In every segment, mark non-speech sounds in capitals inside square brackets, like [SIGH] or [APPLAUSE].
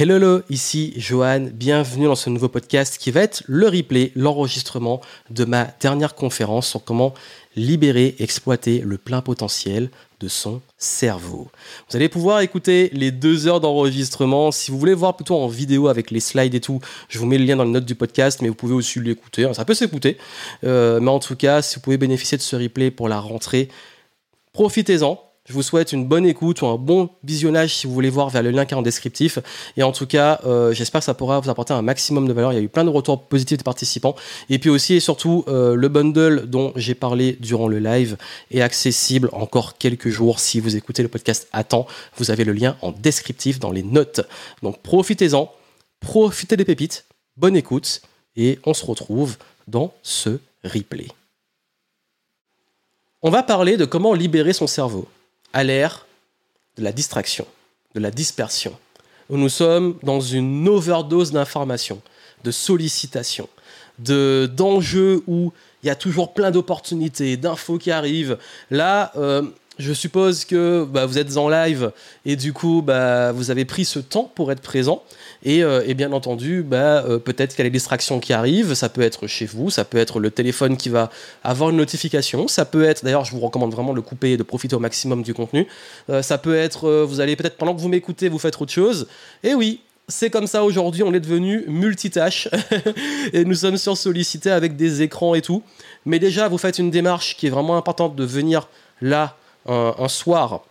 Hello, hello, ici Johan, bienvenue dans ce nouveau podcast qui va être le replay, l'enregistrement de ma dernière conférence sur comment libérer, exploiter le plein potentiel de son cerveau. Vous allez pouvoir écouter les deux heures d'enregistrement. Si vous voulez voir plutôt en vidéo avec les slides et tout, je vous mets le lien dans les notes du podcast, mais vous pouvez aussi l'écouter. Ça peut s'écouter. Euh, mais en tout cas, si vous pouvez bénéficier de ce replay pour la rentrée, profitez-en. Je vous souhaite une bonne écoute ou un bon visionnage si vous voulez voir vers le lien qui est en descriptif. Et en tout cas, euh, j'espère que ça pourra vous apporter un maximum de valeur. Il y a eu plein de retours positifs des participants. Et puis aussi et surtout, euh, le bundle dont j'ai parlé durant le live est accessible encore quelques jours. Si vous écoutez le podcast à temps, vous avez le lien en descriptif dans les notes. Donc profitez-en, profitez des pépites, bonne écoute et on se retrouve dans ce replay. On va parler de comment libérer son cerveau à l'ère de la distraction, de la dispersion, où nous sommes dans une overdose d'informations, de sollicitations, de, d'enjeux où il y a toujours plein d'opportunités, d'infos qui arrivent. Là, euh, je suppose que bah, vous êtes en live et du coup, bah, vous avez pris ce temps pour être présent. Et, euh, bien entendu, bah, euh, peut-être qu'il y a des distractions qui arrivent. Ça peut être chez vous, ça peut être le téléphone qui va avoir une notification. Ça peut être, d'ailleurs, je vous recommande vraiment de le couper et de profiter au maximum du contenu. Euh, ça peut être, vous allez peut-être pendant que vous m'écoutez, vous faites autre chose. Et oui, c'est comme ça aujourd'hui, on est devenu multitâche [LAUGHS] et nous sommes sursollicités avec des écrans et tout. Mais déjà, vous faites une démarche qui est vraiment importante de venir là un, soir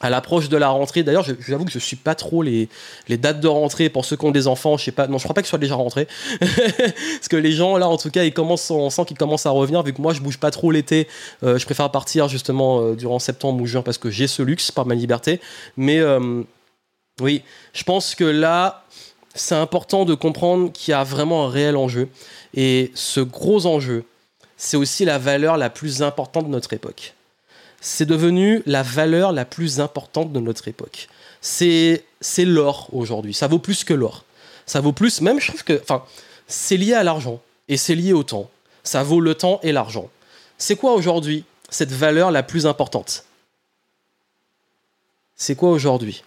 à l'approche de la rentrée. D'ailleurs, j'avoue que je suis pas trop les, les dates de rentrée pour ceux qui ont des enfants. Je sais pas, non, je crois pas qu'ils soient déjà rentrés. [LAUGHS] Parce que les gens, là, en tout cas, ils commencent, on sent qu'ils commencent à revenir. Vu que moi, je bouge pas trop l'été, euh, je préfère partir justement euh, durant septembre ou juin parce que j'ai ce luxe par ma liberté. Mais euh, oui, je pense que là, c'est important de comprendre qu'il y a vraiment un réel enjeu. Et ce gros enjeu, c'est aussi la valeur la plus importante de notre époque c'est devenu la valeur la plus importante de notre époque. C'est l'or aujourd'hui. Ça vaut plus que l'or. Ça vaut plus, même je trouve que, enfin, c'est lié à l'argent et c'est lié au temps. Ça vaut le temps et l'argent. C'est quoi aujourd'hui cette valeur la plus importante? C'est quoi aujourd'hui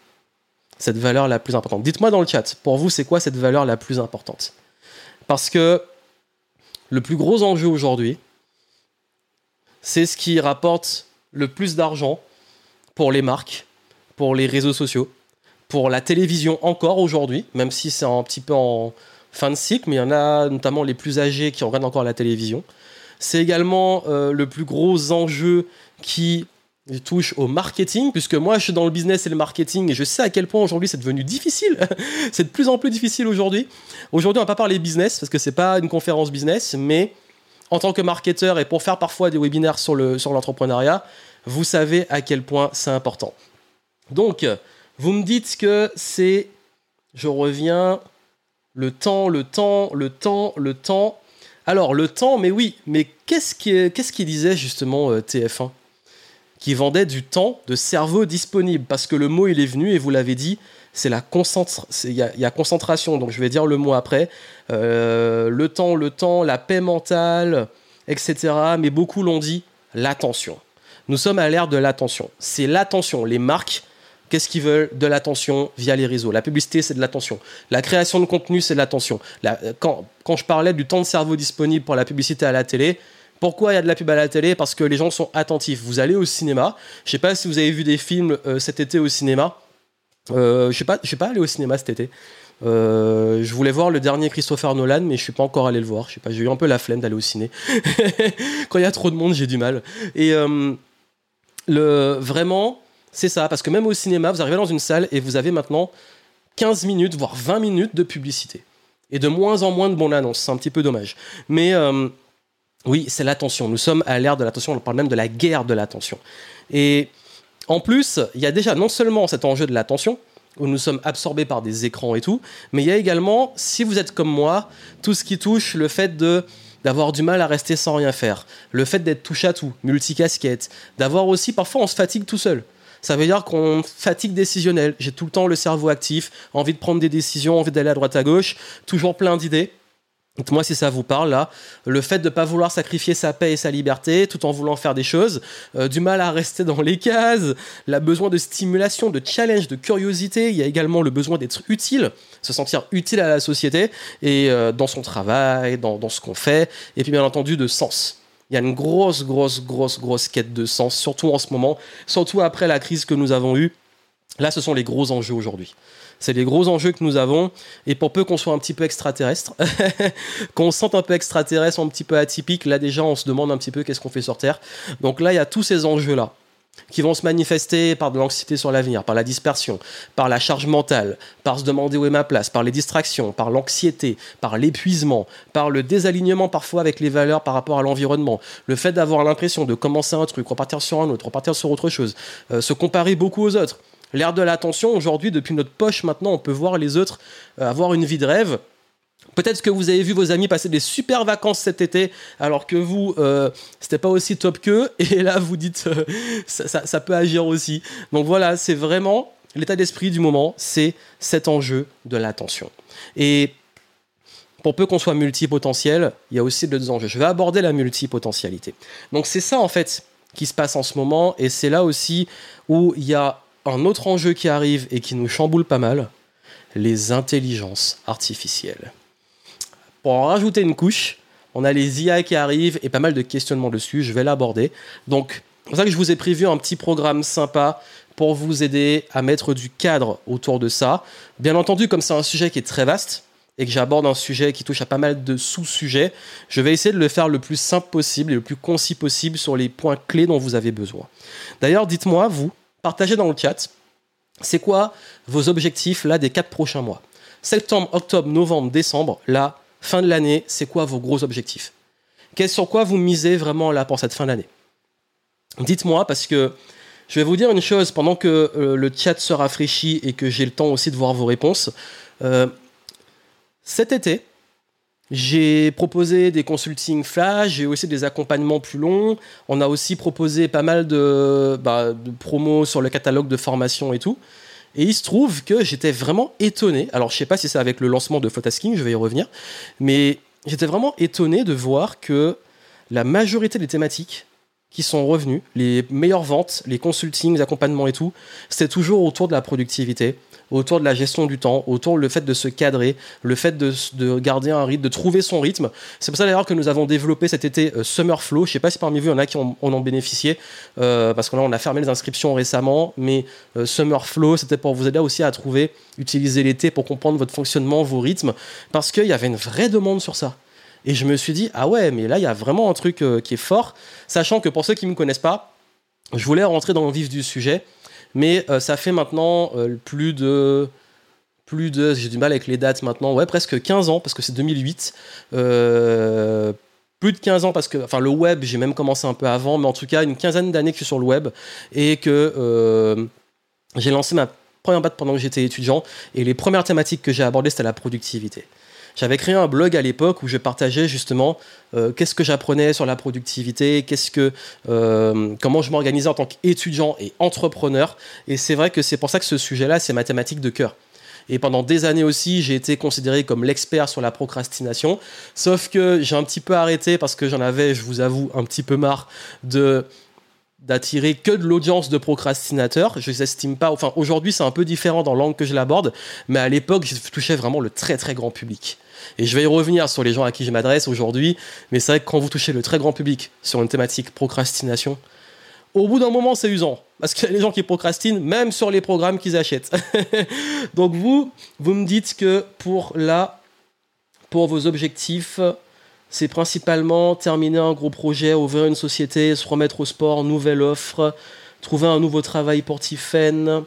cette valeur la plus importante? Dites-moi dans le chat, pour vous, c'est quoi cette valeur la plus importante? Parce que le plus gros enjeu aujourd'hui, c'est ce qui rapporte le plus d'argent pour les marques, pour les réseaux sociaux, pour la télévision encore aujourd'hui, même si c'est un petit peu en fin de cycle, mais il y en a notamment les plus âgés qui regardent encore la télévision. C'est également euh, le plus gros enjeu qui touche au marketing, puisque moi je suis dans le business et le marketing et je sais à quel point aujourd'hui c'est devenu difficile. [LAUGHS] c'est de plus en plus difficile aujourd'hui. Aujourd'hui on va pas parler business parce que c'est pas une conférence business, mais en tant que marketeur et pour faire parfois des webinaires sur l'entrepreneuriat, vous savez à quel point c'est important. Donc, vous me dites que c'est, je reviens, le temps, le temps, le temps, le temps. Alors, le temps, mais oui, mais qu'est-ce qu'il qui disait justement euh, TF1 Qui vendait du temps de cerveau disponible, parce que le mot, il est venu, et vous l'avez dit, c'est la concentration. Il y, a concentration, donc je vais dire le mot après. Euh, le temps, le temps, la paix mentale, etc. Mais beaucoup l'ont dit, l'attention. Nous sommes à l'ère de l'attention. C'est l'attention. Les marques, qu'est-ce qu'ils veulent? De l'attention via les réseaux. La publicité, c'est de l'attention. La création de contenu, c'est de l'attention. Quand, je parlais du temps de cerveau disponible pour la publicité à la télé, pourquoi il y a de la pub à la télé? Parce que les gens sont attentifs. Vous allez au cinéma. Je ne sais pas si vous avez vu des films euh, cet été au cinéma. Euh, je sais pas, je suis pas allé au cinéma cet été. Euh, je voulais voir le dernier Christopher Nolan, mais je suis pas encore allé le voir. J'ai eu un peu la flemme d'aller au ciné. [LAUGHS] Quand il y a trop de monde, j'ai du mal. Et euh, le vraiment, c'est ça, parce que même au cinéma, vous arrivez dans une salle et vous avez maintenant 15 minutes, voire 20 minutes de publicité. Et de moins en moins de bonnes annonces. C'est un petit peu dommage. Mais oui, c'est l'attention. Nous sommes à l'ère de l'attention. On parle même de la guerre de l'attention. Et en plus, il y a déjà non seulement cet enjeu de l'attention, où nous sommes absorbés par des écrans et tout, mais il y a également, si vous êtes comme moi, tout ce qui touche le fait d'avoir du mal à rester sans rien faire, le fait d'être touche à tout, multicasquette, d'avoir aussi parfois on se fatigue tout seul. Ça veut dire qu'on fatigue décisionnel. J'ai tout le temps le cerveau actif, envie de prendre des décisions, envie d'aller à droite à gauche, toujours plein d'idées. Dites-moi si ça vous parle là. Le fait de ne pas vouloir sacrifier sa paix et sa liberté tout en voulant faire des choses, euh, du mal à rester dans les cases, le besoin de stimulation, de challenge, de curiosité. Il y a également le besoin d'être utile, se sentir utile à la société et euh, dans son travail, dans ce qu'on fait. Et puis bien entendu de sens. Il y a une grosse, grosse, grosse, grosse quête de sens, surtout en ce moment, surtout après la crise que nous avons eue. Là, ce sont les gros enjeux aujourd'hui. C'est les gros enjeux que nous avons. Et pour peu qu'on soit un petit peu extraterrestre, [LAUGHS] qu'on se sente un peu extraterrestre, un petit peu atypique, là déjà on se demande un petit peu qu'est-ce qu'on fait sur Terre. Donc là, il y a tous ces enjeux-là qui vont se manifester par de l'anxiété sur l'avenir, par la dispersion, par la charge mentale, par se demander où est ma place, par les distractions, par l'anxiété, par l'épuisement, par le désalignement parfois avec les valeurs par rapport à l'environnement, le fait d'avoir l'impression de commencer un truc, repartir sur un autre, repartir sur autre chose, euh, se comparer beaucoup aux autres. L'ère de l'attention, aujourd'hui, depuis notre poche, maintenant, on peut voir les autres euh, avoir une vie de rêve. Peut-être que vous avez vu vos amis passer des super vacances cet été, alors que vous, euh, c'était pas aussi top qu'eux, [LAUGHS] et là vous dites, euh, ça, peut agir aussi. Donc voilà, c'est vraiment l'état d'esprit du moment, c'est cet enjeu de l'attention. Et pour peu qu'on soit multipotentiel, il y a aussi deux enjeux. Je vais aborder la multipotentialité. Donc c'est ça en fait qui se passe en ce moment, et c'est là aussi où il y a un autre enjeu qui arrive et qui nous chamboule pas mal, les intelligences artificielles. Pour en rajouter une couche, on a les IA qui arrivent et pas mal de questionnements dessus, je vais l'aborder. Donc, c'est pour ça que je vous ai prévu un petit programme sympa pour vous aider à mettre du cadre autour de ça. Bien entendu, comme c'est un sujet qui est très vaste et que j'aborde un sujet qui touche à pas mal de sous-sujets, je vais essayer de le faire le plus simple possible et le plus concis possible sur les points clés dont vous avez besoin. D'ailleurs, dites-moi, vous, partagez dans le chat, c'est quoi vos objectifs là des quatre prochains mois? Septembre, octobre, novembre, décembre, là, fin de l'année, c'est quoi vos gros objectifs? Qu'est-ce sur quoi vous misez vraiment là pour cette fin d'année? Dites-moi parce que je vais vous dire une chose pendant que euh, le chat se rafraîchit et que j'ai le temps aussi de voir vos réponses. Euh, cet été, j'ai proposé des consultings flash, j'ai aussi des accompagnements plus longs. On a aussi proposé pas mal de, bah, de promos sur le catalogue de formation et tout. Et il se trouve que j'étais vraiment étonné. Alors, je sais pas si c'est avec le lancement de Photasking, je vais y revenir. Mais j'étais vraiment étonné de voir que la majorité des thématiques qui sont revenues, les meilleures ventes, les consultings, les accompagnements et tout, c'était toujours autour de la productivité, autour de la gestion du temps, autour le fait de se cadrer, le fait de, garder un rythme, de trouver son rythme. C'est pour ça d'ailleurs que nous avons développé cet été euh, Summer Flow. Je sais pas si parmi vous il y en a qui en ont bénéficié, euh, parce que là on a fermé les inscriptions récemment, mais euh, Summer Flow c'était pour vous aider aussi à trouver, utiliser l'été pour comprendre votre fonctionnement, vos rythmes, parce qu'il y avait une vraie demande sur ça. Et je me suis dit, ah ouais, mais là, il y a vraiment un truc qui est fort, sachant que pour ceux qui ne me connaissent pas, je voulais rentrer dans le vif du sujet. Mais euh, ça fait maintenant euh, plus de plus de, j'ai du mal avec les dates maintenant, ouais, presque 15 ans, parce que c'est 2008. Euh, plus de 15 ans, parce que, enfin, le web, j'ai même commencé un peu avant, mais en tout cas, une quinzaine d'années que je suis sur le web, et que j'ai lancé ma première boîte pendant que j'étais étudiant, et les premières thématiques que j'ai abordées, c'était la productivité. J'avais créé un blog à l'époque où je partageais justement euh, qu'est-ce que j'apprenais sur la productivité, qu'est-ce que, euh, comment je m'organisais en tant qu'étudiant et entrepreneur. Et c'est vrai que c'est pour ça que ce sujet-là, c'est mathématique de cœur. Et pendant des années aussi, j'ai été considéré comme l'expert sur la procrastination. Sauf que j'ai un petit peu arrêté parce que j'en avais, je vous avoue, un petit peu marre de d'attirer que de l'audience de procrastinateurs. Je les estime pas. Enfin, aujourd'hui, c'est un peu différent dans l'angle que je l'aborde, mais à l'époque, je touchais vraiment le très très grand public. Et je vais y revenir sur les gens à qui je m'adresse aujourd'hui, mais c'est vrai que quand vous touchez le très grand public sur une thématique procrastination, au bout d'un moment, c'est usant. Parce qu'il y a des gens qui procrastinent, même sur les programmes qu'ils achètent. [LAUGHS] Donc vous, vous me dites que pour là, pour vos objectifs, c'est principalement terminer un gros projet, ouvrir une société, se remettre au sport, nouvelle offre, trouver un nouveau travail pour.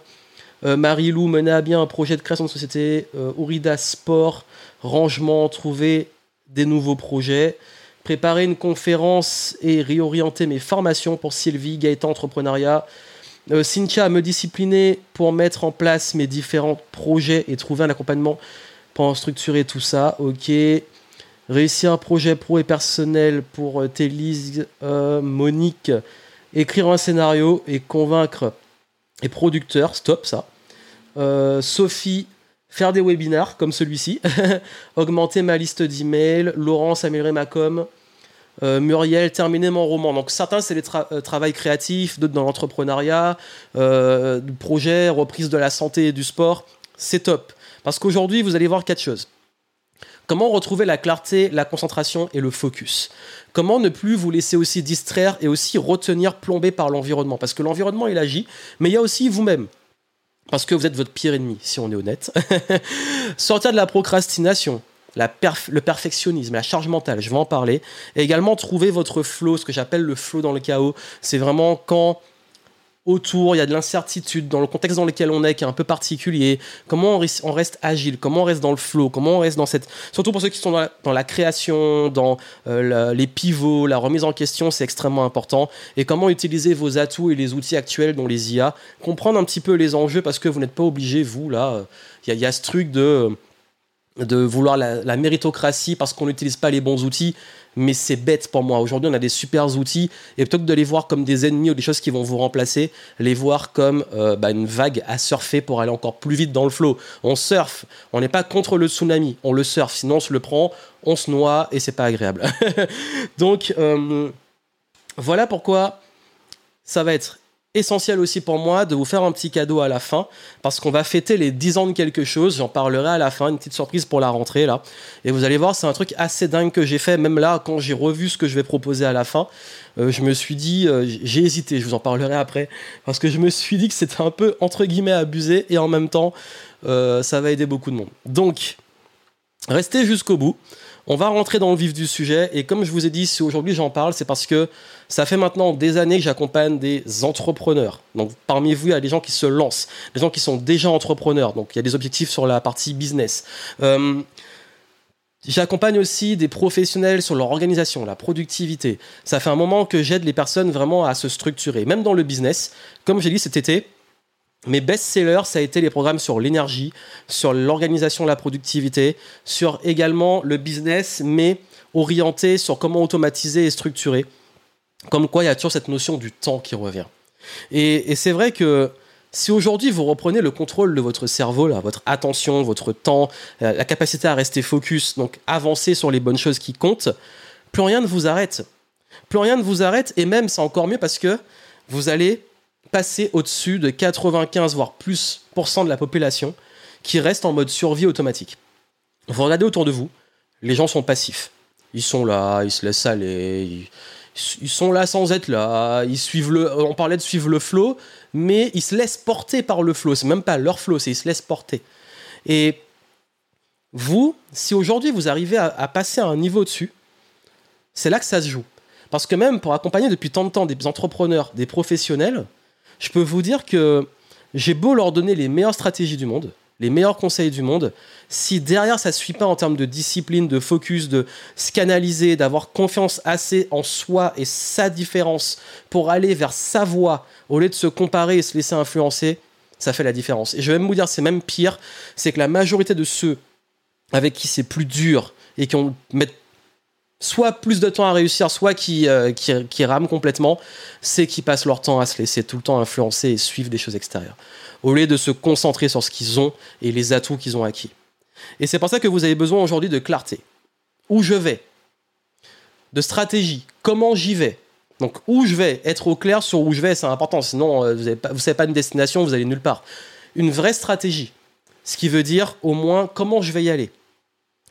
Euh, Marie-Lou mener à bien un projet de création de société, euh, Sport, rangement, trouver des nouveaux projets, préparer une conférence et réorienter mes formations pour Sylvie, Gaëtan Entrepreneuriat. Euh, Cynthia me discipliner pour mettre en place mes différents projets et trouver un accompagnement pour structurer tout ça. Ok. Réussir un projet pro et personnel pour euh, Télise, euh, Monique. Écrire un scénario et convaincre les producteurs. Stop ça. Euh, Sophie, faire des webinaires comme celui-ci, [LAUGHS] augmenter ma liste d'emails, Laurence améliorer ma com, Muriel terminer mon roman. Donc certains c'est les tra travail créatif, d'autres dans l'entrepreneuriat, projet, reprise de la santé et du sport. C'est top. Parce qu'aujourd'hui vous allez voir quatre choses. Comment retrouver la clarté, la concentration et le focus? Comment ne plus vous laisser aussi distraire et aussi retenir, plomber par l'environnement? Parce que l'environnement, il agit, mais il y a aussi vous-même. Parce que vous êtes votre pire ennemi, si on est honnête. [LAUGHS] Sortir de la procrastination, le perfectionnisme, la charge mentale, je vais en parler. Et également trouver votre flow, ce que j'appelle le flow dans le chaos. C'est vraiment quand autour, il y a de l'incertitude dans le contexte dans lequel on est, qui est un peu particulier. Comment on, reste agile, comment on reste dans le flow, comment on reste dans cette... Surtout pour ceux qui sont dans la, création, dans euh, les pivots, la remise en question, c'est extrêmement important. Et comment utiliser vos atouts et les outils actuels, dont les IA, comprendre un petit peu les enjeux, parce que vous n'êtes pas obligé, vous, là, il y, a ce truc de de vouloir la méritocratie parce qu'on n'utilise pas les bons outils mais c'est bête pour moi. Aujourd'hui, on a des super outils, et plutôt que de les voir comme des ennemis ou des choses qui vont vous remplacer, les voir comme euh, bah, une vague à surfer pour aller encore plus vite dans le flot. On surfe, on n'est pas contre le tsunami, on le surfe, sinon on se le prend, on se noie, et c'est pas agréable. [LAUGHS] Donc, euh, voilà pourquoi ça va être essentiel aussi pour moi de vous faire un petit cadeau à la fin parce qu'on va fêter les 10 ans de quelque chose. J'en parlerai à la fin, une petite surprise pour la rentrée là. Et vous allez voir, c'est un truc assez dingue que j'ai fait. Même là, quand j'ai revu ce que je vais proposer à la fin, euh, je me suis dit, euh, j'ai hésité, je vous en parlerai après, parce que je me suis dit que c'était un peu entre guillemets abusé et en même temps, euh, ça va aider beaucoup de monde. Donc, restez jusqu'au bout. On va rentrer dans le vif du sujet et comme je vous ai dit, si aujourd'hui j'en parle, c'est parce que ça fait maintenant des années que j'accompagne des entrepreneurs. Donc parmi vous, il y a des gens qui se lancent, des gens qui sont déjà entrepreneurs. Donc il y a des objectifs sur la partie business. Euh, j'accompagne aussi des professionnels sur leur organisation, la productivité. Ça fait un moment que j'aide les personnes vraiment à se structurer, même dans le business. Comme j'ai dit cet été, mes best-sellers, ça a été les programmes sur l'énergie, sur l'organisation de la productivité, sur également le business, mais orienté sur comment automatiser et structurer. Comme quoi, il y a toujours cette notion du temps qui revient. Et, c'est vrai que si aujourd'hui vous reprenez le contrôle de votre cerveau, là, votre attention, votre temps, euh, la capacité à rester focus, donc avancer sur les bonnes choses qui comptent, plus rien ne vous arrête. Plus rien ne vous arrête, et même c'est encore mieux parce que vous allez passer au-dessus de 95 voire plus de la population qui reste en mode survie automatique. Vous regardez autour de vous, les gens sont passifs. Ils sont là, ils se laissent aller, ils, sont là sans être là, ils suivent le on parlait de suivre le flow, mais ils se laissent porter par le flow, c'est même pas leur flow, c'est ils se laissent porter. Et vous, si aujourd'hui vous arrivez à, à passer à un niveau dessus, c'est là que ça se joue. Parce que même pour accompagner depuis tant de temps des entrepreneurs, des professionnels, je peux vous dire que j'ai beau leur donner les meilleures stratégies du monde, les meilleurs conseils du monde, si derrière ça ne suit pas en termes de discipline, de focus, de se d'avoir confiance assez en soi et sa différence pour aller vers sa voie au lieu de se comparer et se laisser influencer, ça fait la différence. Et je vais même vous dire, c'est même pire, c'est que la majorité de ceux avec qui c'est plus dur et qui ont, mettent soit plus de temps à réussir, soit qui, euh, qui, rament complètement, c'est qu'ils passent leur temps à se laisser tout le temps influencer et suivre des choses extérieures, au lieu de se concentrer sur ce qu'ils ont et les atouts qu'ils ont acquis. Et c'est pour ça que vous avez besoin aujourd'hui de clarté. Où je vais? De stratégie. Comment j'y vais? Donc où je vais Être au clair sur où je vais, c'est important. Sinon, euh, vous ne savez pas une destination, vous allez nulle part. Une vraie stratégie. Ce qui veut dire au moins comment je vais y aller.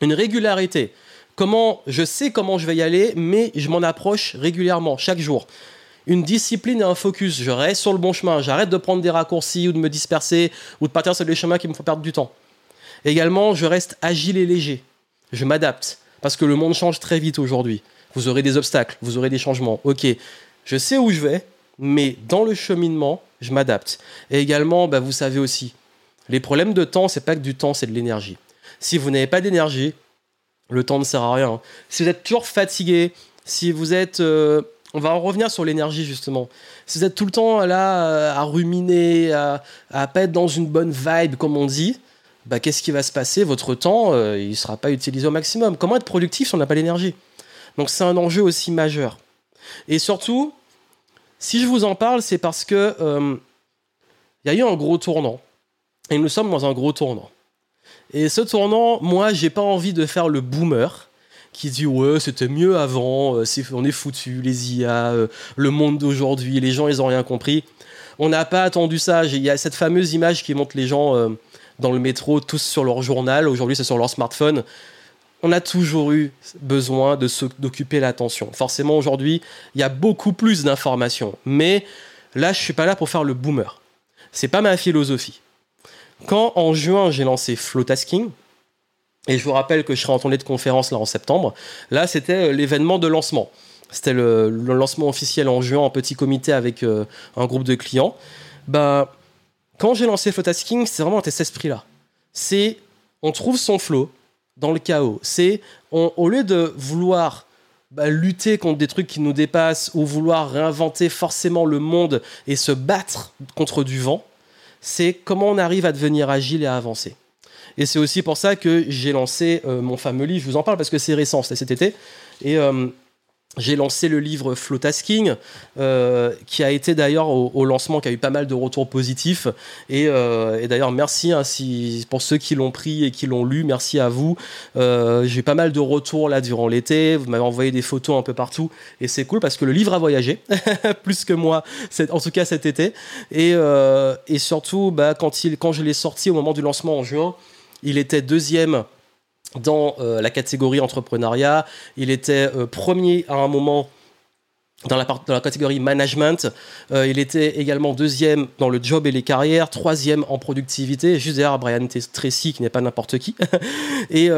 Une régularité comment je sais comment je vais y aller, mais je m'en approche régulièrement, chaque jour. Une discipline et un focus. Je reste sur le bon chemin. J'arrête de prendre des raccourcis ou de me disperser ou de partir sur des chemins qui me font perdre du temps. Également, je reste agile et léger. Je m'adapte parce que le monde change très vite aujourd'hui. Vous aurez des obstacles, vous aurez des changements. Ok, je sais où je vais, mais dans le cheminement, je m'adapte. Et également, bah, vous savez aussi, les problèmes de temps, c'est pas que du temps, c'est de l'énergie. Si vous n'avez pas d'énergie, le temps ne sert à rien. Si vous êtes toujours fatigué, si vous êtes... Euh, on va en revenir sur l'énergie justement. Si vous êtes tout le temps là euh, à ruminer, à, à pas être dans une bonne vibe comme on dit, bah, qu'est-ce qui va se passer? Votre temps, euh, il ne sera pas utilisé au maximum. Comment être productif si on n'a pas l'énergie? Donc c'est un enjeu aussi majeur. Et surtout, si je vous en parle, c'est parce que il y a eu un gros tournant. Et nous sommes dans un gros tournant. Et ce tournant, moi, j'ai pas envie de faire le boomer qui dit ouais c'était mieux avant, euh, on est foutu, les IA, euh, le monde d'aujourd'hui, les gens ils ont rien compris. On n'a pas attendu ça. Il y a cette fameuse image qui montre les gens euh, dans le métro tous sur leur journal. Aujourd'hui c'est sur leur smartphone. On a toujours eu besoin d'occuper l'attention. Forcément aujourd'hui il y a beaucoup plus d'informations, mais là je suis pas là pour faire le boomer. C'est pas ma philosophie. Quand en juin j'ai lancé Flowtasking, et je vous rappelle que je serai en tournée de conférence là en septembre, là c'était euh, l'événement de lancement. C'était le, lancement officiel en juin en petit comité avec euh, un groupe de clients. Bah, quand j'ai lancé Flowtasking, c'est vraiment cet esprit-là. C'est on trouve son flow dans le chaos. C'est au lieu de vouloir bah, lutter contre des trucs qui nous dépassent ou vouloir réinventer forcément le monde et se battre contre du vent, c'est comment on arrive à devenir agile et à avancer. Et c'est aussi pour ça que j'ai lancé euh, mon fameux livre. Je vous en parle parce que c'est récent, c'était cet été. Et euh, j'ai lancé le livre Flowtasking, euh, qui a été d'ailleurs au, lancement, qui a eu pas mal de retours positifs. Et, euh, d'ailleurs, merci hein, pour ceux qui l'ont pris et qui l'ont lu, merci à vous. Euh, j'ai eu pas mal de retours là durant l'été. Vous m'avez envoyé des photos un peu partout. Et c'est cool parce que le livre a voyagé, [LAUGHS] plus que moi, en tout cas cet été. Et, et surtout, bah, quand, il, quand je l'ai sorti au moment du lancement en juin, il était deuxième dans euh, la catégorie entrepreneuriat. Il était euh, premier à un moment dans la, catégorie management. Euh, il était également deuxième dans le job et les carrières, troisième en productivité, juste derrière Brian Tracy, qui n'est pas n'importe qui. [LAUGHS] et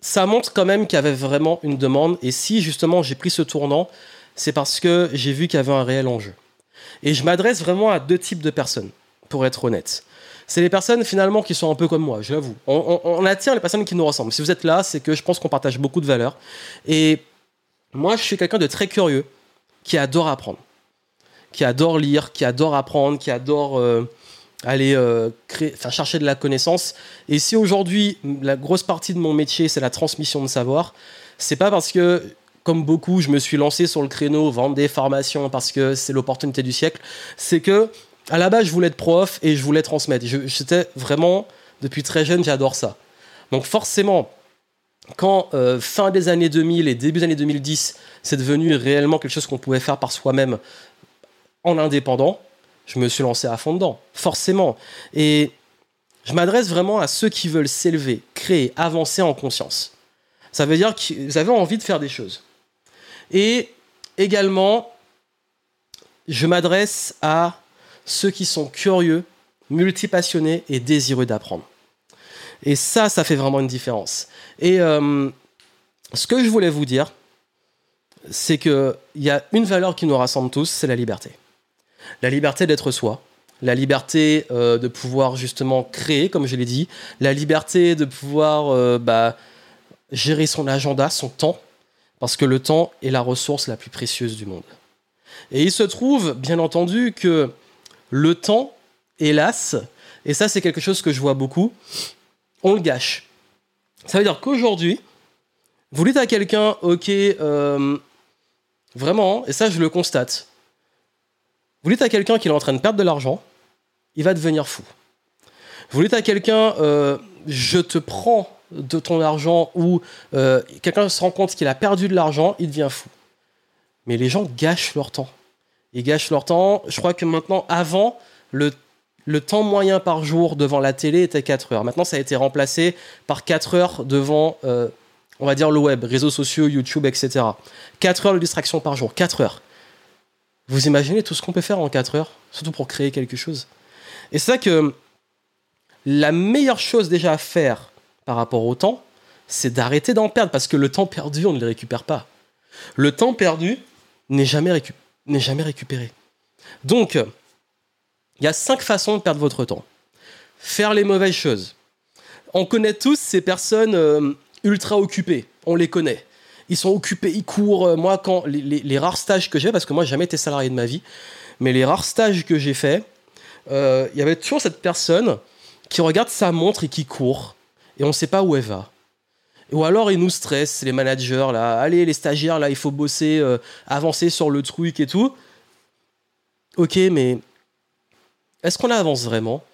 ça montre quand même qu'il y avait vraiment une demande. Et si justement j'ai pris ce tournant, c'est parce que j'ai vu qu'il y avait un réel enjeu. Et je m'adresse vraiment à deux types de personnes, pour être honnête c'est les personnes finalement qui sont un peu comme moi, je l'avoue. On, attire les personnes qui nous ressemblent. Si vous êtes là, c'est que je pense qu'on partage beaucoup de valeurs. Et moi, je suis quelqu'un de très curieux, qui adore apprendre, qui adore lire, qui adore apprendre, qui adore euh, aller euh, chercher de la connaissance. Et si aujourd'hui, la grosse partie de mon métier, c'est la transmission de savoir, c'est pas parce que comme beaucoup, je me suis lancé sur le créneau, vendre des formations parce que c'est l'opportunité du siècle. C'est que à la base, je voulais être prof et je voulais transmettre. J'étais vraiment, depuis très jeune, j'adore ça. Donc forcément, quand euh, fin des années 2000 et début des années 2010, c'est devenu réellement quelque chose qu'on pouvait faire par soi-même en indépendant, je me suis lancé à fond dedans, forcément. Et je m'adresse vraiment à ceux qui veulent s'élever, créer, avancer en conscience. Ça veut dire que vous avez envie de faire des choses. Et également, je m'adresse à ceux qui sont curieux, multipassionnés et désireux d'apprendre. Et ça, ça fait vraiment une différence. Et euh, ce que je voulais vous dire, c'est qu'il y a une valeur qui nous rassemble tous, c'est la liberté. La liberté d'être soi, la liberté euh, de pouvoir justement créer, comme je l'ai dit, la liberté de pouvoir euh, bah, gérer son agenda, son temps, parce que le temps est la ressource la plus précieuse du monde. Et il se trouve, bien entendu, que le temps, hélas, et ça c'est quelque chose que je vois beaucoup, on le gâche. Ça veut dire qu'aujourd'hui, vous dites à quelqu'un, ok, euh, vraiment, et ça je le constate, vous dites à quelqu'un qu'il est en train de perdre de l'argent, il va devenir fou. Vous dites à quelqu'un, euh, je te prends de ton argent, ou euh, quelqu'un se rend compte qu'il a perdu de l'argent, il devient fou. Mais les gens gâchent leur temps. Ils gâchent leur temps. Je crois que maintenant, avant, le, temps moyen par jour devant la télé était 4 heures. Maintenant, ça a été remplacé par 4 heures devant, euh, on va dire, le web, réseaux sociaux, YouTube, etc. 4 heures de distraction par jour. 4 heures. Vous imaginez tout ce qu'on peut faire en 4 heures, surtout pour créer quelque chose. Et c'est ça que la meilleure chose déjà à faire par rapport au temps, c'est d'arrêter d'en perdre, parce que le temps perdu, on ne le récupère pas. Le temps perdu n'est jamais récupéré n'est jamais récupéré. Donc, il y a cinq façons de perdre votre temps. Faire les mauvaises choses. On connaît tous ces personnes euh, ultra occupées. On les connaît. Ils sont occupés, ils courent. Euh, moi, quand les, rares stages que j'ai, parce que moi, j'ai jamais été salarié de ma vie, mais les rares stages que j'ai faits, euh, il y avait toujours cette personne qui regarde sa montre et qui court. Et on ne sait pas où elle va. Ou alors ils nous stressent, les managers, là, allez les stagiaires, là, il faut bosser, euh, avancer sur le truc et tout. Ok, mais est-ce qu'on avance vraiment?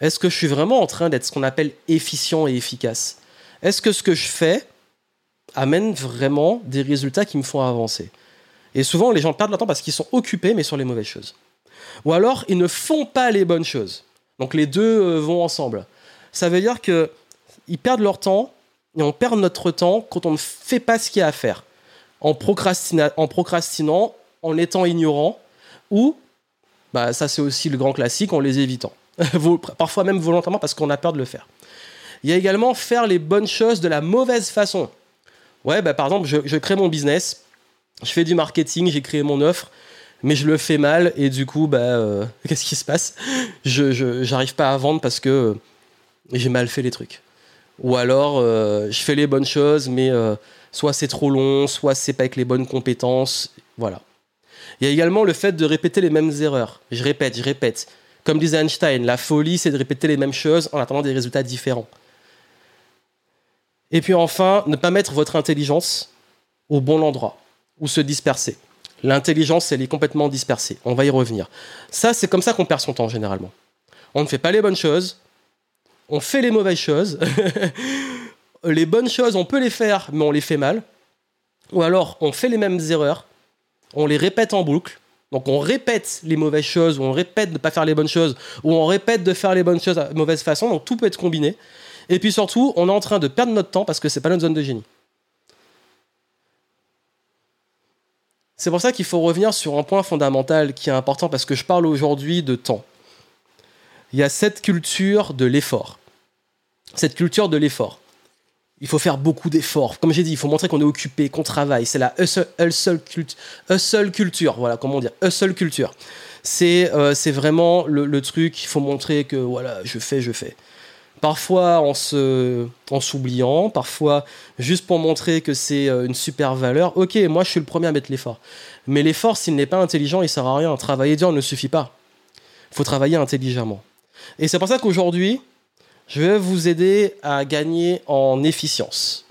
Est-ce que je suis vraiment en train d'être ce qu'on appelle efficient et efficace? Est-ce que ce que je fais amène vraiment des résultats qui me font avancer? Et souvent, les gens perdent leur temps parce qu'ils sont occupés, mais sur les mauvaises choses. Ou alors, ils ne font pas les bonnes choses. Donc les deux euh, vont ensemble. Ça veut dire qu'ils perdent leur temps et on perd notre temps quand on ne fait pas ce qu'il y a à faire. En, procrastinant, en étant ignorant, ou, bah, ça c'est aussi le grand classique, en les évitant. [LAUGHS] Parfois même volontairement parce qu'on a peur de le faire. Il y a également faire les bonnes choses de la mauvaise façon. Ouais, bah, par exemple, je, crée mon business, je fais du marketing, j'ai créé mon offre, mais je le fais mal et du coup, bah, euh, [LAUGHS] qu'est-ce qui se passe? Je n'arrive pas à vendre parce que euh, j'ai mal fait les trucs. Ou alors, euh, je fais les bonnes choses, mais soit c'est trop long, soit c'est pas avec les bonnes compétences. Voilà. Il y a également le fait de répéter les mêmes erreurs. Je répète, je répète. Comme disait Einstein, la folie, c'est de répéter les mêmes choses en attendant des résultats différents. Et puis enfin, ne pas mettre votre intelligence au bon endroit ou se disperser. L'intelligence, elle est complètement dispersée. On va y revenir. Ça, c'est comme ça qu'on perd son temps généralement. On ne fait pas les bonnes choses, on fait les mauvaises choses. [LAUGHS] les bonnes choses, on peut les faire, mais on les fait mal. Ou alors, on fait les mêmes erreurs, on les répète en boucle. Donc on répète les mauvaises choses, ou on répète de ne pas faire les bonnes choses, ou on répète de faire les bonnes choses de mauvaise façon. Donc tout peut être combiné. Et puis surtout, on est en train de perdre notre temps parce que c'est pas notre zone de génie. C'est pour ça qu'il faut revenir sur un point fondamental qui est important parce que je parle aujourd'hui de temps. Il y a cette culture de l'effort. Cette culture de l'effort. Il faut faire beaucoup d'efforts. Comme j'ai dit, il faut montrer qu'on est occupé, qu'on travaille. C'est la hustle, culture. Voilà, comment dire Hustle culture. C'est euh, vraiment le, truc, il faut montrer que voilà, je fais, je fais parfois en s'oubliant, parfois juste pour montrer que c'est euh, une super valeur. Ok, moi je suis le premier à mettre l'effort. Mais l'effort, s'il n'est pas intelligent, il sert à rien. Travailler dur ne suffit pas. Il faut travailler intelligemment. Et c'est pour ça qu'aujourd'hui, je vais vous aider à gagner en efficience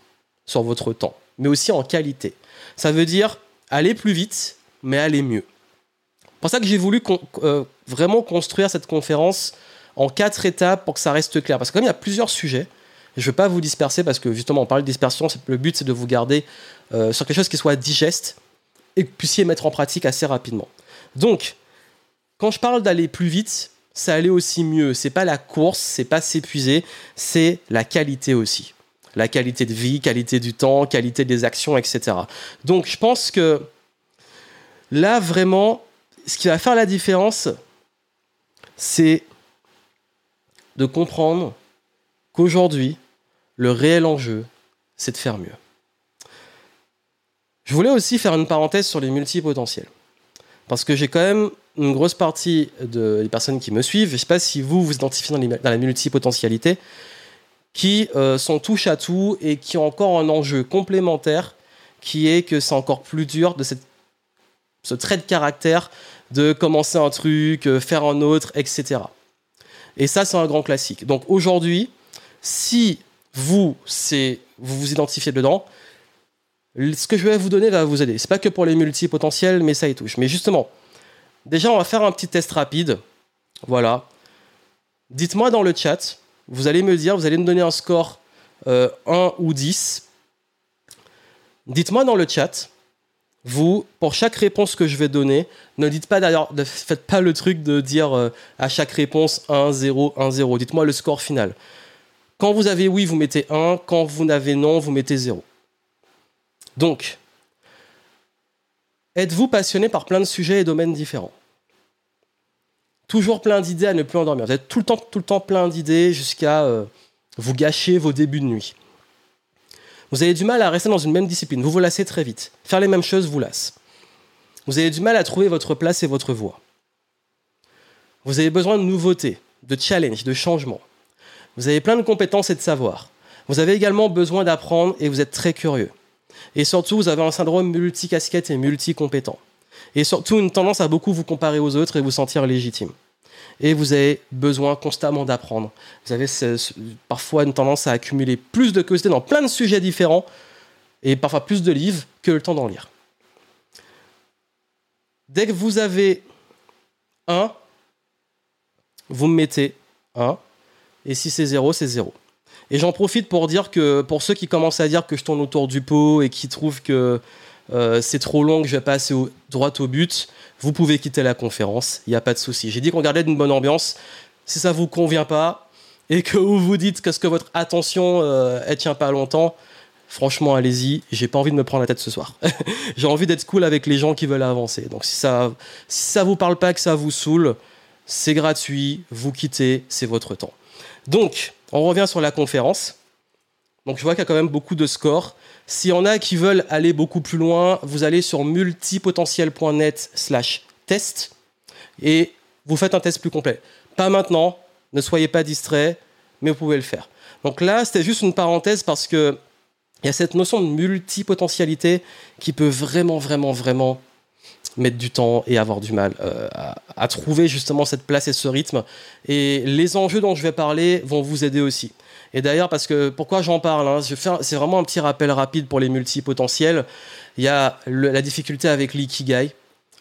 sur votre temps, mais aussi en qualité. Ça veut dire aller plus vite, mais aller mieux. C'est pour ça que j'ai voulu euh, vraiment construire cette conférence en quatre étapes pour que ça reste clair. Parce que comme il y a plusieurs sujets, je ne veux pas vous disperser parce que justement on parle de dispersion, le but c'est de vous garder euh, sur quelque chose qui soit digeste et que vous puissiez mettre en pratique assez rapidement. Donc, quand je parle d'aller plus vite, ça allait aussi mieux. C'est pas la course, c'est pas s'épuiser, c'est la qualité aussi. La qualité de vie, qualité du temps, qualité des actions, etc. Donc je pense que là vraiment, ce qui va faire la différence, c'est de comprendre qu'aujourd'hui, le réel enjeu, c'est de faire mieux. Je voulais aussi faire une parenthèse sur les multipotentiels. Parce que j'ai quand même une grosse partie des personnes qui me suivent, je ne sais pas si vous vous identifiez dans, la multipotentialité, qui euh, sont touche à tout et qui ont encore un enjeu complémentaire qui est que c'est encore plus dur de ce trait de caractère de commencer un truc, euh, faire un autre, etc. Et ça, c'est un grand classique. Donc aujourd'hui, si vous, vous vous identifiez dedans, ce que je vais vous donner va vous aider. C'est pas que pour les multipotentiels, mais ça y touche. Mais justement, déjà, on va faire un petit test rapide. Voilà. Dites-moi dans le chat, vous allez me dire, vous allez me donner un score 1 euh, ou 10. Dites-moi dans le chat, vous, pour chaque réponse que je vais donner, ne dites pas d'ailleurs, ne faites pas le truc de dire euh, à chaque réponse 1, 0, 1, 0. Dites-moi le score final. Quand vous avez oui, vous mettez 1. Quand vous n'avez non, vous mettez 0. Donc, êtes-vous passionné par plein de sujets et domaines différents? Toujours plein d'idées à ne plus endormir. Vous êtes tout le temps, tout le temps plein d'idées jusqu'à euh, vous gâcher vos débuts de nuit. Vous avez du mal à rester dans une même discipline. Vous vous lassez très vite. Faire les mêmes choses vous lasse. Vous avez du mal à trouver votre place et votre voie. Vous avez besoin de nouveautés, de challenge, de changement. Vous avez plein de compétences et de savoir. Vous avez également besoin d'apprendre et vous êtes très curieux. Et surtout, vous avez un syndrome multicasquette et multicompétent. Et surtout, une tendance à beaucoup vous comparer aux autres et vous sentir légitime et vous avez besoin constamment d'apprendre. Vous avez parfois une tendance à accumuler plus de curiosité dans plein de sujets différents et parfois plus de livres que le temps d'en lire. Dès que vous avez un, vous mettez un. Et si c'est zéro, c'est zéro. Et j'en profite pour dire que pour ceux qui commencent à dire que je tourne autour du pot et qui trouvent que euh, c'est trop long, que je vais pas assez droit au but, vous pouvez quitter la conférence, il n'y a pas de souci. J'ai dit qu'on gardait une bonne ambiance. Si ça vous convient pas et que vous vous dites que, ce que votre attention euh, elle tient pas longtemps, franchement allez-y. J'ai pas envie de me prendre la tête ce soir. [LAUGHS] J'ai envie d'être cool avec les gens qui veulent avancer. Donc si ça si ça vous parle pas, que ça vous saoule, c'est gratuit, vous quittez, c'est votre temps. Donc on revient sur la conférence. Donc je vois qu'il y a quand même beaucoup de scores. S'il y en a qui veulent aller beaucoup plus loin, vous allez sur multipotentiel.net slash test et vous faites un test plus complet. Pas maintenant, ne soyez pas distrait, mais vous pouvez le faire. Donc là, c'était juste une parenthèse parce que il y a cette notion de multipotentialité qui peut vraiment, vraiment, vraiment mettre du temps et avoir du mal euh, à, trouver justement cette place et ce rythme. Et les enjeux dont je vais parler vont vous aider aussi. Et d'ailleurs, parce que pourquoi j'en parle hein, C'est vraiment un petit rappel rapide pour les multipotentiels. Il y a la difficulté avec l'ikigai,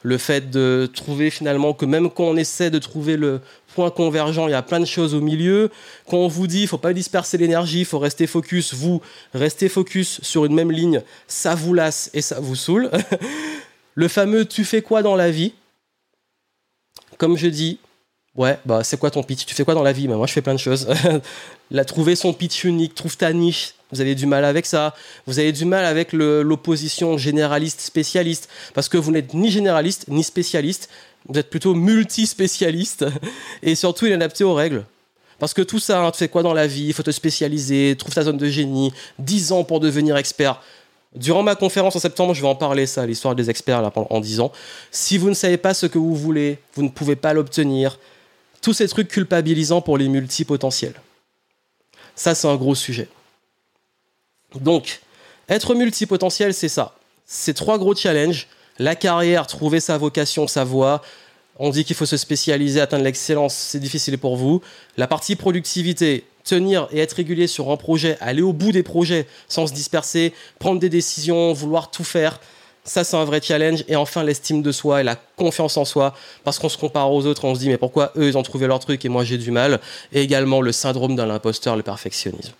le fait de trouver finalement que même quand on essaie de trouver le point convergent, il y a plein de choses au milieu. Quand on vous dit, il faut pas disperser l'énergie, il faut rester focus, vous restez focus sur une même ligne, ça vous lasse et ça vous saoule. [LAUGHS] le fameux tu fais quoi dans la vie? Comme je dis, Ouais, bah c'est quoi ton pitch? Tu fais quoi dans la vie? Bah, Moi je fais plein de choses. [LAUGHS] la, trouver son pitch unique, trouve ta niche. Vous avez du mal avec ça. Vous avez du mal avec l'opposition généraliste-spécialiste. Parce que vous n'êtes ni généraliste ni spécialiste. Vous êtes plutôt multi-spécialiste. [LAUGHS] Et surtout, il est adapté aux règles. Parce que tout ça, hein, tu fais quoi dans la vie? Il faut te spécialiser, trouve ta zone de génie, 10 ans pour devenir expert. Durant ma conférence en septembre, je vais en parler, ça, l'histoire des experts là, en 10 ans. Si vous ne savez pas ce que vous voulez, vous ne pouvez pas l'obtenir tous ces trucs culpabilisants pour les multipotentiels. Ça, c'est un gros sujet. Donc, être multipotentiel, c'est ça. C'est trois gros challenges. La carrière, trouver sa vocation, sa voie. On dit qu'il faut se spécialiser, atteindre l'excellence, c'est difficile pour vous. La partie productivité, tenir et être régulier sur un projet, aller au bout des projets sans se disperser, prendre des décisions, vouloir tout faire, ça, c'est un vrai challenge. Et enfin, l'estime de soi et la confiance en soi. Parce qu'on se compare aux autres, on se dit, mais pourquoi eux, ils ont trouvé leur truc et moi, j'ai du mal? Et également, le syndrome de l'imposteur, le perfectionnisme.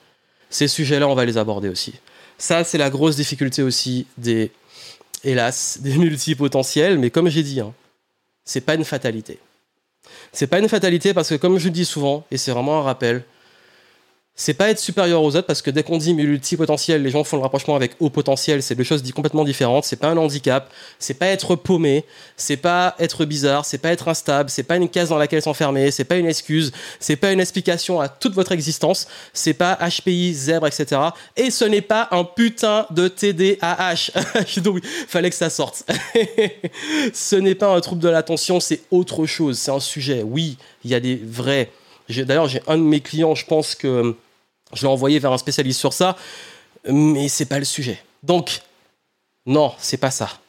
Ces sujets-là, on va les aborder aussi. Ça, c'est la grosse difficulté aussi des, hélas, [LAUGHS] des multipotentiels. Mais comme j'ai dit, hein, c'est pas une fatalité. C'est pas une fatalité parce que, comme je le dis souvent, et c'est vraiment un rappel, c'est pas être supérieur aux autres parce que dès qu'on dit multi-potentiel, les gens font le rapprochement avec haut potentiel, c'est deux choses complètement différentes. C'est pas un handicap, c'est pas être paumé, c'est pas être bizarre, c'est pas être instable, c'est pas une case dans laquelle s'enfermer, c'est pas une excuse, c'est pas une explication à toute votre existence, c'est pas HPI, zèbre, etc. Et ce n'est pas un putain de TDAH. [LAUGHS] Donc, fallait que ça sorte. [LAUGHS] ce n'est pas un trouble de l'attention, c'est autre chose, c'est un sujet. Oui, il y a des vrais D'ailleurs, j'ai un de mes clients, je pense que je l'ai envoyé vers un spécialiste sur ça, mais c'est pas le sujet. Donc, non, c'est pas ça.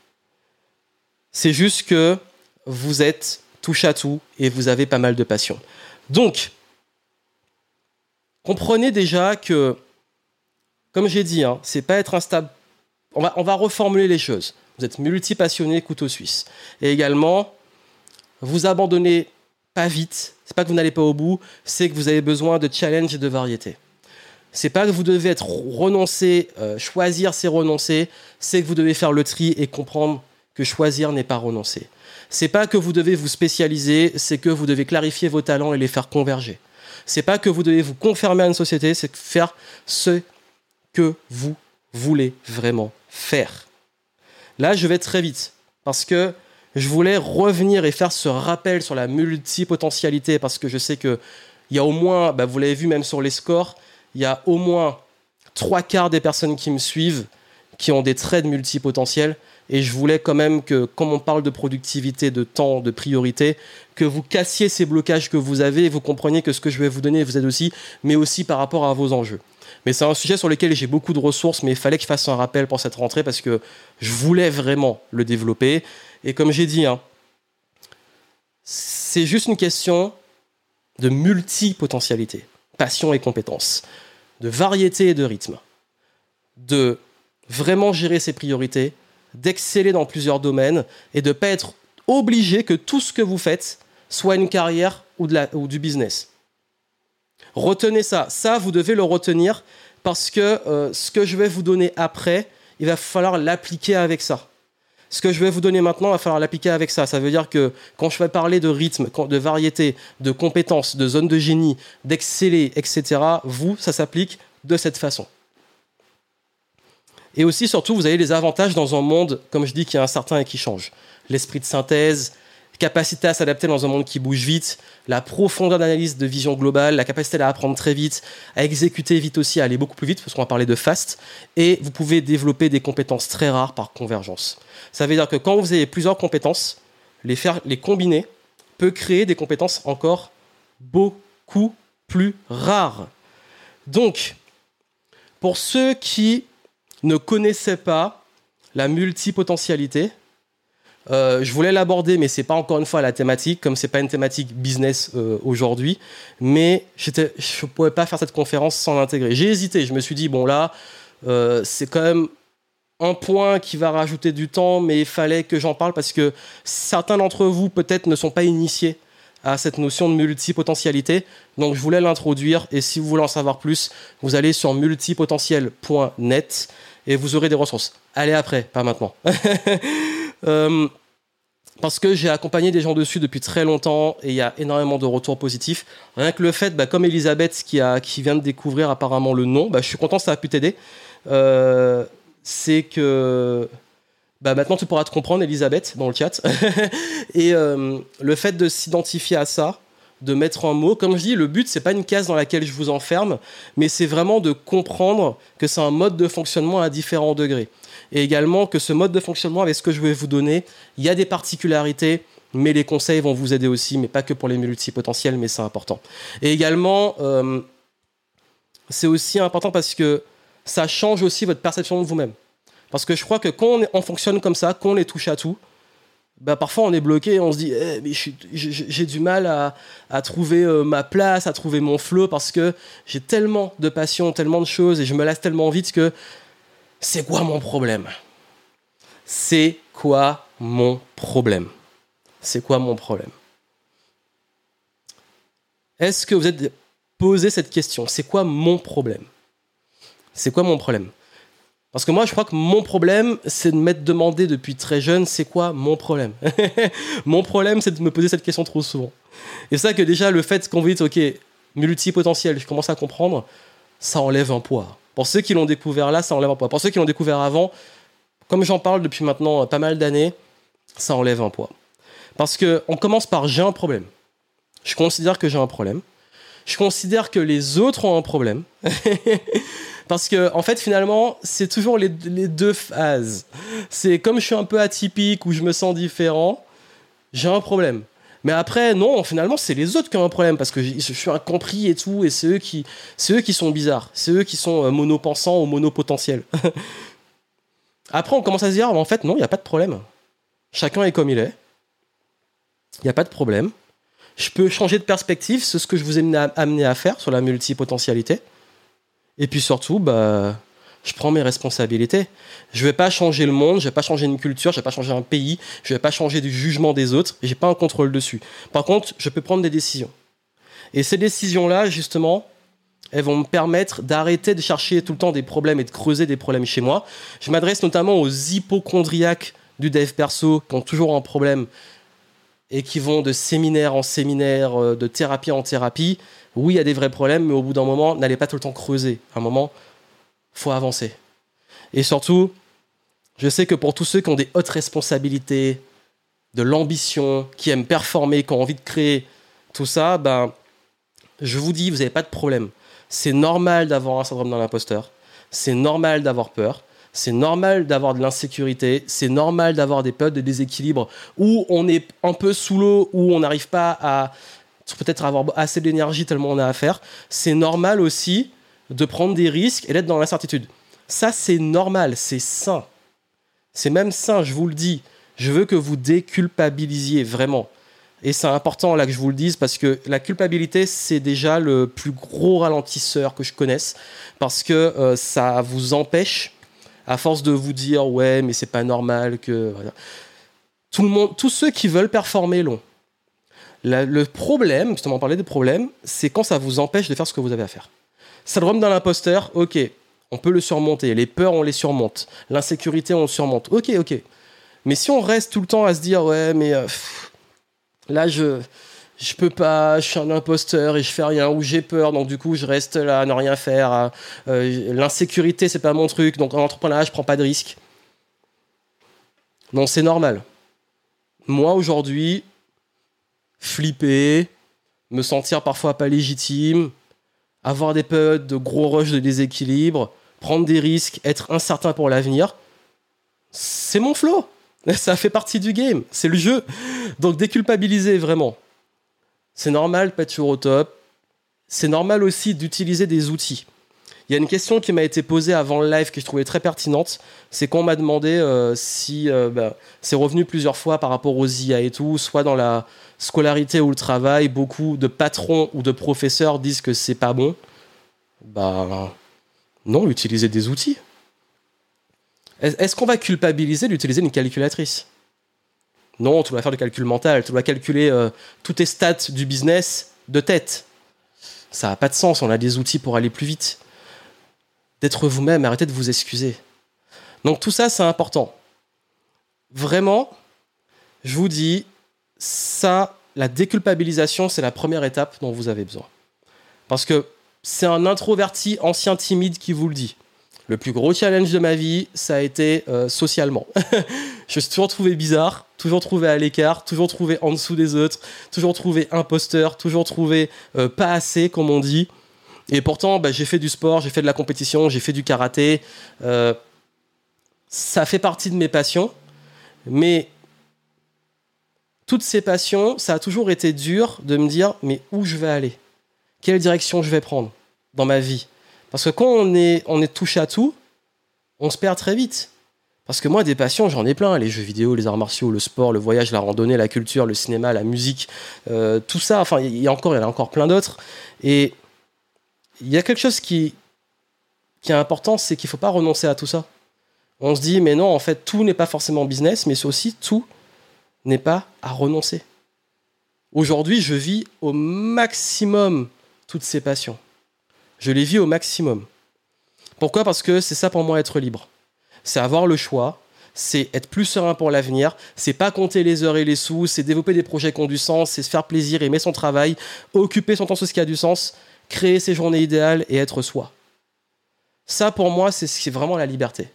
C'est juste que vous êtes touche à tout et vous avez pas mal de passion. Donc, comprenez déjà que, comme j'ai dit, hein, c'est pas être instable. On va, on va reformuler les choses. Vous êtes multi-passionné couteau suisse. Et également, vous abandonnez pas vite, c'est pas que vous n'allez pas au bout, c'est que vous avez besoin de challenge et de variété. C'est pas que vous devez être renoncé, euh, choisir c'est renoncer, c'est que vous devez faire le tri et comprendre que choisir n'est pas renoncer. C'est pas que vous devez vous spécialiser, c'est que vous devez clarifier vos talents et les faire converger. C'est pas que vous devez vous confermer à une société, c'est faire ce que vous voulez vraiment faire. Là, je vais très vite parce que je voulais revenir et faire ce rappel sur la multipotentialité parce que je sais que il y a au moins, bah, vous l'avez vu même sur les scores, il y a au moins trois quarts des personnes qui me suivent qui ont des traits de multipotentiel. Et je voulais quand même que, comme on parle de productivité, de temps, de priorité, que vous cassiez ces blocages que vous avez et vous compreniez que ce que je vais vous donner vous aide aussi, mais aussi par rapport à vos enjeux. Mais c'est un sujet sur lequel j'ai beaucoup de ressources, mais il fallait que je fasse un rappel pour cette rentrée parce que je voulais vraiment le développer. Et comme j'ai dit, hein, c'est juste une question de multipotentialité, passion et compétence, de variété et de rythme, de vraiment gérer ses priorités, d'exceller dans plusieurs domaines et de ne pas être obligé que tout ce que vous faites soit une carrière ou, du business. Retenez ça. Ça, vous devez le retenir parce que euh, ce que je vais vous donner après, il va falloir l'appliquer avec ça. Ce que je vais vous donner maintenant, il va falloir l'appliquer avec ça. Ça veut dire que quand je vais parler de rythme, de variété, de compétences, de zone de génie, d'exceller, etc., vous, ça s'applique de cette façon. Et aussi, surtout, vous avez les avantages dans un monde, comme je dis, qui est incertain et qui change. L'esprit de synthèse, capacité à s'adapter dans un monde qui bouge vite, la profondeur d'analyse de vision globale, la capacité à apprendre très vite, à exécuter vite aussi, à aller beaucoup plus vite, parce qu'on va parler de fast, et vous pouvez développer des compétences très rares par convergence. Ça veut dire que quand vous avez plusieurs compétences, les, faire, les combiner peut créer des compétences encore beaucoup plus rares. Donc, pour ceux qui ne connaissaient pas la multipotentialité, euh, je voulais l'aborder, mais c'est pas encore une fois la thématique, comme c'est pas une thématique business euh, aujourd'hui. Mais je ne pouvais pas faire cette conférence sans l'intégrer. J'ai hésité. Je me suis dit bon là, euh, c'est quand même un point qui va rajouter du temps, mais il fallait que j'en parle parce que certains d'entre vous peut-être ne sont pas initiés à cette notion de multipotentialité. Donc je voulais l'introduire et si vous voulez en savoir plus, vous allez sur multipotentiel.net et vous aurez des ressources. Allez après, pas maintenant. [LAUGHS] Euh, parce que j'ai accompagné des gens dessus depuis très longtemps et il y a énormément de retours positifs. Rien que le fait, bah, comme Elisabeth qui, a, qui vient de découvrir apparemment le nom, bah, je suis content que ça a pu t'aider. Euh, c'est que bah, maintenant tu pourras te comprendre, Elisabeth, dans le chat. [LAUGHS] et euh, le fait de s'identifier à ça, de mettre en mots, comme je dis, le but, c'est pas une case dans laquelle je vous enferme, mais c'est vraiment de comprendre que c'est un mode de fonctionnement à différents degrés et également que ce mode de fonctionnement avec ce que je vais vous donner, il y a des particularités, mais les conseils vont vous aider aussi, mais pas que pour les multipotentiels, mais c'est important. Et également, euh, c'est aussi important parce que ça change aussi votre perception de vous-même. Parce que je crois que quand on, fonctionne comme ça, quand on les touche à tout, bah parfois on est bloqué, on se dit eh, j'ai du mal à, trouver euh, ma place, à trouver mon flow parce que j'ai tellement de passion, tellement de choses et je me lasse tellement vite que c'est quoi mon problème? C'est quoi mon problème? C'est quoi mon problème? Est-ce que vous êtes posé cette question? C'est quoi mon problème? C'est quoi mon problème? Parce que moi, je crois que mon problème, c'est de m'être demandé depuis très jeune, c'est quoi mon problème? [LAUGHS] Mon problème, c'est de me poser cette question trop souvent. Et c'est ça que déjà, le fait qu'on vous dise, ok, multipotentiel, je commence à comprendre, ça enlève un poids. Pour ceux qui l'ont découvert là, ça enlève un poids. Pour ceux qui l'ont découvert avant, comme j'en parle depuis maintenant pas mal d'années, ça enlève un poids. Parce qu'on commence par j'ai un problème. Je considère que j'ai un problème. Je considère que les autres ont un problème. [LAUGHS] Parce que, en fait, finalement, c'est toujours les, les deux phases. C'est comme je suis un peu atypique ou je me sens différent, j'ai un problème. Mais après, non, finalement, c'est les autres qui ont un problème parce que je suis incompris et tout, et c'est eux qui, eux qui sont bizarres, c'est eux qui sont euh, monopensants ou monopotentiels. [LAUGHS] après, on commence à se dire, en fait, non, il n'y a pas de problème. Chacun est comme il est. Il n'y a pas de problème. Je peux changer de perspective, c'est ce que je vous ai amené à faire sur la multipotentialité. Et puis surtout, bah, je prends mes responsabilités. Je ne vais pas changer le monde, je ne vais pas changer une culture, je ne vais pas changer un pays, je ne vais pas changer du jugement des autres, je n'ai pas un contrôle dessus. Par contre, je peux prendre des décisions. Et ces décisions-là, justement, elles vont me permettre d'arrêter de chercher tout le temps des problèmes et de creuser des problèmes chez moi. Je m'adresse notamment aux hypochondriaques du dev perso qui ont toujours un problème et qui vont de séminaire en séminaire, euh, de thérapie en thérapie. Oui, il y a des vrais problèmes, mais au bout d'un moment, n'allez pas tout le temps creuser. À un moment, faut avancer. Et surtout, je sais que pour tous ceux qui ont des hautes responsabilités, de l'ambition, qui aiment performer, qui ont envie de créer tout ça, ben, je vous dis, vous n'avez pas de problème. C'est normal d'avoir un syndrome de l'imposteur. C'est normal d'avoir peur. C'est normal d'avoir de l'insécurité. C'est normal d'avoir des périodes de déséquilibre où on est un peu sous l'eau, où on n'arrive pas à peut-être avoir assez d'énergie tellement on a à faire. C'est normal aussi de prendre des risques et d'être dans l'incertitude. Ça, c'est normal, c'est sain. C'est même sain, je vous le dis. Je veux que vous déculpabilisiez vraiment. Et c'est important là que je vous le dise parce que la culpabilité, c'est déjà le plus gros ralentisseur que je connaisse parce que euh, ça vous empêche, à force de vous dire ouais, mais c'est pas normal que. Tout le monde, tous ceux qui veulent performer l'ont. le problème, justement, on parlait des problèmes, c'est quand ça vous empêche de faire ce que vous avez à faire. Syndrome d'un imposteur, ok, on peut le surmonter. Les peurs, on les surmonte. L'insécurité, on le surmonte. Ok, ok. Mais si on reste tout le temps à se dire, ouais, mais euh, là, je, je peux pas, je suis un imposteur et je fais rien, ou j'ai peur, donc du coup, je reste là à ne rien faire. Euh, l'insécurité, c'est pas mon truc, donc en entrepreneuriat, je prends pas de risques. Non, c'est normal. Moi, aujourd'hui, flipper, me sentir parfois pas légitime, avoir des périodes de gros rush de déséquilibre, prendre des risques, être incertain pour l'avenir, c'est mon flow. [LAUGHS] Ça fait partie du game, c'est le jeu. Donc déculpabiliser vraiment. C'est normal pas toujours au top. C'est normal aussi d'utiliser des outils. Il y a une question qui m'a été posée avant le live que je trouvais très pertinente. C'est qu'on m'a demandé euh, si euh, bah, c'est revenu plusieurs fois par rapport aux IA et tout, soit dans la scolarité ou le travail, beaucoup de patrons ou de professeurs disent que c'est pas bon. Bah non, utiliser des outils. Est-ce qu'on va culpabiliser d'utiliser une calculatrice? Non, tu dois faire du calcul mental, tu dois calculer euh, tous tes stats du business de tête. Ça n'a pas de sens, on a des outils pour aller plus vite. D'être vous-même, arrêtez de vous excuser. Donc tout ça, c'est important. Vraiment, je vous dis, ça, la déculpabilisation, c'est la première étape dont vous avez besoin. Parce que c'est un introverti ancien timide qui vous le dit. Le plus gros challenge de ma vie, ça a été euh, socialement. [LAUGHS] je suis toujours trouvé bizarre, toujours trouvé à l'écart, toujours trouvé en dessous des autres, toujours trouvé imposteur, toujours trouvé euh, pas assez, comme on dit. Et pourtant, bah, j'ai fait du sport, j'ai fait de la compétition, j'ai fait du karaté. Euh, ça fait partie de mes passions. Mais toutes ces passions, ça a toujours été dur de me dire, mais où je vais aller? Quelle direction je vais prendre dans ma vie? Parce que quand on est, touché à tout, on se perd très vite. Parce que moi, des passions, j'en ai plein. Les jeux vidéo, les arts martiaux, le sport, le voyage, la randonnée, la culture, le cinéma, la musique, euh, tout ça. Enfin, il y, a encore, il y en a encore plein d'autres. Et il y a quelque chose qui, est important, c'est qu'il ne faut pas renoncer à tout ça. On se dit, mais non, en fait, tout n'est pas forcément business, mais c'est aussi tout n'est pas à renoncer. Aujourd'hui, je vis au maximum toutes ces passions. Je les vis au maximum. Pourquoi? Parce que c'est ça pour moi être libre. C'est avoir le choix, c'est être plus serein pour l'avenir, c'est pas compter les heures et les sous, c'est développer des projets qui ont du sens, c'est se faire plaisir, aimer son travail, occuper son temps sur ce qui a du sens, créer ses journées idéales et être soi. Ça, pour moi, c'est vraiment la liberté.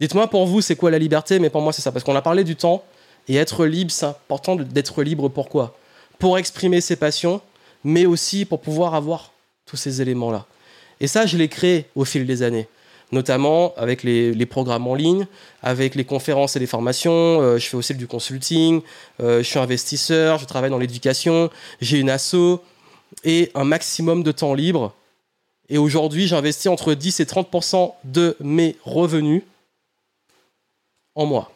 Dites-moi pour vous, c'est quoi la liberté, mais pour moi, c'est ça. Parce qu'on a parlé du temps, et être libre, c'est important d'être libre pourquoi? Pour exprimer ses passions, mais aussi pour pouvoir avoir tous ces éléments-là. Et ça, je l'ai créé au fil des années, notamment avec les, programmes en ligne, avec les conférences et les formations. Euh, je fais aussi du consulting, euh, je suis investisseur, je travaille dans l'éducation, j'ai une asso et un maximum de temps libre. Et aujourd'hui, j'investis entre 10 et 30% de mes revenus en moi.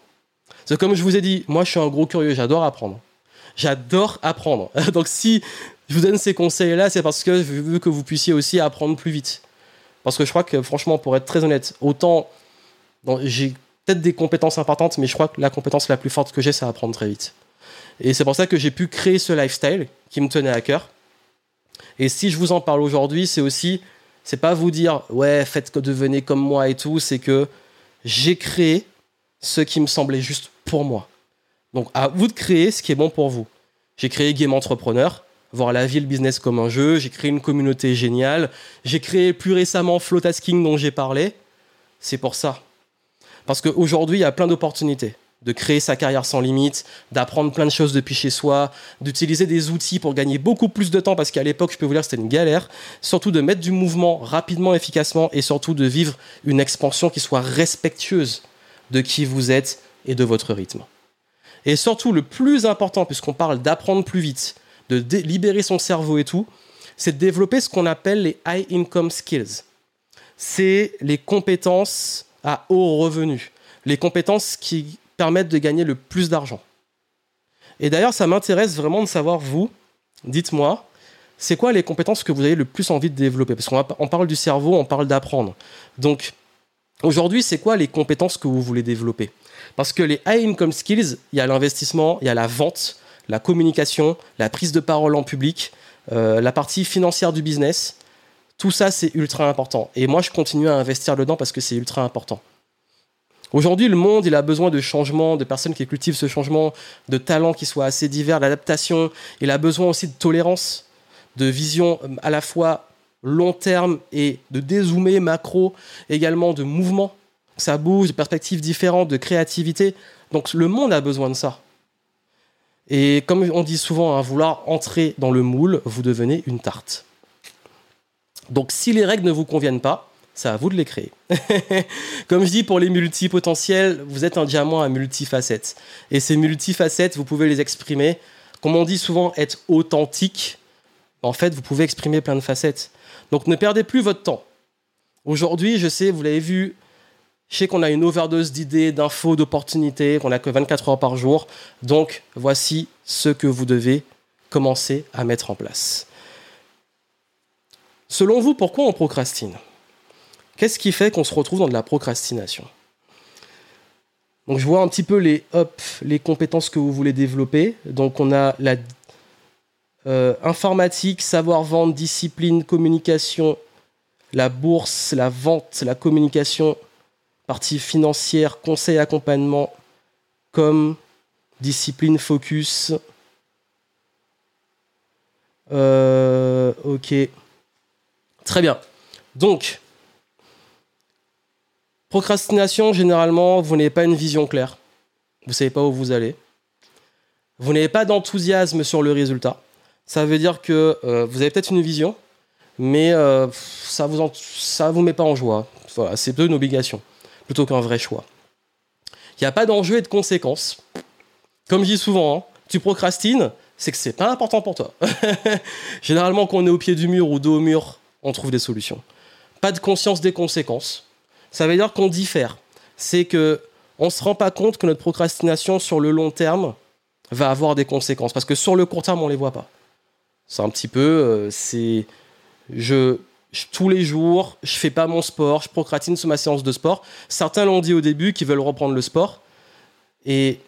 C'est comme je vous ai dit, moi je suis un gros curieux, j'adore apprendre. J'adore apprendre. [LAUGHS] Donc si je vous donne ces conseils-là, c'est parce que je veux que vous puissiez aussi apprendre plus vite. Parce que je crois que franchement, pour être très honnête, autant j'ai peut-être des compétences importantes, mais je crois que la compétence la plus forte que j'ai, c'est apprendre très vite. Et c'est pour ça que j'ai pu créer ce lifestyle qui me tenait à cœur. Et si je vous en parle aujourd'hui, c'est aussi, c'est pas vous dire, ouais, faites que devenez comme moi et tout, c'est que j'ai créé ce qui me semblait juste pour moi. Donc à vous de créer ce qui est bon pour vous. J'ai créé Game Entrepreneur, voir la vie, le business comme un jeu. J'ai créé une communauté géniale. J'ai créé plus récemment Flowtasking dont j'ai parlé. C'est pour ça. Parce qu'aujourd'hui, il y a plein d'opportunités de créer sa carrière sans limite, d'apprendre plein de choses depuis chez soi, d'utiliser des outils pour gagner beaucoup plus de temps, parce qu'à l'époque, je peux vous dire c'était une galère, surtout de mettre du mouvement rapidement, efficacement, et surtout de vivre une expansion qui soit respectueuse de qui vous êtes et de votre rythme. Et surtout, le plus important, puisqu'on parle d'apprendre plus vite, de libérer son cerveau et tout, c'est de développer ce qu'on appelle les high income skills. C'est les compétences à haut revenu, les compétences qui permettent de gagner le plus d'argent. Et d'ailleurs, ça m'intéresse vraiment de savoir, vous, dites-moi, c'est quoi les compétences que vous avez le plus envie de développer? Parce qu'on parle du cerveau, on parle d'apprendre. Donc, Aujourd'hui, c'est quoi les compétences que vous voulez développer? Parce que les high income skills, il y a l'investissement, il y a la vente, la communication, la prise de parole en public, euh, la partie financière du business. Tout ça, c'est ultra important. Et moi, je continue à investir dedans parce que c'est ultra important. Aujourd'hui, le monde, il a besoin de changements, de personnes qui cultivent ce changement, de talents qui soient assez divers, d'adaptation. Il a besoin aussi de tolérance, de vision euh, à la fois long terme et de dézoomer macro, également de mouvement. Ça bouge, de perspectives différentes, de créativité. Donc le monde a besoin de ça. Et comme on dit souvent, hein, vouloir entrer dans le moule, vous devenez une tarte. Donc si les règles ne vous conviennent pas, c'est à vous de les créer. [LAUGHS] Comme je dis pour les multipotentiels, vous êtes un diamant à multifacettes. Et ces multifacettes, vous pouvez les exprimer. Comme on dit souvent, être authentique, en fait, vous pouvez exprimer plein de facettes. Donc ne perdez plus votre temps. Aujourd'hui, je sais, vous l'avez vu, je sais qu'on a une overdose d'idées, d'infos, d'opportunités, qu'on n'a que 24 heures par jour. Donc voici ce que vous devez commencer à mettre en place. Selon vous, pourquoi on procrastine? Qu'est-ce qui fait qu'on se retrouve dans de la procrastination? Donc je vois un petit peu les, les compétences que vous voulez développer. Donc on a la euh, informatique, savoir-vendre, discipline, communication, la bourse, la vente, la communication, partie financière, conseil, accompagnement, comme discipline, focus. Euh, ok. Très bien. Donc, procrastination, généralement, vous n'avez pas une vision claire. Vous ne savez pas où vous allez. Vous n'avez pas d'enthousiasme sur le résultat. Ça veut dire que euh, vous avez peut-être une vision, mais euh, ça ne vous, ça vous met pas en joie. C'est peu une obligation, plutôt qu'un vrai choix. Il n'y a pas d'enjeu et de conséquences. Comme je dis souvent, hein, tu procrastines, c'est que c'est pas important pour toi. [LAUGHS] Généralement, quand on est au pied du mur ou dos au mur, on trouve des solutions. Pas de conscience des conséquences. Ça veut dire qu'on diffère. C'est que on se rend pas compte que notre procrastination sur le long terme va avoir des conséquences parce que sur le court terme on les voit pas. C'est un petit peu, euh, c'est je, tous les jours, je fais pas mon sport, je procrastine sur ma séance de sport. Certains l'ont dit au début qu'ils veulent reprendre le sport et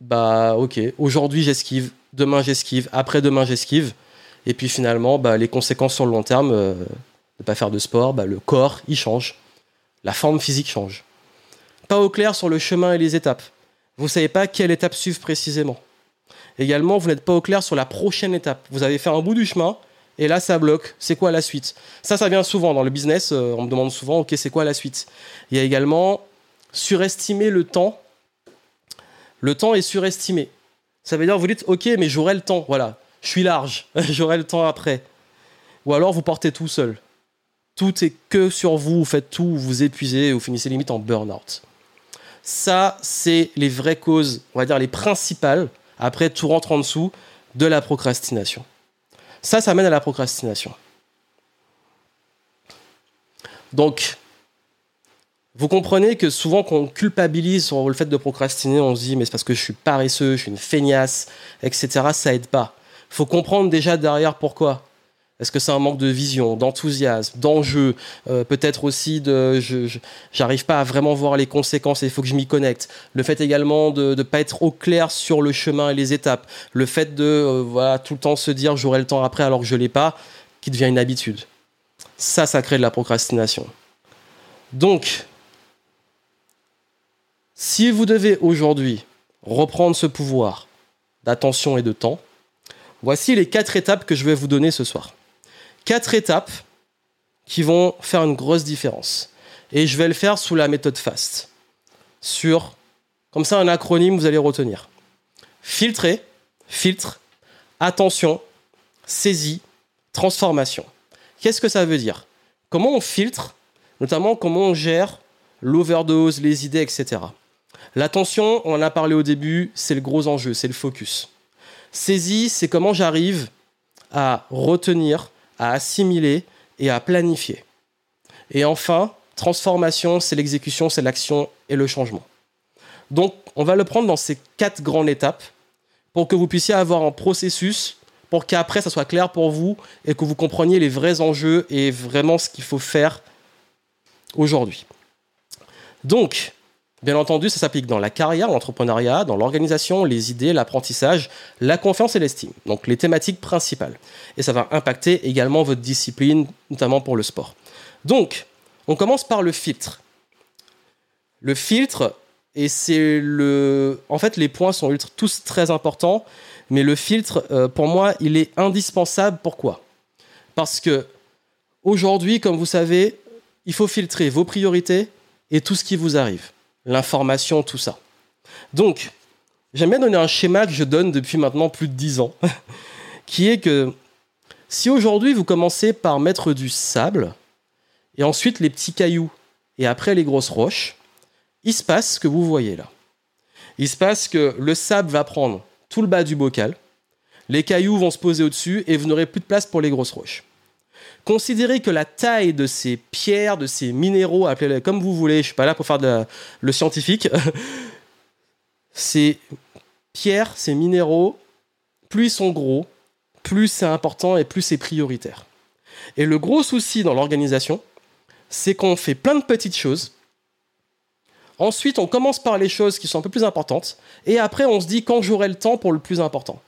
bah ok, aujourd'hui j'esquive, demain j'esquive, après-demain j'esquive et puis finalement, bah, les conséquences sur le long terme, euh, de ne pas faire de sport, bah, le corps, il change. La forme physique change. Pas au clair sur le chemin et les étapes. Vous ne savez pas quelle étape suivre précisément. Également, vous n'êtes pas au clair sur la prochaine étape. Vous avez fait un bout du chemin, et là, ça bloque. C'est quoi la suite? Ça, ça vient souvent dans le business. Euh, on me demande souvent, OK, c'est quoi la suite? Il y a également surestimer le temps. Le temps est surestimé. Ça veut dire, vous dites, OK, mais j'aurai le temps. Voilà je suis large, [LAUGHS] j'aurai le temps après. Ou alors vous portez tout seul. Tout est que sur vous, vous faites tout, vous épuisez, vous finissez limite en burn-out. Ça, c'est les vraies causes, on va dire les principales, après tout rentre en dessous, de la procrastination. Ça, ça mène à la procrastination. Donc, vous comprenez que souvent qu'on culpabilise sur le fait de procrastiner, on se dit mais c'est parce que je suis paresseux, je suis une feignasse, etc. Ça aide pas faut comprendre déjà derrière pourquoi. Est-ce que c'est un manque de vision, d'enthousiasme, d'enjeu euh, Peut-être aussi de je j'arrive pas à vraiment voir les conséquences et il faut que je m'y connecte. Le fait également de ne pas être au clair sur le chemin et les étapes. Le fait de euh, voilà, tout le temps se dire j'aurai le temps après alors que je l'ai pas, qui devient une habitude. Ça, ça crée de la procrastination. Donc, si vous devez aujourd'hui reprendre ce pouvoir d'attention et de temps, Voici les quatre étapes que je vais vous donner ce soir. Quatre étapes qui vont faire une grosse différence. Et je vais le faire sous la méthode FAST. Sur, comme ça, un acronyme, vous allez retenir. Filtrer, filtre, attention, saisie, transformation. Qu'est-ce que ça veut dire? Comment on filtre, notamment comment on gère l'overdose, les idées, etc. L'attention, on en a parlé au début, c'est le gros enjeu, c'est le focus. Saisie, c'est comment j'arrive à retenir, à assimiler et à planifier. Et enfin, transformation, c'est l'exécution, c'est l'action et le changement. Donc, on va le prendre dans ces quatre grandes étapes pour que vous puissiez avoir un processus pour qu'après, ça soit clair pour vous et que vous compreniez les vrais enjeux et vraiment ce qu'il faut faire aujourd'hui. Donc, Bien entendu, ça s'applique dans la carrière, l'entrepreneuriat, dans l'organisation, les idées, l'apprentissage, la confiance et l'estime. Donc les thématiques principales. Et ça va impacter également votre discipline, notamment pour le sport. Donc, on commence par le filtre. Le filtre, et c'est le... En fait, les points sont tous très importants, mais le filtre, euh, pour moi, il est indispensable. Pourquoi? Parce que aujourd'hui, comme vous savez, il faut filtrer vos priorités et tout ce qui vous arrive l'information, tout ça. Donc, j'aime bien donner un schéma que je donne depuis maintenant plus de 10 ans, [LAUGHS] qui est que si aujourd'hui vous commencez par mettre du sable, et ensuite les petits cailloux, et après les grosses roches, il se passe ce que vous voyez là. Il se passe que le sable va prendre tout le bas du bocal, les cailloux vont se poser au-dessus, et vous n'aurez plus de place pour les grosses roches. Considérez que la taille de ces pierres, de ces minéraux, appelez-les comme vous voulez, je ne suis pas là pour faire le scientifique, [LAUGHS] ces pierres, ces minéraux, plus ils sont gros, plus c'est important et plus c'est prioritaire. Et le gros souci dans l'organisation, c'est qu'on fait plein de petites choses. Ensuite, on commence par les choses qui sont un peu plus importantes. Et après, on se dit quand j'aurai le temps pour le plus important.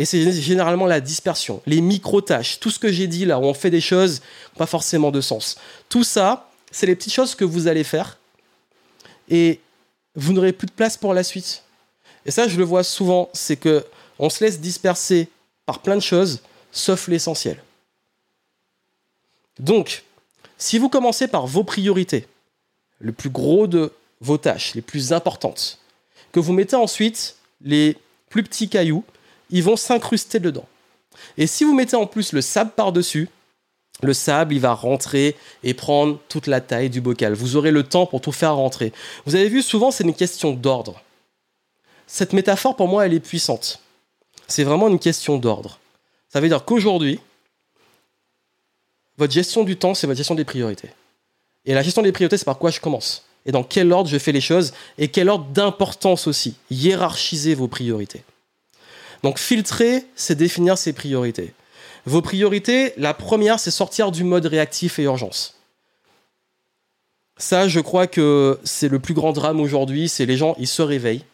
Et c'est généralement la dispersion, les micro-tâches, tout ce que j'ai dit là, où on fait des choses pas forcément de sens. Tout ça, c'est les petites choses que vous allez faire et vous n'aurez plus de place pour la suite. Et ça, je le vois souvent, c'est que on se laisse disperser par plein de choses, sauf l'essentiel. Donc, si vous commencez par vos priorités, le plus gros de vos tâches, les plus importantes, que vous mettez ensuite les plus petits cailloux, ils vont s'incruster dedans. Et si vous mettez en plus le sable par-dessus, le sable, il va rentrer et prendre toute la taille du bocal. Vous aurez le temps pour tout faire rentrer. Vous avez vu, souvent, c'est une question d'ordre. Cette métaphore, pour moi, elle est puissante. C'est vraiment une question d'ordre. Ça veut dire qu'aujourd'hui, votre gestion du temps, c'est votre gestion des priorités. Et la gestion des priorités, c'est par quoi je commence. Et dans quel ordre je fais les choses, et quel ordre d'importance aussi. Hiérarchiser vos priorités. Donc filtrer, c'est définir ses priorités. Vos priorités, la première, c'est sortir du mode réactif et urgence. Ça, je crois que c'est le plus grand drame aujourd'hui, c'est les gens, ils se réveillent.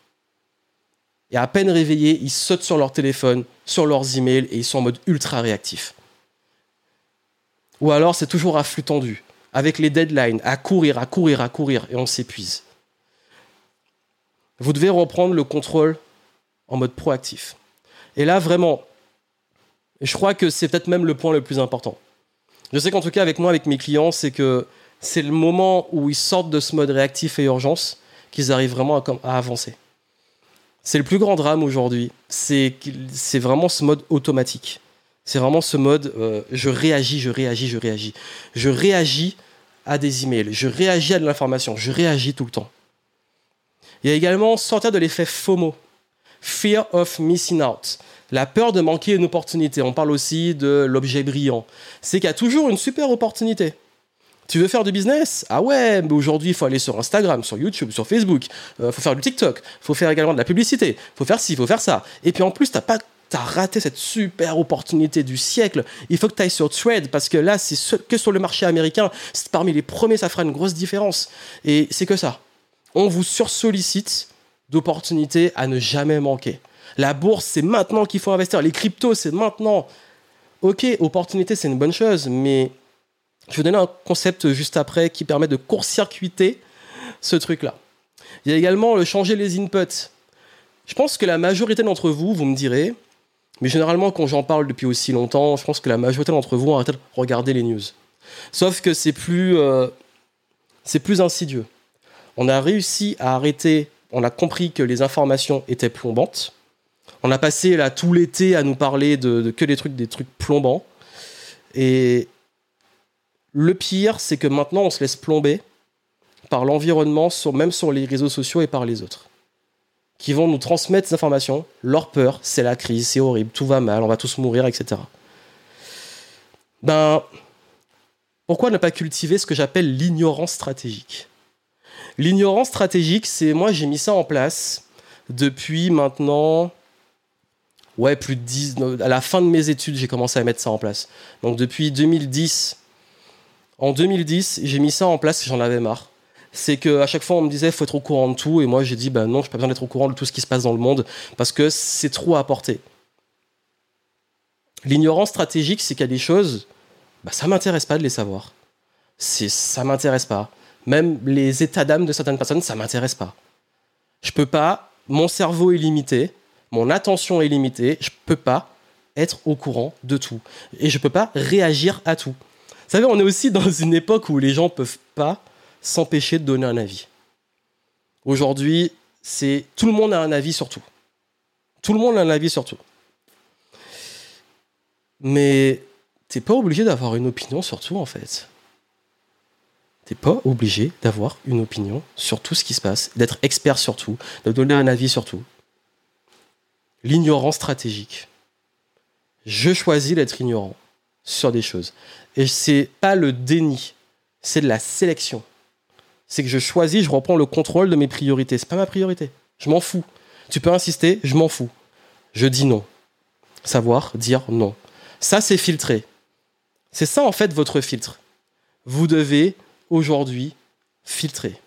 Et à peine réveillés, ils sautent sur leur téléphone, sur leurs emails, et ils sont en mode ultra réactif. Ou alors, c'est toujours à flux tendu, avec les deadlines, à courir, à courir, à courir, et on s'épuise. Vous devez reprendre le contrôle en mode proactif. Et là, vraiment, je crois que c'est peut-être même le point le plus important. Je sais qu'en tout cas, avec moi, avec mes clients, c'est que c'est le moment où ils sortent de ce mode réactif et urgence qu'ils arrivent vraiment à, avancer. C'est le plus grand drame aujourd'hui. C'est vraiment ce mode automatique. C'est vraiment ce mode euh, je réagis, je réagis, je réagis. Je réagis à des emails, je réagis à de l'information, je réagis tout le temps. Il y a également sortir de l'effet FOMO. Fear of missing out. La peur de manquer une opportunité. On parle aussi de l'objet brillant. C'est qu'il y a toujours une super opportunité. Tu veux faire du business? Ah ouais, mais aujourd'hui, il faut aller sur Instagram, sur YouTube, sur Facebook. Il euh, faut faire du TikTok. Il faut faire également de la publicité. Il faut faire ci, il faut faire ça. Et puis en plus, tu pas T'as raté cette super opportunité du siècle. Il faut que tu ailles sur Thread parce que là, c'est que sur le marché américain. C'est parmi les premiers, ça fera une grosse différence. Et c'est que ça. On vous sursollicite d'opportunités à ne jamais manquer. La bourse, c'est maintenant qu'il faut investir. Les cryptos, c'est maintenant. Ok, opportunité, c'est une bonne chose, mais je vais donner un concept juste après qui permet de court-circuiter ce truc-là. Il y a également le changer les inputs. Je pense que la majorité d'entre vous, vous me direz, mais généralement quand j'en parle depuis aussi longtemps, je pense que la majorité d'entre vous ont arrêté de regarder les news. Sauf que c'est plus, euh, c'est plus insidieux. On a réussi à arrêter on a compris que les informations étaient plombantes. On a passé là tout l'été à nous parler de, que des trucs, des trucs plombants. Et le pire, c'est que maintenant, on se laisse plomber par l'environnement, même sur les réseaux sociaux et par les autres, qui vont nous transmettre ces informations. Leur peur, c'est la crise, c'est horrible, tout va mal, on va tous mourir, etc. Ben, pourquoi ne pas cultiver ce que j'appelle l'ignorance stratégique? L'ignorance stratégique, c'est moi j'ai mis ça en place depuis maintenant ouais, plus de 10 à la fin de mes études, j'ai commencé à mettre ça en place. Donc depuis 2010 en 2010, j'ai mis ça en place, j'en avais marre. c'est qu'à chaque fois on me disait faut être au courant de tout et moi j'ai dit bah non, j'ai pas besoin d'être au courant de tout ce qui se passe dans le monde parce que c'est trop à porter. L'ignorance stratégique, c'est qu'il y a des choses, bah, ça m'intéresse pas de les savoir. C'est ça m'intéresse pas. Même les états d'âme de certaines personnes, ça m'intéresse pas. Je peux pas, mon cerveau est limité, mon attention est limitée, je peux pas être au courant de tout et je peux pas réagir à tout. Vous savez, on est aussi dans une époque où les gens peuvent pas s'empêcher de donner un avis. Aujourd'hui, c'est tout le monde a un avis sur tout. Tout le monde a un avis sur tout. Mais t'es pas obligé d'avoir une opinion sur tout en fait. T'es pas obligé d'avoir une opinion sur tout ce qui se passe, d'être expert sur tout, de donner un avis sur tout. L'ignorance stratégique. Je choisis d'être ignorant sur des choses. Et c'est pas le déni, c'est de la sélection. C'est que je choisis, je reprends le contrôle de mes priorités. C'est pas ma priorité. Je m'en fous. Tu peux insister, je m'en fous. Je dis non. Savoir dire non. Ça, c'est filtré. C'est ça, en fait, votre filtre. Vous devez aujourd'hui filtrer.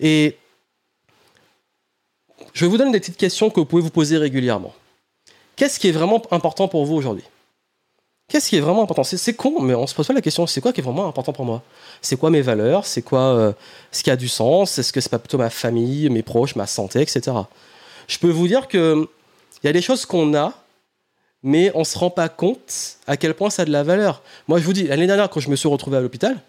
Et je vous donne des petites questions que vous pouvez vous poser régulièrement. Qu'est-ce qui est vraiment important pour vous aujourd'hui? Qu'est-ce qui est vraiment important? C'est con, mais on se pose pas la question c'est quoi qui est vraiment important pour moi? C'est quoi mes valeurs? C'est quoi euh, ce qui a du sens? Est-ce que c'est pas plutôt ma famille, mes proches, ma santé, etc. Je peux vous dire que il y a des choses qu'on a, mais on se rend pas compte à quel point ça a de la valeur. Moi, je vous dis, l'année dernière, quand je me suis retrouvé à l'hôpital,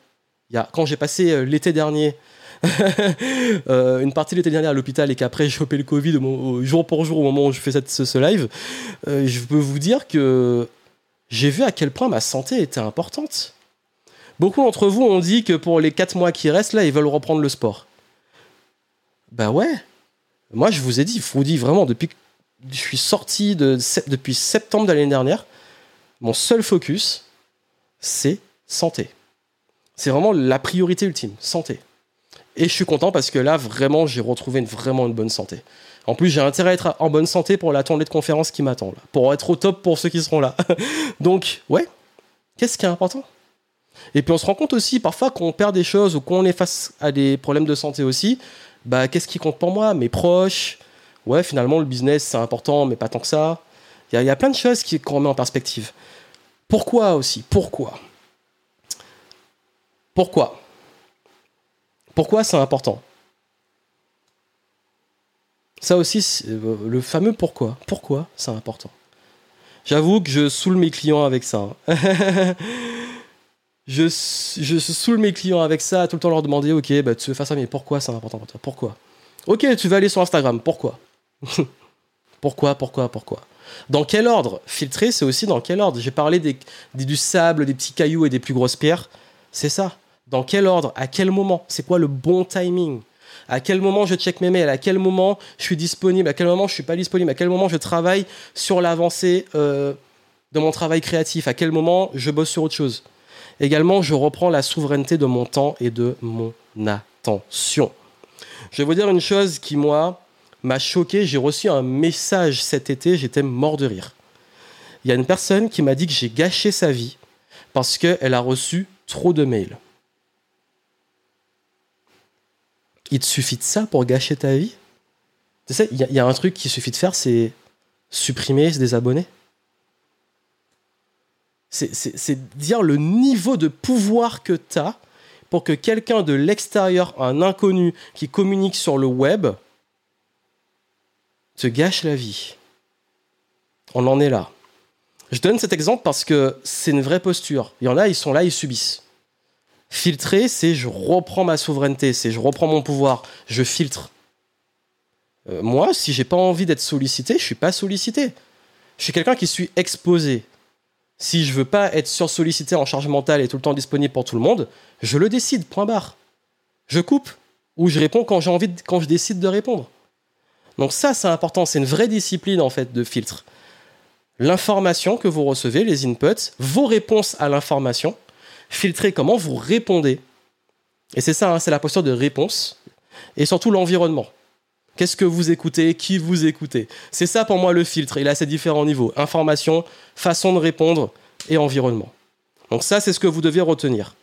quand j'ai passé euh, l'été dernier, [LAUGHS] euh, une partie de l'été dernier à l'hôpital et qu'après j'ai chopé le Covid jour pour jour au moment où je fais ce, live, euh, je peux vous dire que j'ai vu à quel point ma santé était importante. Beaucoup d'entre vous ont dit que pour les 4 mois qui restent, là, ils veulent reprendre le sport. Bah ouais. Moi, je vous ai dit, je vous dis vraiment, depuis que je suis sorti de, depuis septembre de l'année dernière, mon seul focus, c'est santé. C'est vraiment la priorité ultime, santé. Et je suis content parce que là, vraiment, j'ai retrouvé une, vraiment une bonne santé. En plus, j'ai intérêt à être en bonne santé pour la tournée de conférence qui m'attend, pour être au top pour ceux qui seront là. [LAUGHS] Donc, ouais, qu'est-ce qui est important? Et puis, on se rend compte aussi parfois qu'on perd des choses ou qu'on est face à des problèmes de santé aussi. Bah, qu'est-ce qui compte pour moi? Mes proches Ouais, finalement, le business, c'est important, mais pas tant que ça. Il y, y, a plein de choses qu'on met en perspective. Pourquoi aussi? Pourquoi? Pourquoi? Pourquoi c'est important Ça aussi, euh, le fameux pourquoi. Pourquoi c'est important J'avoue que je saoule mes clients avec ça. Hein. [LAUGHS] je, saoule mes clients avec ça, tout le temps leur demander, ok, bah, tu veux faire ça, mais pourquoi c'est important pour toi? Pourquoi? Ok, tu vas aller sur Instagram, pourquoi? [LAUGHS] Pourquoi, pourquoi, pourquoi? Dans quel ordre? Filtrer, c'est aussi dans quel ordre? J'ai parlé du sable, des petits cailloux et des plus grosses pierres. C'est ça. Dans quel ordre À quel moment C'est quoi le bon timing? À quel moment je check mes mails, à quel moment je suis disponible, à quel moment je suis pas disponible, à quel moment je travaille sur l'avancée euh, de mon travail créatif, à quel moment je bosse sur autre chose? Également, je reprends la souveraineté de mon temps et de mon attention. Je vais vous dire une chose qui, moi, m'a choqué. J'ai reçu un message cet été, j'étais mort de rire. Il y a une personne qui m'a dit que j'ai gâché sa vie parce qu'elle a reçu trop de mails. Il te suffit de ça pour gâcher ta vie? Tu sais, il y, a un truc qu'il suffit de faire, c'est supprimer, se désabonner. C'est dire le niveau de pouvoir que tu as pour que quelqu'un de l'extérieur, un inconnu qui communique sur le web, te gâche la vie. On en est là. Je donne cet exemple parce que c'est une vraie posture. Il y en a, ils sont là, ils subissent. Filtrer, c'est je reprends ma souveraineté, c'est je reprends mon pouvoir, je filtre. Euh, moi, si j'ai pas envie d'être sollicité, je suis pas sollicité. Je suis quelqu'un qui suis exposé. Si je veux pas être sursollicité en charge mentale et tout le temps disponible pour tout le monde, je le décide, point barre. Je coupe ou je réponds quand quand je décide de répondre. Donc ça, c'est important, c'est une vraie discipline en fait de filtre. L'information que vous recevez, les inputs, vos réponses à l'information, filtrer comment vous répondez. Et c'est ça, hein, c'est la posture de réponse. Et surtout l'environnement. Qu'est-ce que vous écoutez Qui vous écoutez C'est ça pour moi le filtre. Il a ces différents niveaux. Information, façon de répondre et environnement. Donc ça, c'est ce que vous devez retenir.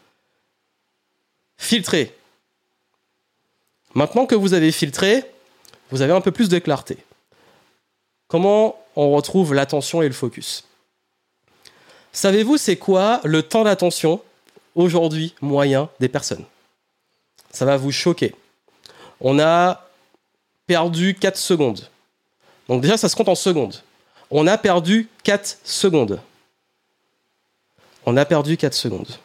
Filtrer. Maintenant que vous avez filtré, vous avez un peu plus de clarté. Comment on retrouve l'attention et le focus? Savez-vous c'est quoi le temps d'attention? Aujourd'hui moyen des personnes Ça va vous choquer. On a perdu 4 secondes. Donc déjà ça se compte en secondes. On a perdu 4 secondes. On a perdu 4 secondes.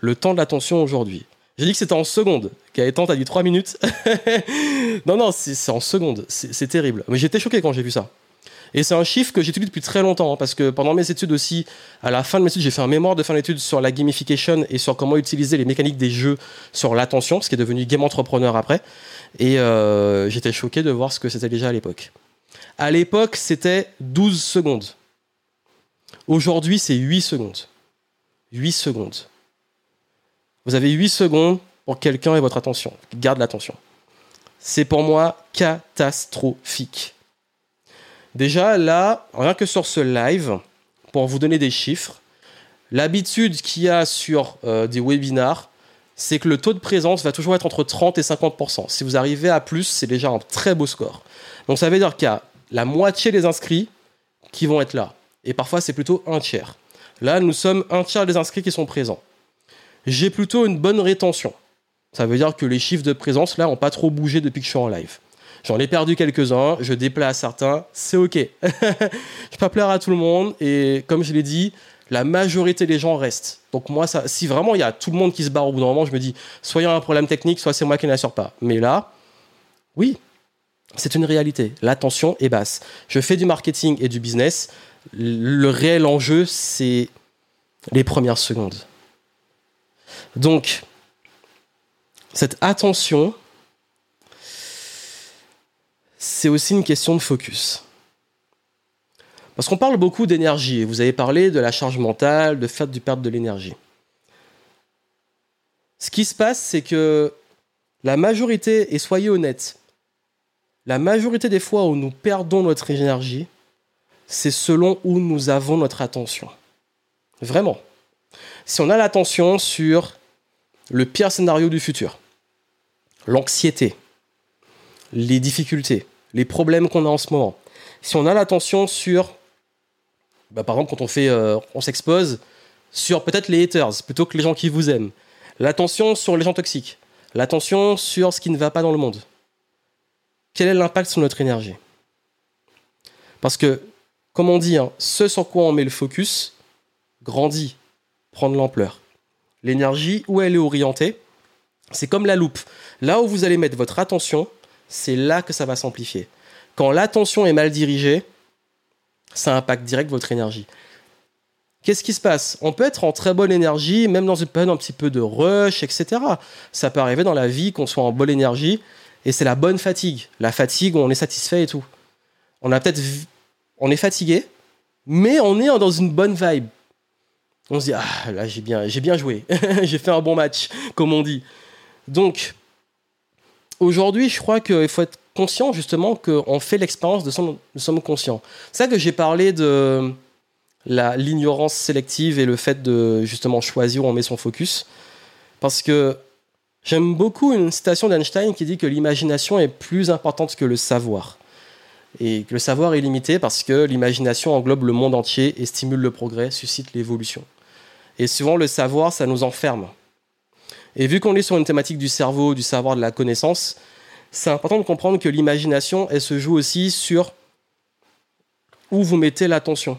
Le temps de l'attention aujourd'hui. J'ai dit que c'était en secondes. Gaëtan, t'as dit 3 minutes. [LAUGHS] non, non, c'est en secondes. C'est terrible. Mais j'étais choqué quand j'ai vu ça. Et c'est un chiffre que j'étudie depuis très longtemps, hein, parce que pendant mes études aussi, à la fin de mes études, j'ai fait un mémoire de fin d'études sur la gamification et sur comment utiliser les mécaniques des jeux sur l'attention, ce qui est devenu game entrepreneur après. Et euh, j'étais choqué de voir ce que c'était déjà à l'époque. À l'époque, c'était 12 secondes. Aujourd'hui, c'est 8 secondes. 8 secondes. Vous avez 8 secondes pour quelqu'un et votre attention. Garde l'attention. C'est pour moi catastrophique. Déjà, là, rien que sur ce live, pour vous donner des chiffres, l'habitude qu'il y a sur euh, des webinars, c'est que le taux de présence va toujours être entre 30 et 50%. Si vous arrivez à plus, c'est déjà un très beau score. Donc ça veut dire qu'il y a la moitié des inscrits qui vont être là. Et parfois, c'est plutôt un tiers. Là, nous sommes un tiers des inscrits qui sont présents j'ai plutôt une bonne rétention. Ça veut dire que les chiffres de présence, là, n'ont pas trop bougé depuis que je suis en live. J'en ai perdu quelques-uns, je déplace certains, c'est ok. [LAUGHS] je peux pas plaire à tout le monde, et comme je l'ai dit, la majorité des gens restent. Donc moi, ça, si vraiment il y a tout le monde qui se barre au bout d'un moment, je me dis, soit il y a un problème technique, soit c'est moi qui n'assure pas. Mais là, oui, c'est une réalité. L'attention est basse. Je fais du marketing et du business. Le réel enjeu, c'est les premières secondes. Donc, cette attention, c'est aussi une question de focus. Parce qu'on parle beaucoup d'énergie, vous avez parlé de la charge mentale, de faire du perdre de l'énergie. Ce qui se passe, c'est que la majorité, et soyez honnêtes, la majorité des fois où nous perdons notre énergie, c'est selon où nous avons notre attention. Vraiment. Si on a l'attention sur le pire scénario du futur, l'anxiété, les difficultés, les problèmes qu'on a en ce moment, si on a l'attention sur, bah, par exemple, quand on fait, euh, on s'expose sur peut-être les haters plutôt que les gens qui vous aiment, l'attention sur les gens toxiques, l'attention sur ce qui ne va pas dans le monde. Quel est l'impact sur notre énergie? Parce que, comme on dit, hein, ce sur quoi on met le focus grandit, prend de l'ampleur l'énergie, où elle est orientée. C'est comme la loupe. Là où vous allez mettre votre attention, c'est là que ça va s'amplifier. Quand l'attention est mal dirigée, ça impacte direct votre énergie. Qu'est-ce qui se passe? On peut être en très bonne énergie, même dans une période un petit peu de rush, etc. Ça peut arriver dans la vie qu'on soit en bonne énergie, et c'est la bonne fatigue. La fatigue où on est satisfait et tout. On a peut-être, on est fatigué, mais on est dans une bonne vibe on se dit ah là j'ai bien j'ai bien joué [LAUGHS] j'ai fait un bon match comme on dit donc aujourd'hui je crois qu'il faut être conscient justement qu'on fait l'expérience de son nous sommes conscients c'est ça que j'ai parlé de l'ignorance sélective et le fait de justement choisir où on met son focus parce que j'aime beaucoup une citation d'Einstein qui dit que l'imagination est plus importante que le savoir et que le savoir est limité parce que l'imagination englobe le monde entier et stimule le progrès, suscite l'évolution. Et souvent, le savoir, ça nous enferme. Et vu qu'on est sur une thématique du cerveau, du savoir, de la connaissance, c'est important de comprendre que l'imagination, elle se joue aussi sur où vous mettez l'attention.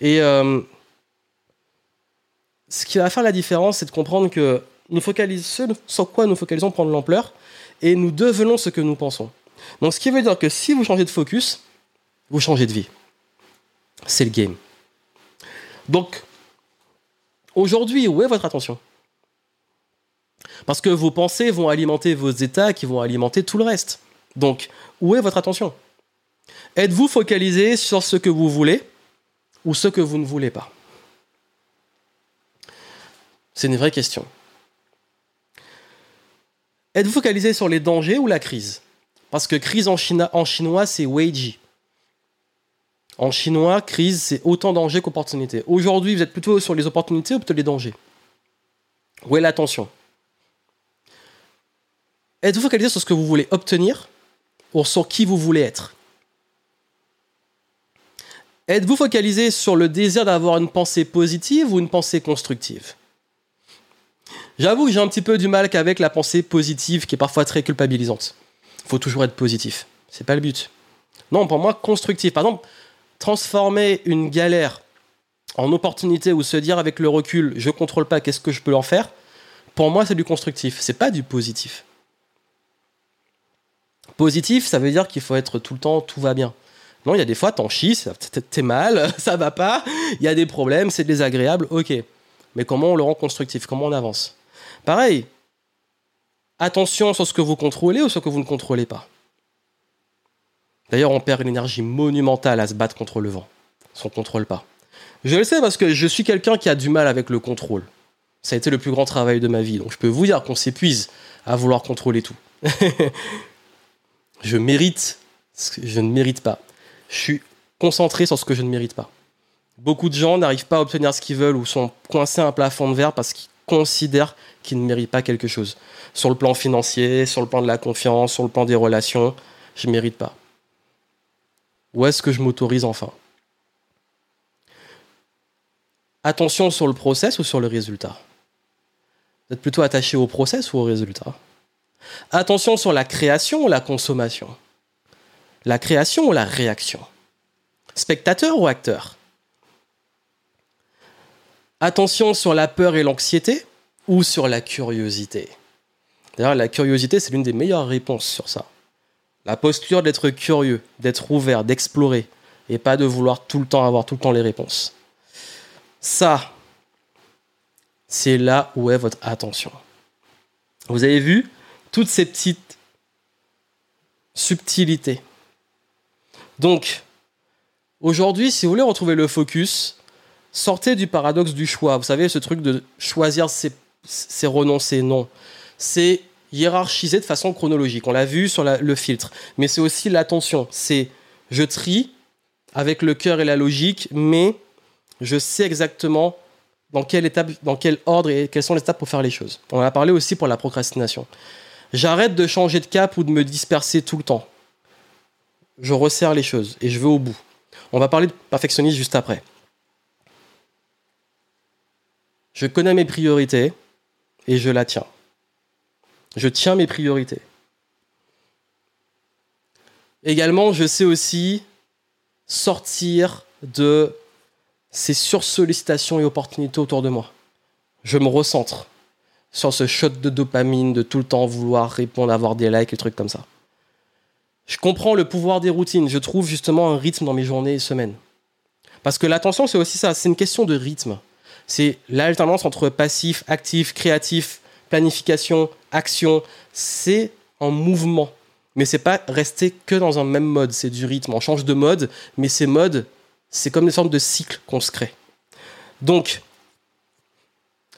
Et euh, ce qui va faire la différence, c'est de comprendre que nous focalisons sur quoi nous focalisons prendre l'ampleur et nous devenons ce que nous pensons. Donc, ce qui veut dire que si vous changez de focus, vous changez de vie. C'est le game. Donc, Aujourd'hui, où est votre attention? Parce que vos pensées vont alimenter vos états qui vont alimenter tout le reste. Donc, où est votre attention? Êtes-vous focalisé sur ce que vous voulez ou ce que vous ne voulez pas? C'est une vraie question. Êtes-vous focalisé sur les dangers ou la crise? Parce que crise en, chinois, c'est weiji. En chinois, crise, c'est autant danger qu'opportunité. Aujourd'hui, vous êtes plutôt sur les opportunités ou plutôt les dangers? Où est l'attention? Êtes-vous focalisé sur ce que vous voulez obtenir ou sur qui vous voulez être? Êtes-vous focalisé sur le désir d'avoir une pensée positive ou une pensée constructive? J'avoue que j'ai un petit peu du mal qu'avec la pensée positive qui est parfois très culpabilisante. Il faut toujours être positif. C'est pas le but. Non, pour moi, constructif. Par exemple, transformer une galère en opportunité ou se dire avec le recul, je contrôle pas, qu'est-ce que je peux en faire? Pour moi, c'est du constructif. C'est pas du positif. Positif, ça veut dire qu'il faut être tout le temps, tout va bien. Non, il y a des fois, t'en chies, t'es mal, [LAUGHS] ça va pas, il y a des problèmes, c'est désagréable, ok. Mais comment on le rend constructif Comment on avance? Pareil, attention sur ce que vous contrôlez ou sur ce que vous ne contrôlez pas. D'ailleurs, on perd une énergie monumentale à se battre contre le vent. Si on ne contrôle pas. Je le sais parce que je suis quelqu'un qui a du mal avec le contrôle. Ça a été le plus grand travail de ma vie. Donc je peux vous dire qu'on s'épuise à vouloir contrôler tout. [LAUGHS] je mérite ce que je ne mérite pas je suis concentré sur ce que je ne mérite pas. Beaucoup de gens n'arrivent pas à obtenir ce qu'ils veulent ou sont coincés à un plafond de verre parce qu'ils considèrent qu'ils ne méritent pas quelque chose. Sur le plan financier, sur le plan de la confiance, sur le plan des relations, je ne mérite pas. Où est-ce que je m'autorise enfin? Attention sur le process ou sur le résultat? Vous êtes plutôt attaché au process ou au résultat? Attention sur la création ou la consommation la création ou la réaction Spectateur ou acteur Attention sur la peur et l'anxiété ou sur la curiosité D'ailleurs, la curiosité, c'est l'une des meilleures réponses sur ça. La posture d'être curieux, d'être ouvert, d'explorer, et pas de vouloir tout le temps avoir tout le temps les réponses. Ça, c'est là où est votre attention. Vous avez vu toutes ces petites subtilités donc, aujourd'hui, si vous voulez retrouver le focus, sortez du paradoxe du choix. Vous savez, ce truc de choisir, c'est renoncer. Non. C'est hiérarchiser de façon chronologique. On l'a vu sur le filtre. Mais c'est aussi l'attention. C'est je trie avec le cœur et la logique, mais je sais exactement dans quelle étape, dans quel ordre et quelles sont les étapes pour faire les choses. On en a parlé aussi pour la procrastination. J'arrête de changer de cap ou de me disperser tout le temps je resserre les choses et je vais au bout. On va parler de perfectionnisme juste après. Je connais mes priorités et je la tiens. Je tiens mes priorités. Également, je sais aussi sortir de ces sursollicitations et opportunités autour de moi. Je me recentre sur ce shot de dopamine de tout le temps vouloir répondre, avoir des likes et trucs comme ça. Je comprends le pouvoir des routines. Je trouve justement un rythme dans mes journées et semaines. Parce que l'attention, c'est aussi ça. C'est une question de rythme. C'est l'alternance entre passif, actif, créatif, planification, action. C'est en mouvement. Mais c'est pas rester que dans un même mode. C'est du rythme. On change de mode, mais ces modes, c'est comme des sortes de cycles qu'on se crée. Donc,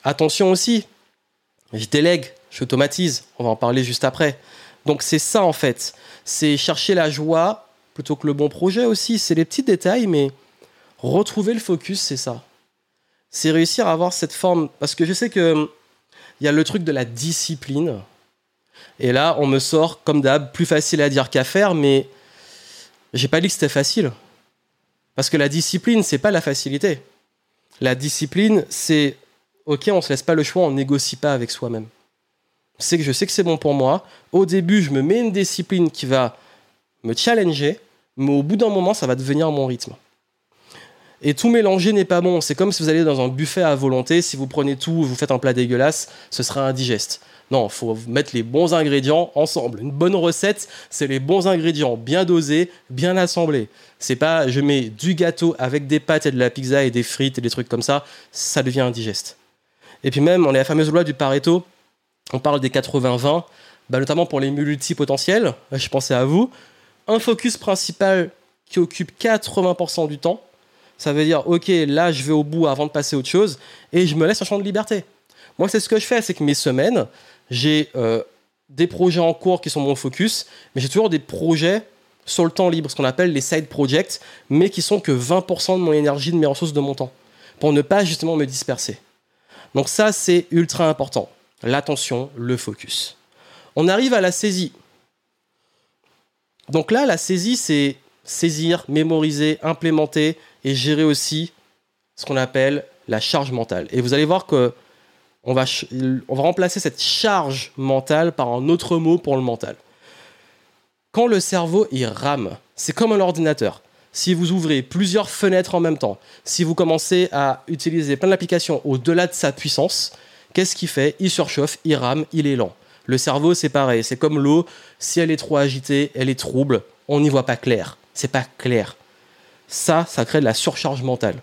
attention aussi. Je délègue, j'automatise. On va en parler juste après. Donc c'est ça en fait. C'est chercher la joie plutôt que le bon projet aussi. C'est les petits détails, mais retrouver le focus, c'est ça. C'est réussir à avoir cette forme. Parce que je sais que il y a le truc de la discipline. Et là, on me sort, comme d'hab, plus facile à dire qu'à faire, mais j'ai pas dit que c'était facile. Parce que la discipline, c'est pas la facilité. La discipline, c'est ok, on se laisse pas le choix, on négocie pas avec soi-même c'est que je sais que c'est bon pour moi. Au début, je me mets une discipline qui va me challenger, mais au bout d'un moment, ça va devenir mon rythme. Et tout mélanger n'est pas bon. C'est comme si vous allez dans un buffet à volonté. Si vous prenez tout, vous faites un plat dégueulasse, ce sera indigeste. Non, il faut mettre les bons ingrédients ensemble. Une bonne recette, c'est les bons ingrédients, bien dosés, bien assemblés. C'est pas je mets du gâteau avec des pâtes et de la pizza et des frites et des trucs comme ça, ça devient indigeste. Et puis même, on a la fameuse loi du Pareto, on parle des 80-20, bah, notamment pour les multipotentiels, je pensais à vous. Un focus principal qui occupe 80% du temps, ça veut dire, ok, là je vais au bout avant de passer à autre chose, et je me laisse un champ de liberté. Moi, c'est ce que je fais, c'est que mes semaines, j'ai euh, des projets en cours qui sont mon focus, mais j'ai toujours des projets sur le temps libre, ce qu'on appelle les side projects, mais qui sont que 20% de mon énergie, de mes ressources, de mon temps, pour ne pas justement me disperser. Donc ça, c'est ultra important. L'attention, le focus. On arrive à la saisie. Donc là, la saisie, c'est saisir, mémoriser, implémenter et gérer aussi ce qu'on appelle la charge mentale. Et vous allez voir que on va, va remplacer cette charge mentale par un autre mot pour le mental. Quand le cerveau il rame, c'est comme un ordinateur. Si vous ouvrez plusieurs fenêtres en même temps, si vous commencez à utiliser plein d'applications au-delà de sa puissance, qu'est-ce qu'il fait? Il surchauffe, il rame, il est lent. Le cerveau, c'est pareil. C'est comme l'eau. Si elle est trop agitée, elle est trouble. On n'y voit pas clair. C'est pas clair. Ça, ça crée de la surcharge mentale.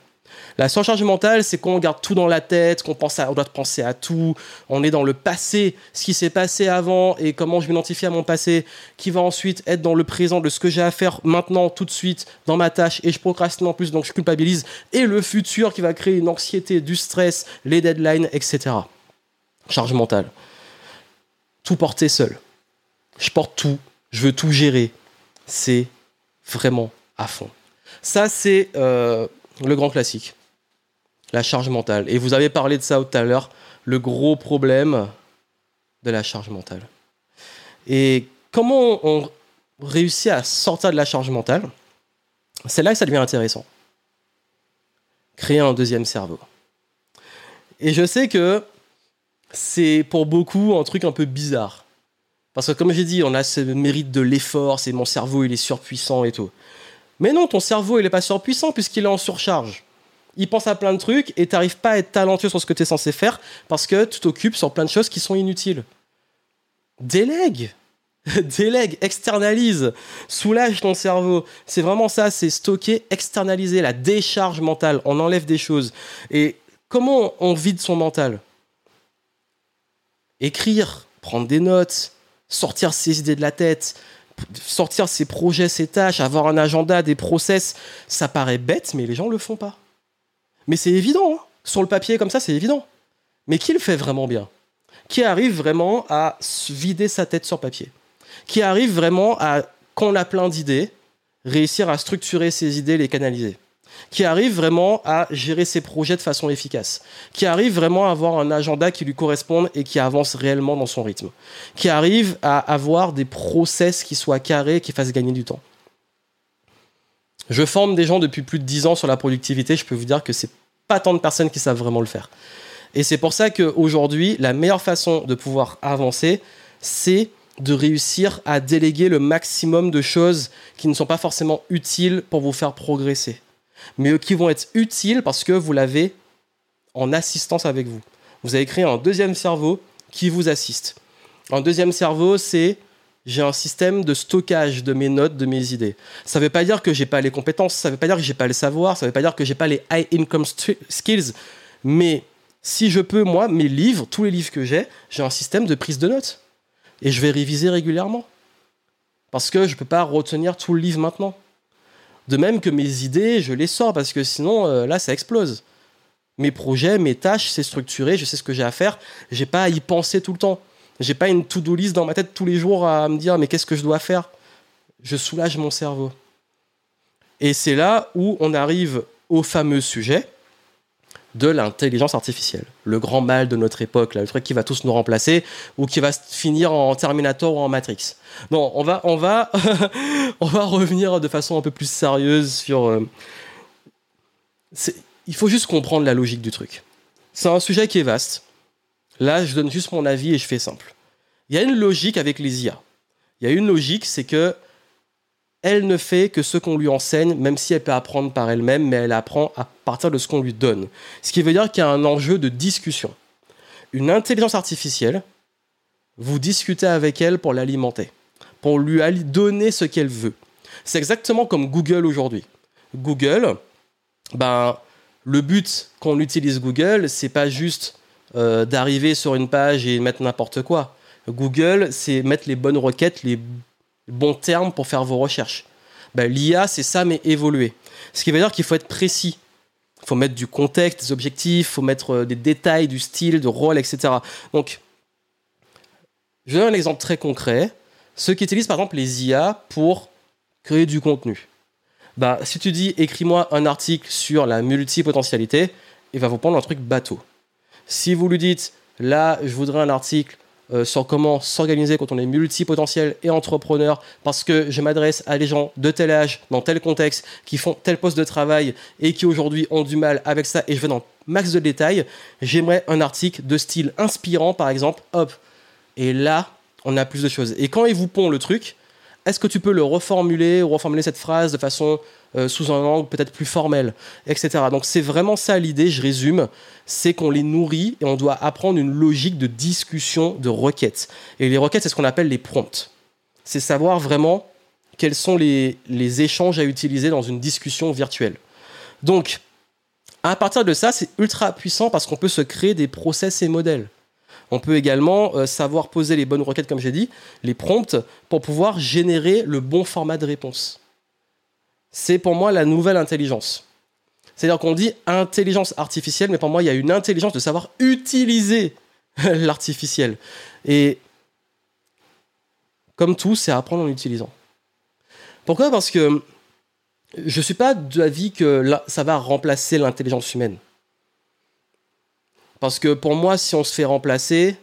La surcharge mentale, c'est qu'on garde tout dans la tête, qu'on pense à, doit penser à tout, on est dans le passé, ce qui s'est passé avant et comment je m'identifie à mon passé, qui va ensuite être dans le présent de ce que j'ai à faire maintenant, tout de suite, dans ma tâche, et je procrastine en plus, donc je culpabilise, et le futur qui va créer une anxiété, du stress, les deadlines, etc. Charge mentale. Tout porter seul. Je porte tout, je veux tout gérer. C'est vraiment à fond. Ça, c'est euh, le grand classique la charge mentale. Et vous avez parlé de ça tout à l'heure, le gros problème de la charge mentale. Et comment on réussit à sortir de la charge mentale? C'est là que ça devient intéressant. Créer un deuxième cerveau. Et je sais que c'est pour beaucoup un truc un peu bizarre. Parce que comme j'ai dit, on a ce mérite de l'effort, c'est mon cerveau, il est surpuissant et tout. Mais non, ton cerveau, il n'est pas surpuissant puisqu'il est en surcharge il pense à plein de trucs et t'arrives pas à être talentueux sur ce que tu es censé faire parce que tu t'occupes sur plein de choses qui sont inutiles. Délègue [LAUGHS] Délègue, externalise, soulage ton cerveau. C'est vraiment ça, c'est stocker, externaliser la décharge mentale. On enlève des choses. Et comment on vide son mental? Écrire, prendre des notes, sortir ses idées de la tête, sortir ses projets, ses tâches, avoir un agenda, des process. Ça paraît bête, mais les gens le font pas. Mais c'est évident, hein. sur le papier comme ça, c'est évident. Mais qui le fait vraiment bien Qui arrive vraiment à vider sa tête sur papier Qui arrive vraiment à, quand on a plein d'idées, réussir à structurer ses idées, les canaliser qui arrive vraiment à gérer ses projets de façon efficace, qui arrive vraiment à avoir un agenda qui lui corresponde et qui avance réellement dans son rythme, qui arrive à avoir des process qui soient carrés, qui fassent gagner du temps. Je forme des gens depuis plus de 10 ans sur la productivité. Je peux vous dire que c'est pas tant de personnes qui savent vraiment le faire. Et c'est pour ça qu'aujourd'hui, la meilleure façon de pouvoir avancer, c'est de réussir à déléguer le maximum de choses qui ne sont pas forcément utiles pour vous faire progresser, mais qui vont être utiles parce que vous l'avez en assistance avec vous. Vous avez créé un deuxième cerveau qui vous assiste. Un deuxième cerveau, c'est j'ai un système de stockage de mes notes, de mes idées. Ça ne veut pas dire que j'ai pas les compétences, ça ne veut pas dire que j'ai pas le savoir, ça ne veut pas dire que j'ai pas les high income skills, mais si je peux, moi, mes livres, tous les livres que j'ai, j'ai un système de prise de notes. Et je vais réviser régulièrement. Parce que je ne peux pas retenir tout le livre maintenant. De même que mes idées, je les sors, parce que sinon, euh, là, ça explose. Mes projets, mes tâches, c'est structuré, je sais ce que j'ai à faire, j'ai pas à y penser tout le temps. J'ai pas une to-do list dans ma tête tous les jours à me dire mais qu'est-ce que je dois faire? Je soulage mon cerveau. Et c'est là où on arrive au fameux sujet de l'intelligence artificielle. Le grand mal de notre époque, le truc qui va tous nous remplacer ou qui va finir en Terminator ou en Matrix. Non, on va, on va, [LAUGHS] on va revenir de façon un peu plus sérieuse sur. Euh, il faut juste comprendre la logique du truc. C'est un sujet qui est vaste. Là, je donne juste mon avis et je fais simple. Il y a une logique avec les IA. Il y a une logique, c'est que elle ne fait que ce qu'on lui enseigne, même si elle peut apprendre par elle-même, mais elle apprend à partir de ce qu'on lui donne. Ce qui veut dire qu'il y a un enjeu de discussion. Une intelligence artificielle, vous discutez avec elle pour l'alimenter, pour lui donner ce qu'elle veut. C'est exactement comme Google aujourd'hui. Google, ben, le but qu'on utilise Google, c'est pas juste euh, d'arriver sur une page et mettre n'importe quoi. Google, c'est mettre les bonnes requêtes, les bons termes pour faire vos recherches. Ben, L'IA, c'est ça, mais évoluer. Ce qui veut dire qu'il faut être précis. Il faut mettre du contexte, des objectifs, il faut mettre euh, des détails, du style, de rôle, etc. Donc, je donne un exemple très concret. Ceux qui utilisent par exemple les IA pour créer du contenu. Bah, si tu dis écris-moi un article sur la multipotentialité, il va vous prendre un truc bateau. Si vous lui dites, là, je voudrais un article euh, sur comment s'organiser quand on est multipotentiel et entrepreneur, parce que je m'adresse à des gens de tel âge, dans tel contexte, qui font tel poste de travail et qui aujourd'hui ont du mal avec ça, et je vais dans max de détails, j'aimerais un article de style inspirant, par exemple, hop. Et là, on a plus de choses. Et quand il vous pond le truc, est-ce que tu peux le reformuler ou reformuler cette phrase de façon euh, sous un angle peut-être plus formel, etc. Donc c'est vraiment ça l'idée, je résume, c'est qu'on les nourrit et on doit apprendre une logique de discussion de requêtes. Et les requêtes, c'est ce qu'on appelle les prompts. C'est savoir vraiment quels sont les, les échanges à utiliser dans une discussion virtuelle. Donc, à partir de ça, c'est ultra puissant parce qu'on peut se créer des process et modèles. On peut également euh, savoir poser les bonnes requêtes, comme j'ai dit, les prompts, pour pouvoir générer le bon format de réponse c'est pour moi la nouvelle intelligence. C'est-à-dire qu'on dit intelligence artificielle, mais pour moi, il y a une intelligence de savoir utiliser [LAUGHS] l'artificiel. Et comme tout, c'est apprendre en utilisant. Pourquoi? Parce que je ne suis pas d'avis que ça va remplacer l'intelligence humaine. Parce que pour moi, si on se fait remplacer,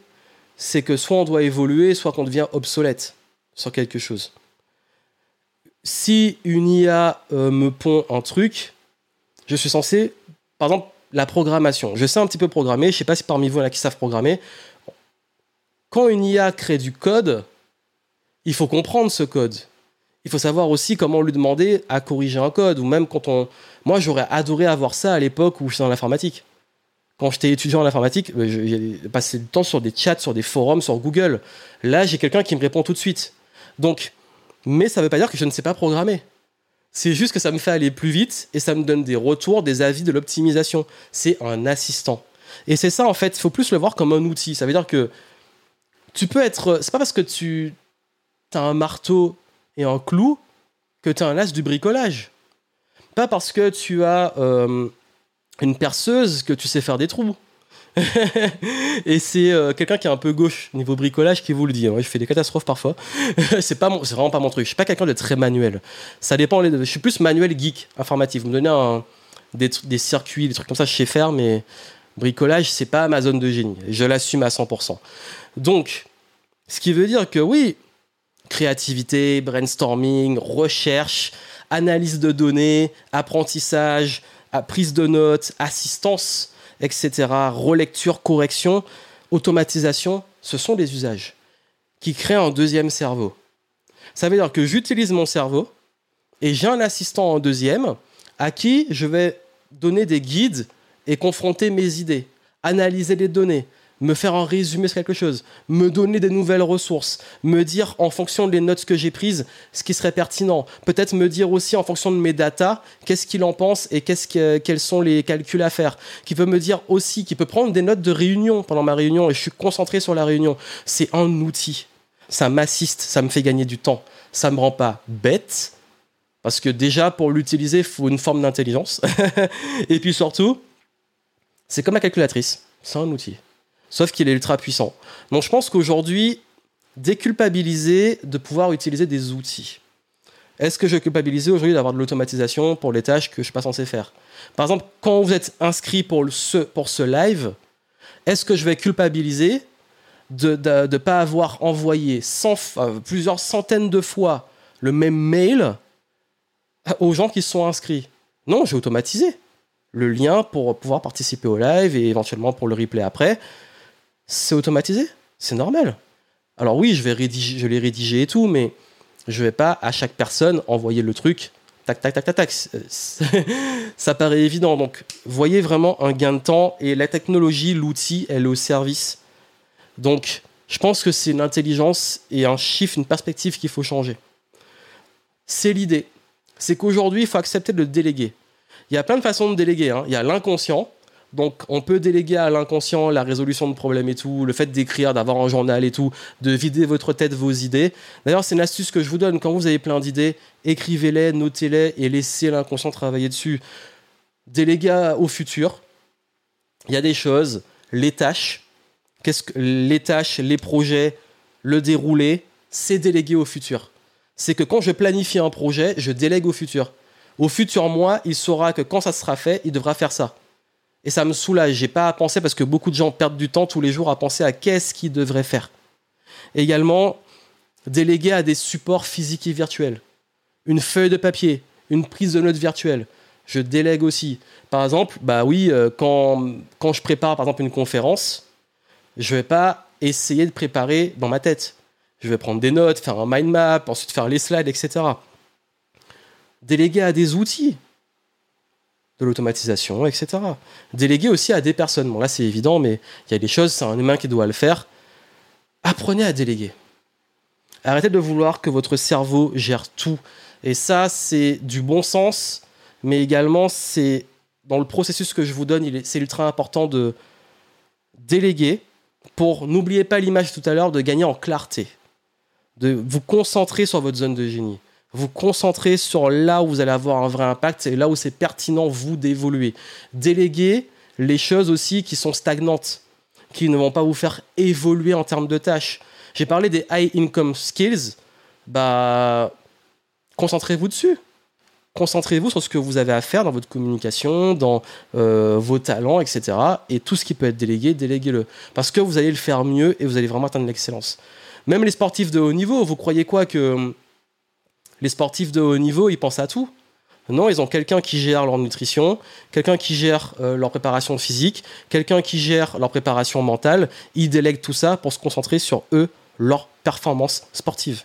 c'est que soit on doit évoluer, soit qu'on devient obsolète sur quelque chose si une IA euh, me pond un truc, je suis censé, par exemple, la programmation. Je sais un petit peu programmer, je sais pas si parmi vous il qui savent programmer. Quand une IA crée du code, il faut comprendre ce code. Il faut savoir aussi comment lui demander à corriger un code, ou même quand on... Moi, j'aurais adoré avoir ça à l'époque où je suis dans l'informatique. Quand j'étais étudiant en informatique, euh, j'ai passé du temps sur des chats, sur des forums, sur Google. Là, j'ai quelqu'un qui me répond tout de suite. Donc, mais ça ne veut pas dire que je ne sais pas programmer. C'est juste que ça me fait aller plus vite et ça me donne des retours, des avis de l'optimisation. C'est un assistant. Et c'est ça, en fait, il faut plus le voir comme un outil. Ça veut dire que tu peux être. C'est pas parce que tu as un marteau et un clou que tu as un as du bricolage. Pas parce que tu as euh, une perceuse que tu sais faire des trous. [LAUGHS] et c'est euh, quelqu'un qui est un peu gauche niveau bricolage qui vous le dit. Hein. Je fais des catastrophes parfois. [LAUGHS] c'est pas c'est vraiment pas mon truc. Je suis pas quelqu'un de très manuel. Ça dépend. Je suis plus manuel geek informatique. Vous me donnez des, circuits, des trucs comme ça, je sais faire, mais bricolage, c'est pas ma zone de génie. Je l'assume à 100%. Donc, ce qui veut dire que oui, créativité, brainstorming, recherche, analyse de données, apprentissage, prise de notes, assistance etc., relecture, correction, automatisation, ce sont des usages qui créent un deuxième cerveau. Ça veut dire que j'utilise mon cerveau et j'ai un assistant en deuxième à qui je vais donner des guides et confronter mes idées, analyser les données, me faire un résumé sur quelque chose, me donner des nouvelles ressources, me dire en fonction des notes que j'ai prises ce qui serait pertinent, peut-être me dire aussi en fonction de mes datas qu'est-ce qu'il en pense et qu'est-ce que, quels sont les calculs à faire, qui peut me dire aussi, qui peut prendre des notes de réunion pendant ma réunion et je suis concentré sur la réunion. C'est un outil, ça m'assiste, ça me fait gagner du temps, ça me rend pas bête. Parce que déjà, pour l'utiliser, il faut une forme d'intelligence. [LAUGHS] et puis surtout, c'est comme la calculatrice. C'est un outil. Sauf qu'il est ultra puissant. Donc je pense qu'aujourd'hui, déculpabiliser de pouvoir utiliser des outils. Est-ce que je culpabilise aujourd'hui d'avoir de l'automatisation pour les tâches que je ne suis pas censé faire? Par exemple, quand vous êtes inscrit pour ce, pour ce live, est-ce que je vais culpabiliser de ne pas avoir envoyé plusieurs centaines de fois le même mail aux gens qui se sont inscrits? Non, j'ai automatisé le lien pour pouvoir participer au live et éventuellement pour le replay après c'est automatisé, c'est normal. Alors oui, je vais rédiger, je l'ai rédigé et tout, mais je vais pas à chaque personne envoyer le truc. Tac, tac, tac, tac, tac. [LAUGHS] Ça paraît évident. Donc, voyez vraiment un gain de temps et la technologie, l'outil, elle est au service. Donc, je pense que c'est une intelligence et un chiffre, une perspective qu'il faut changer. C'est l'idée. C'est qu'aujourd'hui, il faut accepter de le déléguer. Il y a plein de façons de déléguer. Hein. Il y a l'inconscient, donc, on peut déléguer à l'inconscient la résolution de problèmes et tout, le fait d'écrire, d'avoir un journal et tout, de vider votre tête vos idées. D'ailleurs, c'est une astuce que je vous donne. Quand vous avez plein d'idées, écrivez-les, notez-les et laissez l'inconscient travailler dessus. Déléguer au futur. Il y a des choses, les tâches, qu'est-ce que les tâches, les projets, le déroulé, c'est délégué au futur. C'est que quand je planifie un projet, je délègue au futur. Au futur moi, il saura que quand ça sera fait, il devra faire ça. Et ça me soulage. J'ai pas à penser parce que beaucoup de gens perdent du temps tous les jours à penser à qu'est-ce qu'ils devraient faire. Également, déléguer à des supports physiques et virtuels. Une feuille de papier, une prise de notes virtuelle. Je délègue aussi. Par exemple, bah oui, euh, quand, je prépare par exemple une conférence, je vais pas essayer de préparer dans ma tête. Je vais prendre des notes, faire un mind map, ensuite faire les slides, etc. Déléguer à des outils de l'automatisation, etc. Déléguer aussi à des personnes. Bon là c'est évident, mais il y a des choses, c'est un humain qui doit le faire. Apprenez à déléguer. Arrêtez de vouloir que votre cerveau gère tout. Et ça, c'est du bon sens, mais également, c'est dans le processus que je vous donne, c'est ultra important de déléguer pour, n'oubliez pas l'image tout à l'heure, de gagner en clarté. De vous concentrer sur votre zone de génie. Vous concentrer sur là où vous allez avoir un vrai impact et là où c'est pertinent, vous, d'évoluer. Déléguer les choses aussi qui sont stagnantes, qui ne vont pas vous faire évoluer en termes de tâches. J'ai parlé des high income skills. Bah, concentrez-vous dessus. Concentrez-vous sur ce que vous avez à faire dans votre communication, dans euh, vos talents, etc. Et tout ce qui peut être délégué, déléguez-le. Parce que vous allez le faire mieux et vous allez vraiment atteindre l'excellence. Même les sportifs de haut niveau, vous croyez quoi que les sportifs de haut niveau, ils pensent à tout non, ils ont quelqu'un qui gère leur nutrition, quelqu'un qui gère euh, leur préparation physique, quelqu'un qui gère leur préparation mentale. Ils délèguent tout ça pour se concentrer sur eux, leur performance sportive.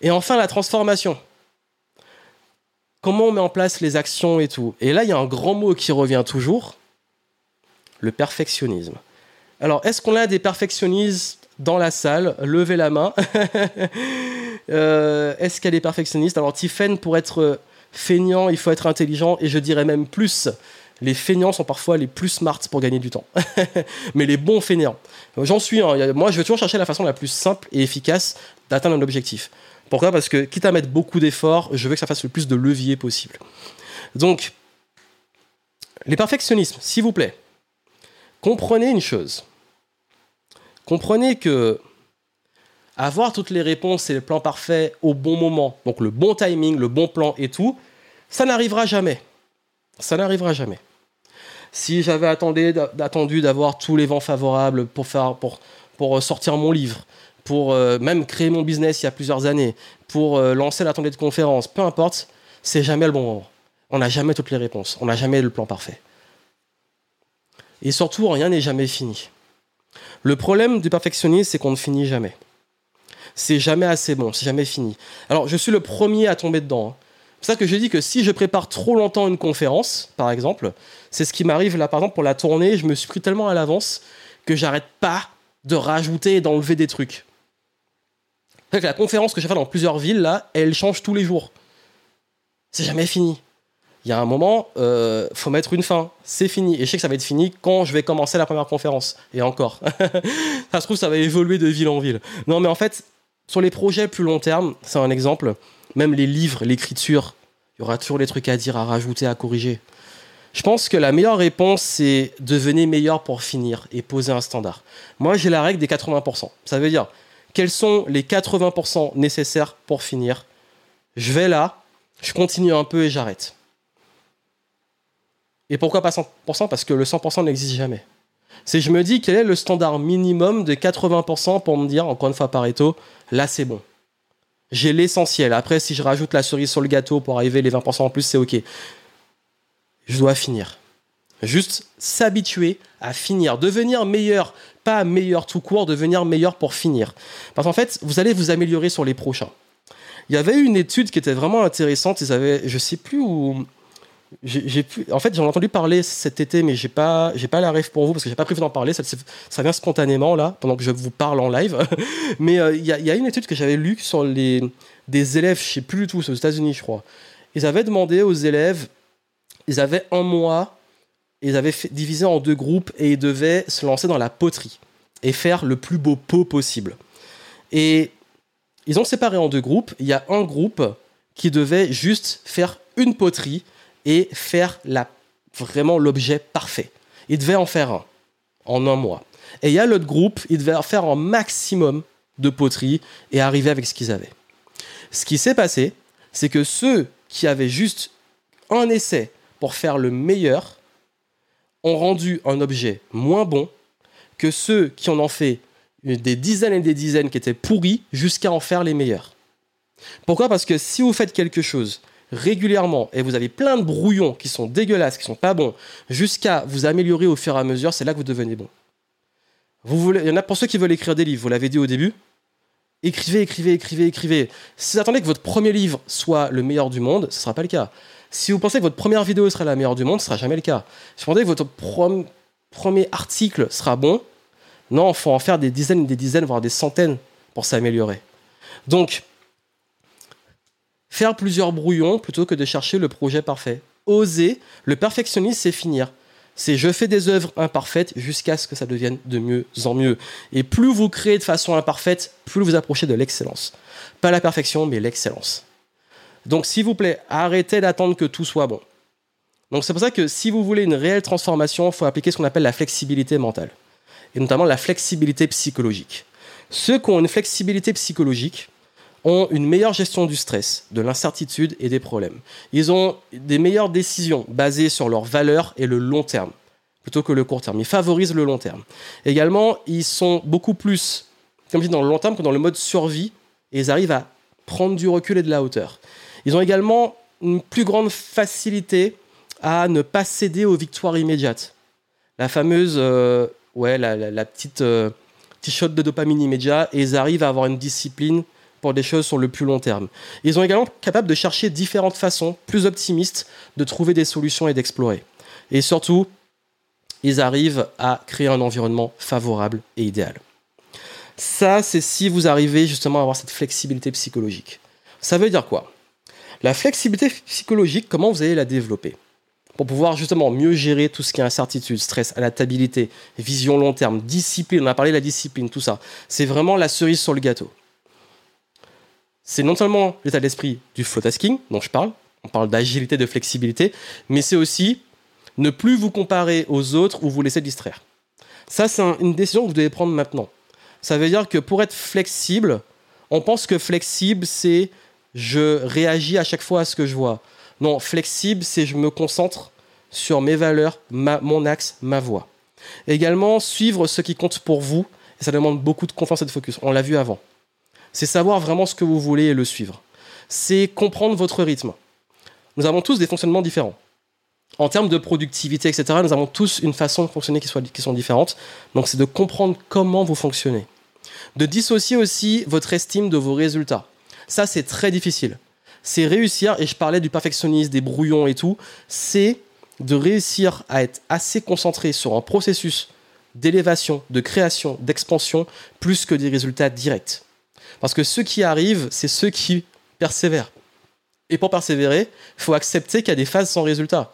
Et enfin, la transformation. Comment on met en place les actions et tout. Et là, il y a un grand mot qui revient toujours, le perfectionnisme. Alors, est-ce qu'on a des perfectionnistes dans la salle? Levez la main. [LAUGHS] Euh, est-ce qu'elle est perfectionniste? Alors, Tiffen, pour être feignant, il faut être intelligent, et je dirais même plus les feignants sont parfois les plus smart pour gagner du temps. [LAUGHS] Mais les bons feignants. J'en suis. Moi, je vais toujours chercher la façon la plus simple et efficace d'atteindre un objectif. Pourquoi? Parce que quitte à mettre beaucoup d'efforts, je veux que ça fasse le plus de levier possible. Donc, les perfectionnismes, s'il vous plaît, comprenez une chose. Comprenez que avoir toutes les réponses et le plan parfait au bon moment, donc le bon timing, le bon plan et tout, ça n'arrivera jamais. Ça n'arrivera jamais si j'avais attendu d'avoir tous les vents favorables pour, euh, sortir mon livre, pour euh, même créer mon business il y a plusieurs années, pour euh, lancer la de conférence, peu importe, c'est jamais le bon moment. On n'a jamais toutes les réponses, on n'a jamais le plan parfait. Et surtout, rien n'est jamais fini. Le problème du perfectionnisme, c'est qu'on ne finit jamais. C'est jamais assez bon, c'est jamais fini. Alors, je suis le premier à tomber dedans. Hein. C'est ça que je dis que si je prépare trop longtemps une conférence, par exemple, c'est ce qui m'arrive là, par exemple, pour la tournée, je me suis pris tellement à l'avance que j'arrête pas de rajouter et d'enlever des trucs. que la conférence que je fais dans plusieurs villes, là, elle change tous les jours. C'est jamais fini. Il y a un moment, euh, faut mettre une fin. C'est fini. Et je sais que ça va être fini quand je vais commencer la première conférence. Et encore. [LAUGHS] ça se trouve, ça va évoluer de ville en ville. Non, mais en fait, sur les projets plus long terme, c'est un exemple même les livres, l'écriture, il y aura toujours des trucs à dire, à rajouter, à corriger. Je pense que la meilleure réponse, c'est devenir meilleur pour finir et poser un standard. Moi, j'ai la règle des 80%. Ça veut dire, quels sont les 80% nécessaires pour finir? Je vais là, je continue un peu et j'arrête. Et pourquoi pas 100% Parce que le 100% n'existe jamais. C'est je me dis quel est le standard minimum de 80% pour me dire, encore une fois Pareto, là c'est bon j'ai l'essentiel. Après, si je rajoute la cerise sur le gâteau pour arriver les 20% en plus, c'est ok. Je dois finir. Juste s'habituer à finir, devenir meilleur, pas meilleur tout court, devenir meilleur pour finir. Parce qu'en fait, vous allez vous améliorer sur les prochains. Il y avait une étude qui était vraiment intéressante. Ils avaient, je sais plus où, en fait, j'en ai entendu parler cet été, mais j'ai pas, pas la rêve pour vous parce que j'ai pas prévu d'en parler. Ça, vient spontanément là, pendant que je vous parle en live. [LAUGHS] mais euh, il y, a une étude que j'avais lue sur les des élèves, je sais plus du tout, aux États-Unis, je crois. Ils avaient demandé aux élèves, ils avaient un mois, ils avaient divisé en deux groupes et ils devaient se lancer dans la poterie et faire le plus beau pot possible. Et ils ont séparé en deux groupes. Il y a un groupe qui devait juste faire une poterie et faire la, vraiment l'objet parfait. Il devait en faire un en un mois. Et il y a l'autre groupe, il devait faire un maximum de poterie et arriver avec ce qu'ils avaient. Ce qui s'est passé, c'est que ceux qui avaient juste un essai pour faire le meilleur ont rendu un objet moins bon que ceux qui en ont fait des dizaines et des dizaines qui étaient pourris jusqu'à en faire les meilleurs. Pourquoi? Parce que si vous faites quelque chose régulièrement et vous avez plein de brouillons qui sont dégueulasses, qui sont pas bons, jusqu'à vous améliorer au fur et à mesure, c'est là que vous devenez bon. Vous voulez, il y en a pour ceux qui veulent écrire des livres, vous l'avez dit au début. Écrivez, écrivez, écrivez, écrivez. Si vous attendez que votre premier livre soit le meilleur du monde, ce ne sera pas le cas. Si vous pensez que votre première vidéo sera la meilleure du monde, ce ne sera jamais le cas. Si vous pensez que votre premier article sera bon, non, il faut en faire des dizaines, des dizaines, voire des centaines pour s'améliorer. Donc, faire plusieurs brouillons plutôt que de chercher le projet parfait. Oser, le perfectionnisme, c'est finir. C'est je fais des œuvres imparfaites jusqu'à ce que ça devienne de mieux en mieux. Et plus vous créez de façon imparfaite, plus vous approchez de l'excellence. Pas la perfection, mais l'excellence. Donc, s'il vous plaît, arrêtez d'attendre que tout soit bon. Donc, c'est pour ça que si vous voulez une réelle transformation, il faut appliquer ce qu'on appelle la flexibilité mentale. Et notamment la flexibilité psychologique. Ceux qui ont une flexibilité psychologique, ont une meilleure gestion du stress, de l'incertitude et des problèmes. Ils ont des meilleures décisions basées sur leurs valeurs et le long terme, plutôt que le court terme. Ils favorisent le long terme. Également, ils sont beaucoup plus, comme je dis, dans le long terme que dans le mode survie, et ils arrivent à prendre du recul et de la hauteur. Ils ont également une plus grande facilité à ne pas céder aux victoires immédiates. La fameuse, euh, ouais, la, petite, euh, petite shot de dopamine immédiat, et ils arrivent à avoir une discipline pour des choses sur le plus long terme. Ils sont également capables de chercher différentes façons plus optimistes de trouver des solutions et d'explorer. Et surtout, ils arrivent à créer un environnement favorable et idéal. Ça, c'est si vous arrivez justement à avoir cette flexibilité psychologique. Ça veut dire quoi? La flexibilité psychologique, comment vous allez la développer? Pour pouvoir justement mieux gérer tout ce qui est incertitude, stress, adaptabilité, vision long terme, discipline, on a parlé de la discipline, tout ça. C'est vraiment la cerise sur le gâteau c'est non seulement l'état d'esprit du flow tasking dont je parle, on parle d'agilité, de flexibilité, mais c'est aussi ne plus vous comparer aux autres ou vous laisser distraire. Ça, c'est une décision que vous devez prendre maintenant. Ça veut dire que pour être flexible, on pense que flexible, c'est je réagis à chaque fois à ce que je vois. Non, flexible, c'est je me concentre sur mes valeurs, mon axe, ma voix. Également, suivre ce qui compte pour vous, et ça demande beaucoup de confiance et de focus. On l'a vu avant. C'est savoir vraiment ce que vous voulez et le suivre. C'est comprendre votre rythme. Nous avons tous des fonctionnements différents. En termes de productivité, etc., nous avons tous une façon de fonctionner qui, sont différentes. Donc c'est de comprendre comment vous fonctionnez. De dissocier aussi votre estime de vos résultats. Ça, c'est très difficile. C'est réussir, et je parlais du perfectionnisme, des brouillons et tout, c'est de réussir à être assez concentré sur un processus d'élévation, de création, d'expansion, plus que des résultats directs. Parce que ceux qui arrivent, c'est ceux qui persévèrent. Et pour persévérer, il faut accepter qu'il y a des phases sans résultat.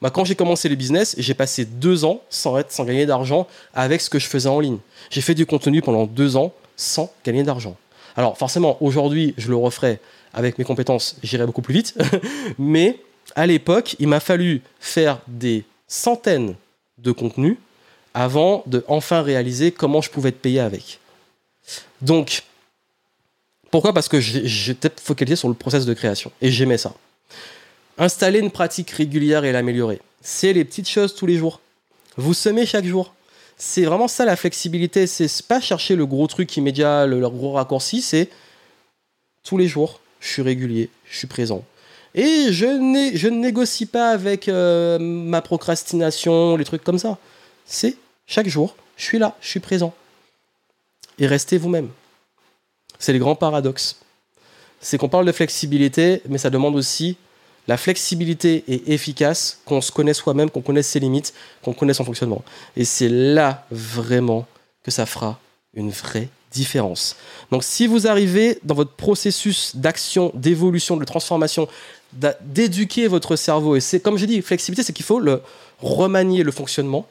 Bah, quand j'ai commencé le business, j'ai passé deux ans sans, être, sans gagner d'argent avec ce que je faisais en ligne. J'ai fait du contenu pendant deux ans sans gagner d'argent. Alors forcément, aujourd'hui, je le referai avec mes compétences, j'irai beaucoup plus vite. [LAUGHS] Mais à l'époque, il m'a fallu faire des centaines de contenus avant de enfin réaliser comment je pouvais être payé avec. Donc, pourquoi Parce que j'étais focalisé sur le process de création et j'aimais ça. Installer une pratique régulière et l'améliorer. C'est les petites choses tous les jours. Vous semez chaque jour. C'est vraiment ça la flexibilité. C'est pas chercher le gros truc immédiat, le, gros raccourci. C'est tous les jours, je suis régulier, je suis présent. Et je, ne négocie pas avec euh, ma procrastination, les trucs comme ça. C'est chaque jour, je suis là, je suis présent. Et restez vous-même. C'est le grand paradoxe. C'est qu'on parle de flexibilité, mais ça demande aussi la flexibilité est efficace, qu'on se connaisse soi-même, qu'on connaisse ses limites, qu'on connaisse son fonctionnement. Et c'est là vraiment que ça fera une vraie différence. Donc si vous arrivez dans votre processus d'action, d'évolution, de transformation, d'éduquer votre cerveau, et c'est comme j'ai dit, flexibilité, c'est qu'il faut le remanier le fonctionnement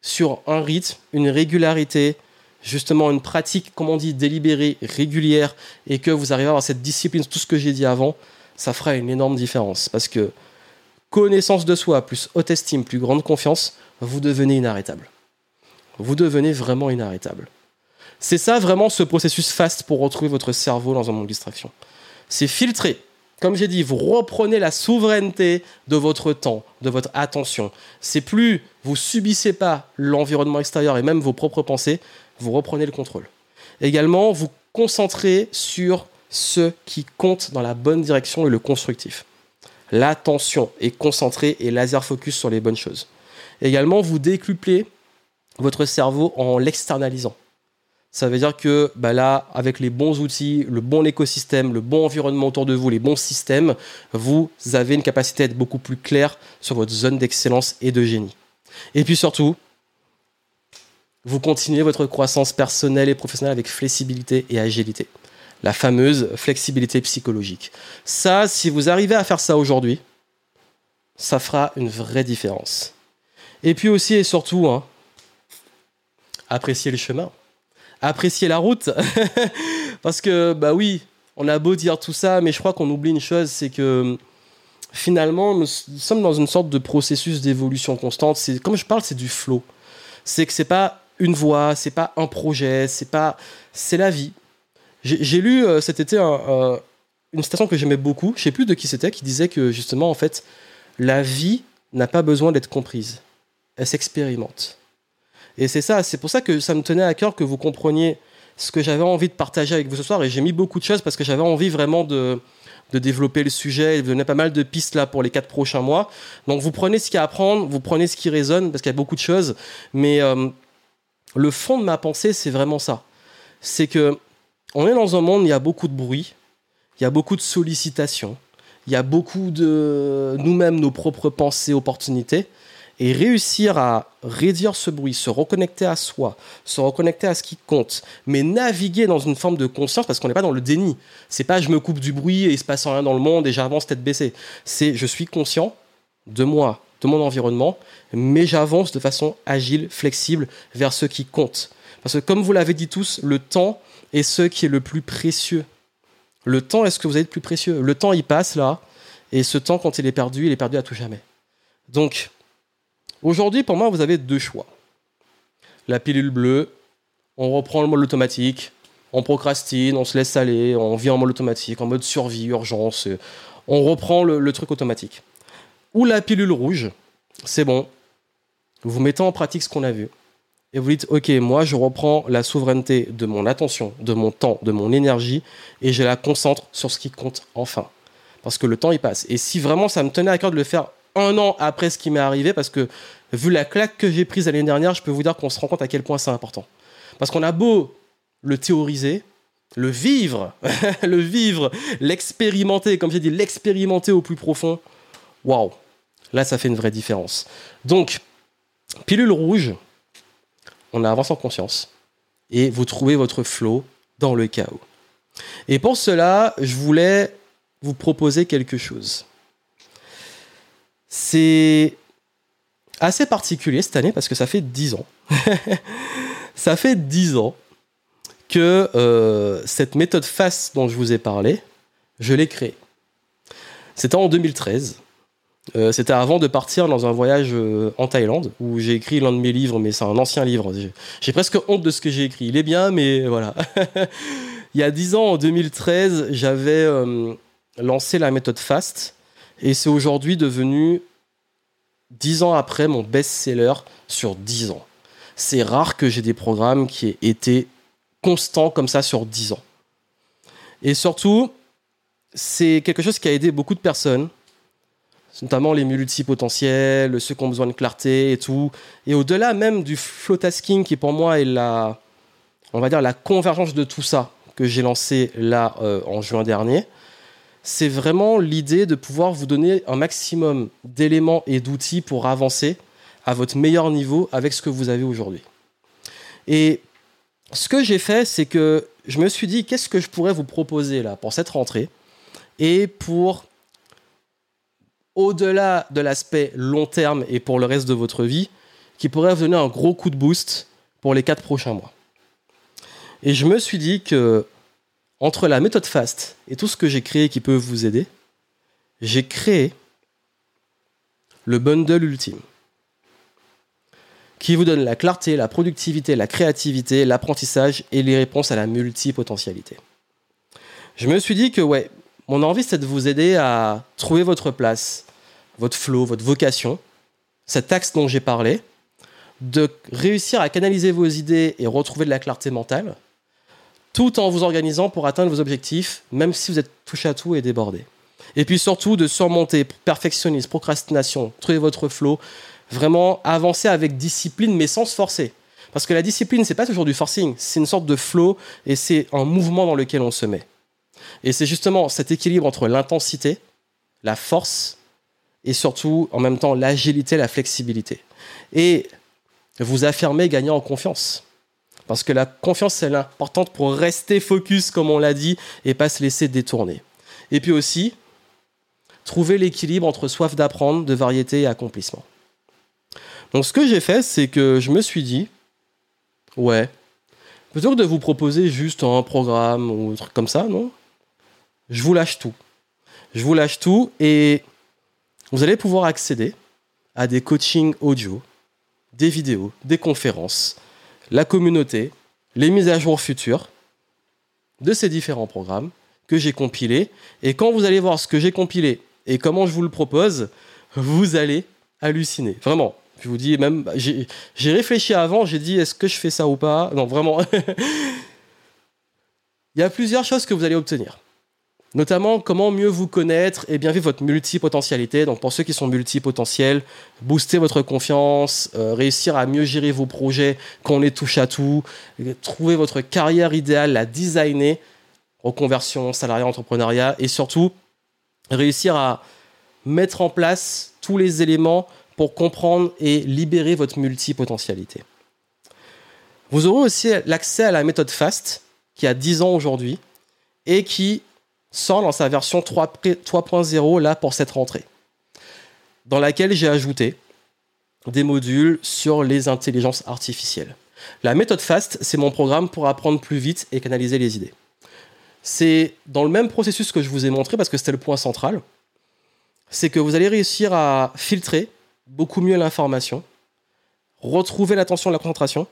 sur un rythme, une régularité, justement une pratique, comme on dit, délibérée, régulière, et que vous arrivez à avoir cette discipline, tout ce que j'ai dit avant, ça fera une énorme différence. Parce que connaissance de soi, plus haute estime, plus grande confiance, vous devenez inarrêtable. Vous devenez vraiment inarrêtable. C'est ça vraiment ce processus fast pour retrouver votre cerveau dans un monde de distraction. C'est filtrer comme j'ai dit, vous reprenez la souveraineté de votre temps, de votre attention. C'est plus vous subissez pas l'environnement extérieur et même vos propres pensées, vous reprenez le contrôle. Également, vous concentrez sur ce qui compte dans la bonne direction et le constructif. L'attention est concentrée et laser focus sur les bonnes choses. Également, vous décuplez votre cerveau en l'externalisant. Ça veut dire que bah là, avec les bons outils, le bon écosystème, le bon environnement autour de vous, les bons systèmes, vous avez une capacité à être beaucoup plus clair sur votre zone d'excellence et de génie. Et puis surtout, vous continuez votre croissance personnelle et professionnelle avec flexibilité et agilité. La fameuse flexibilité psychologique. Ça, si vous arrivez à faire ça aujourd'hui, ça fera une vraie différence. Et puis aussi et surtout, hein, appréciez le chemin apprécier la route. [LAUGHS] Parce que, bah oui, on a beau dire tout ça, mais je crois qu'on oublie une chose, c'est que finalement, nous sommes dans une sorte de processus d'évolution constante. C'est, comme je parle, c'est du flow. C'est que c'est pas une voie, c'est pas un projet, c'est pas, c'est la vie. J'ai, lu euh, cet été une citation que j'aimais beaucoup, je sais plus de qui c'était, qui disait que justement, en fait, la vie n'a pas besoin d'être comprise. Elle s'expérimente. Et c'est ça, c'est pour ça que ça me tenait à cœur que vous compreniez ce que j'avais envie de partager avec vous ce soir. Et j'ai mis beaucoup de choses parce que j'avais envie vraiment de, de développer le sujet et de donner pas mal de pistes là pour les quatre prochains mois. Donc vous prenez ce qu'il y a à apprendre, vous prenez ce qui résonne parce qu'il y a beaucoup de choses. Mais euh, le fond de ma pensée, c'est vraiment ça. C'est que on est dans un monde, où il y a beaucoup de bruit, il y a beaucoup de sollicitations, il y a beaucoup de nous-mêmes, nos propres pensées, opportunités et réussir à réduire ce bruit, se reconnecter à soi, se reconnecter à ce qui compte, mais naviguer dans une forme de conscience parce qu'on n'est pas dans le déni. C'est pas je me coupe du bruit et il se passe rien dans le monde et j'avance tête baissée. C'est je suis conscient de moi, de mon environnement, mais j'avance de façon agile, flexible vers ce qui compte. Parce que comme vous l'avez dit tous, le temps est ce qui est le plus précieux. Le temps est ce que vous avez de plus précieux. Le temps, il passe là, et ce temps, quand il est perdu, il est perdu à tout jamais. Donc, Aujourd'hui, pour moi, vous avez deux choix. La pilule bleue, on reprend le mode automatique, on procrastine, on se laisse aller, on vit en mode automatique, en mode survie, urgence, on reprend le, truc automatique. Ou la pilule rouge, c'est bon, vous mettez en pratique ce qu'on a vu. Et vous dites, ok, moi je reprends la souveraineté de mon attention, de mon temps, de mon énergie, et je la concentre sur ce qui compte enfin. Parce que le temps il passe. Et si vraiment ça me tenait à cœur de le faire un an après ce qui m'est arrivé, parce que vu la claque que j'ai prise l'année dernière, je peux vous dire qu'on se rend compte à quel point c'est important. Parce qu'on a beau le théoriser, le vivre, [LAUGHS] le vivre, l'expérimenter, comme j'ai dit, l'expérimenter au plus profond, waouh, là ça fait une vraie différence. Donc, pilule rouge, on avance en conscience et vous trouvez votre flow dans le chaos. Et pour cela, je voulais vous proposer quelque chose. C'est assez particulier cette année parce que ça fait 10 ans. [LAUGHS] ça fait 10 ans que euh, cette méthode FAST dont je vous ai parlé, je l'ai créée. C'était en 2013. Euh, c'était avant de partir dans un voyage euh, en Thaïlande où j'ai écrit l'un de mes livres, mais c'est un ancien livre. J'ai presque honte de ce que j'ai écrit. Il est bien, mais voilà. [LAUGHS] Il y a 10 ans, en 2013, j'avais lancé la méthode FAST et c'est aujourd'hui devenu, dix ans après, mon best-seller sur dix ans. C'est rare que j'ai des programmes qui aient été constants comme ça sur dix ans. Et surtout, c'est quelque chose qui a aidé beaucoup de personnes, notamment les multipotentiels, ceux qui ont besoin de clarté et tout. Et au-delà même du flow tasking, qui pour moi est la, on va dire, la convergence de tout ça que j'ai lancé là euh, en juin dernier, c'est vraiment l'idée de pouvoir vous donner un maximum d'éléments et d'outils pour avancer à votre meilleur niveau avec ce que vous avez aujourd'hui. Et ce que j'ai fait, c'est que je me suis dit, qu'est-ce que je pourrais vous proposer là pour cette rentrée et pour, au-delà de l'aspect long terme et pour le reste de votre vie, qui pourrait vous donner un gros coup de boost pour les quatre prochains mois. Et je me suis dit que entre la méthode FAST et tout ce que j'ai créé qui peut vous aider, j'ai créé le bundle ultime qui vous donne la clarté, la productivité, la créativité, l'apprentissage et les réponses à la multipotentialité. Je me suis dit que ouais, Mon envie, c'est de vous aider à trouver votre place, votre flow, votre vocation, cet axe dont j'ai parlé, de réussir à canaliser vos idées et retrouver de la clarté mentale, tout en vous organisant pour atteindre vos objectifs, même si vous êtes touché à tout et débordé. Et puis surtout de surmonter perfectionnisme, procrastination, trouver votre flow, vraiment avancer avec discipline mais sans se forcer. Parce que la discipline, c'est pas toujours du forcing, c'est une sorte de flow et c'est un mouvement dans lequel on se met. Et c'est justement cet équilibre entre l'intensité, la force et surtout en même temps l'agilité, la flexibilité. Et vous affirmez gagner en confiance. Parce que la confiance, elle est pour rester focus, comme on l'a dit, et pas se laisser détourner. Et puis aussi, trouver l'équilibre entre soif d'apprendre, de variété et accomplissement. Donc ce que j'ai fait, c'est que je me suis dit, ouais, plutôt que de vous proposer juste un programme ou un truc comme ça, non Je vous lâche tout. Je vous lâche tout et vous allez pouvoir accéder à des coachings audio, des vidéos, des conférences, la communauté, les mises à jour futures de ces différents programmes que j'ai compilés. Et quand vous allez voir ce que j'ai compilé et comment je vous le propose, vous allez halluciner. Vraiment. Je vous dis même, j'ai réfléchi avant, j'ai dit est-ce que je fais ça ou pas? Non, vraiment. [LAUGHS] Il y a plusieurs choses que vous allez obtenir. Notamment, comment mieux vous connaître et bien vivre votre multipotentialité. Donc, pour ceux qui sont multipotentiels, booster votre confiance, euh, réussir à mieux gérer vos projets quand les touche à tout, trouver votre carrière idéale, la designer, reconversion, salariat, entrepreneuriat, et surtout, réussir à mettre en place tous les éléments pour comprendre et libérer votre multipotentialité. Vous aurez aussi l'accès à la méthode FAST, qui a 10 ans aujourd'hui, et qui sort dans sa version 3.0 là pour cette rentrée, dans laquelle j'ai ajouté des modules sur les intelligences artificielles. La méthode FAST, c'est mon programme pour apprendre plus vite et canaliser les idées. C'est dans le même processus que je vous ai montré parce que c'était le point central. C'est que vous allez réussir à filtrer beaucoup mieux l'information, retrouver l'attention et la concentration,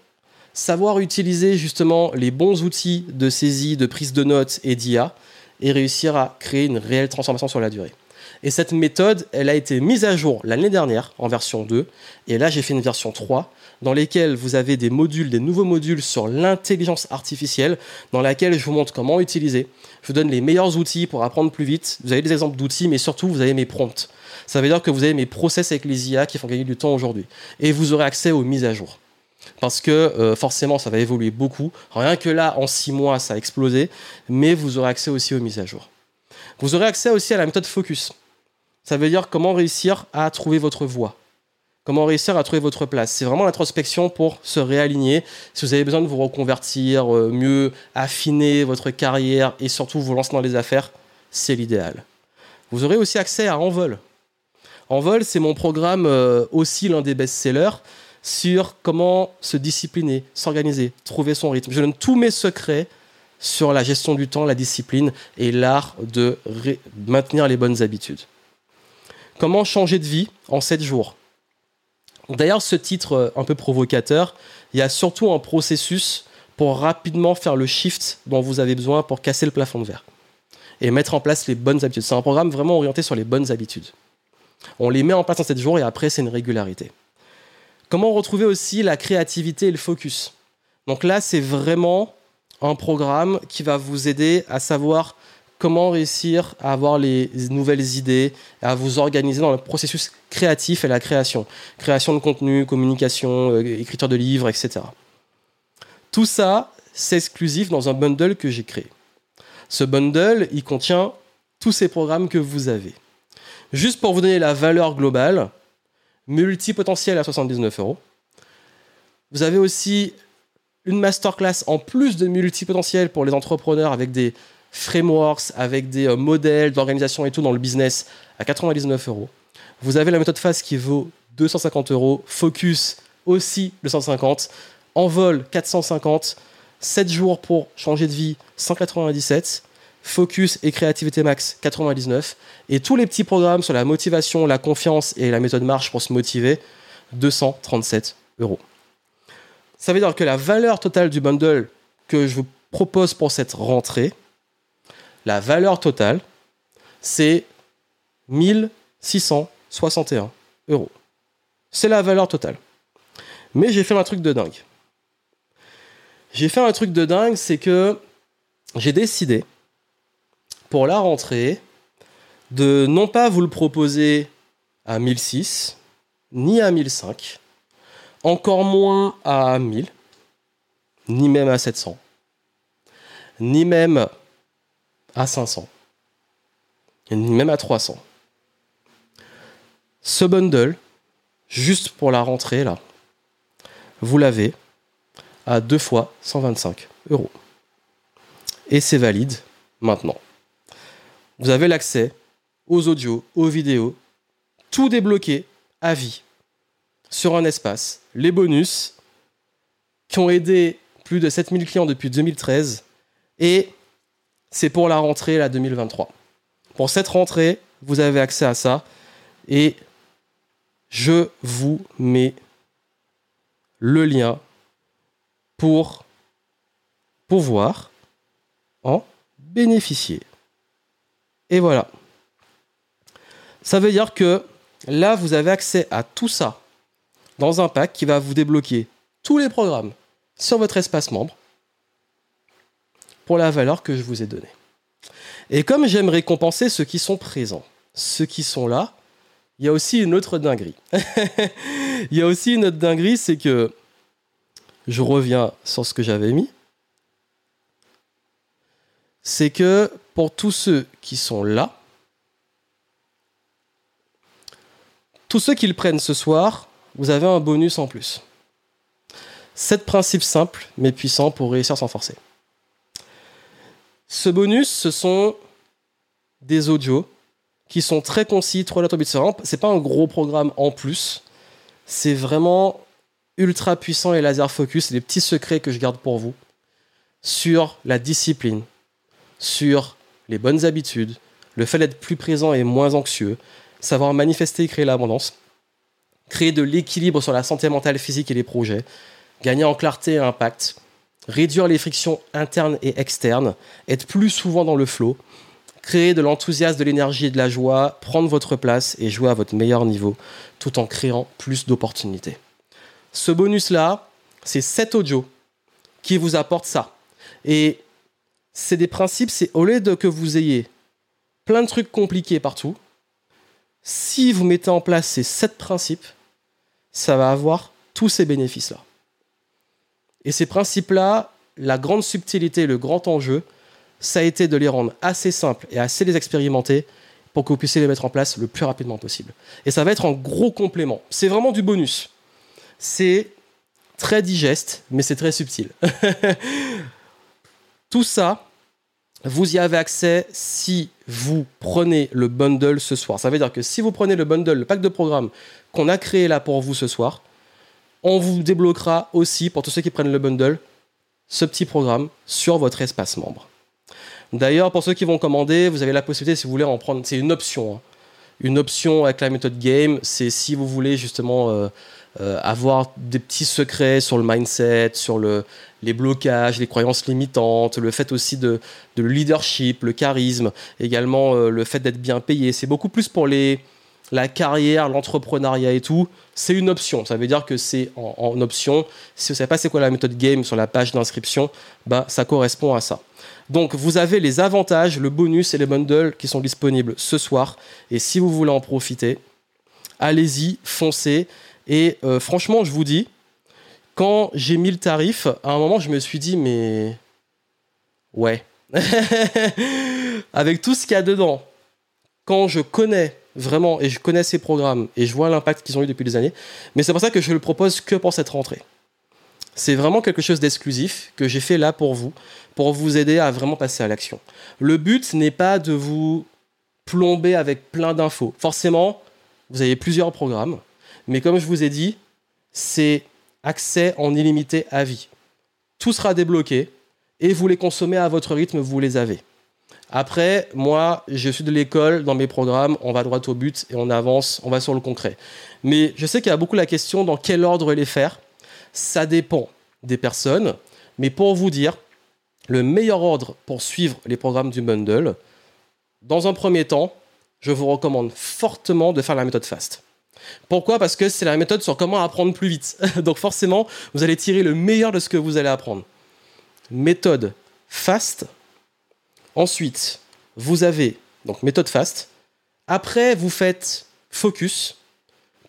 savoir utiliser justement les bons outils de saisie, de prise de notes et d'IA, et réussir à créer une réelle transformation sur la durée. Et cette méthode, elle a été mise à jour l'année dernière en version 2, et là j'ai fait une version 3 dans lesquelles vous avez des modules, des nouveaux modules sur l'intelligence artificielle, dans laquelle je vous montre comment utiliser. Je vous donne les meilleurs outils pour apprendre plus vite. Vous avez des exemples d'outils, mais surtout vous avez mes prompts. Ça veut dire que vous avez mes process avec les IA qui font gagner du temps aujourd'hui. Et vous aurez accès aux mises à jour parce que euh, forcément ça va évoluer beaucoup. Rien que là, en six mois, ça a explosé, mais vous aurez accès aussi aux mises à jour. Vous aurez accès aussi à la méthode focus. Ça veut dire comment réussir à trouver votre voie, comment réussir à trouver votre place. C'est vraiment l'introspection pour se réaligner. Si vous avez besoin de vous reconvertir, euh, mieux affiner votre carrière et surtout vous lancer dans les affaires, c'est l'idéal. Vous aurez aussi accès à Envol. Envol, c'est mon programme euh, aussi l'un des best-sellers sur comment se discipliner, s'organiser, trouver son rythme. Je donne tous mes secrets sur la gestion du temps, la discipline et l'art de maintenir les bonnes habitudes. Comment changer de vie en 7 jours? D'ailleurs, ce titre euh, un peu provocateur, il y a surtout un processus pour rapidement faire le shift dont vous avez besoin pour casser le plafond de verre et mettre en place les bonnes habitudes. C'est un programme vraiment orienté sur les bonnes habitudes. On les met en place en 7 jours et après, c'est une régularité. Comment retrouver aussi la créativité et le focus? Donc là, c'est vraiment un programme qui va vous aider à savoir comment réussir à avoir les nouvelles idées, à vous organiser dans le processus créatif et la création. Création de contenu, communication, euh, écriture de livres, etc. Tout ça, c'est exclusif dans un bundle que j'ai créé. Ce bundle, il contient tous ces programmes que vous avez. Juste pour vous donner la valeur globale, multipotentiel à 79 euros. Vous avez aussi une masterclass en plus de multipotentiel pour les entrepreneurs avec des frameworks, avec des euh, modèles d'organisation et tout dans le business à 99 euros. Vous avez la méthode FAST qui vaut 250 euros, Focus aussi 250, Envol 450, 7 jours pour changer de vie 197, Focus et Créativité Max 99. Et tous les petits programmes sur la motivation, la confiance et la méthode marche pour se motiver 237 euros. Ça veut dire que la valeur totale du bundle que je vous propose pour cette rentrée, la valeur totale, c'est 1661 euros. C'est la valeur totale. Mais j'ai fait un truc de dingue. J'ai fait un truc de dingue, c'est que j'ai décidé, pour la rentrée, de non pas vous le proposer à 1006, ni à 1005, encore moins à 1000, ni même à 700, ni même à 500, ni même à 300. Ce bundle, juste pour la rentrée, là, vous l'avez à deux fois 125 euros. Et c'est valide maintenant. Vous avez l'accès aux audios, aux vidéos, tout débloqué à vie sur un espace. Les bonus qui ont aidé plus de 7000 clients depuis 2013 et c'est pour la rentrée la 2023. Pour cette rentrée, vous avez accès à ça et je vous mets le lien pour pouvoir en bénéficier. Et voilà. Ça veut dire que là, vous avez accès à tout ça dans un pack qui va vous débloquer tous les programmes sur votre espace membre pour la valeur que je vous ai donnée. Et comme j'aime récompenser ceux qui sont présents, ceux qui sont là, il y a aussi une autre dinguerie. [LAUGHS] il y a aussi une autre dinguerie, c'est que je reviens sur ce que j'avais mis. C'est que pour tous ceux qui sont là, tous ceux qui le prennent ce soir, vous avez un bonus en plus. Sept principes simples mais puissants pour réussir sans forcer. Ce bonus, ce sont des audios qui sont très concis, 3 lettres bits C'est pas un gros programme en plus. C'est vraiment ultra puissant et laser focus. Des petits secrets que je garde pour vous sur la discipline, sur les bonnes habitudes, le fait d'être plus présent et moins anxieux, savoir manifester et créer l'abondance, créer de l'équilibre sur la santé mentale, physique et les projets, gagner en clarté et impact, réduire les frictions internes et externes, être plus souvent dans le flow, créer de l'enthousiasme, de l'énergie et de la joie, prendre votre place et jouer à votre meilleur niveau tout en créant plus d'opportunités. Ce bonus-là, c'est 7 audios qui vous apportent ça. Et c'est des principes, c'est au lieu de que vous ayez plein de trucs compliqués partout, si vous mettez en place ces 7 principes, ça va avoir tous ces bénéfices-là. Et ces principes-là, la grande subtilité, le grand enjeu, ça a été de les rendre assez simples et assez les expérimenter pour que vous puissiez les mettre en place le plus rapidement possible. Et ça va être un gros complément. C'est vraiment du bonus. C'est très digeste, mais c'est très subtil. [LAUGHS] Tout ça, vous y avez accès si vous prenez le bundle ce soir. Ça veut dire que si vous prenez le bundle, le pack de programmes qu'on a créé là pour vous ce soir, on vous débloquera aussi, pour tous ceux qui prennent le bundle, ce petit programme sur votre espace membre. D'ailleurs, pour ceux qui vont commander, vous avez la possibilité, si vous voulez, en prendre. C'est une option. Hein. Une option avec la méthode game, c'est si vous voulez justement euh, euh, avoir des petits secrets sur le mindset, sur le, les blocages, les croyances limitantes, le fait aussi de, de leadership, le charisme, également euh, le fait d'être bien payé. C'est beaucoup plus pour les, la carrière, l'entrepreneuriat et tout, c'est une option. Ça veut dire que c'est en, option. Si vous ne savez pas c'est quoi la méthode game sur la page d'inscription, bah, ça correspond à ça. Donc vous avez les avantages, le bonus et les bundles qui sont disponibles ce soir. Et si vous voulez en profiter, allez-y, foncez. Et euh, franchement, je vous dis, quand j'ai mis le tarif, à un moment, je me suis dit, mais ouais. [LAUGHS] Avec tout ce qu'il y a dedans, quand je connais vraiment, et je connais ces programmes, et je vois l'impact qu'ils ont eu depuis des années, mais c'est pour ça que je le propose que pour cette rentrée. C'est vraiment quelque chose d'exclusif que j'ai fait là pour vous, pour vous aider à vraiment passer à l'action. Le but n'est pas de vous plomber avec plein d'infos. Forcément, vous avez plusieurs programmes, mais comme je vous ai dit, c'est accès en illimité à vie. Tout sera débloqué et vous les consommez à votre rythme, vous les avez. Après, moi, je suis de l'école, dans mes programmes, on va droit au but et on avance, on va sur le concret. Mais je sais qu'il y a beaucoup la question dans quel ordre les faire. Ça dépend des personnes. Mais pour vous dire, le meilleur ordre pour suivre les programmes du bundle, dans un premier temps, je vous recommande fortement de faire la méthode FAST. Pourquoi? Parce que c'est la méthode sur comment apprendre plus vite. [LAUGHS] Donc forcément, vous allez tirer le meilleur de ce que vous allez apprendre. Méthode FAST. Ensuite, vous avez donc méthode FAST. Après, vous faites focus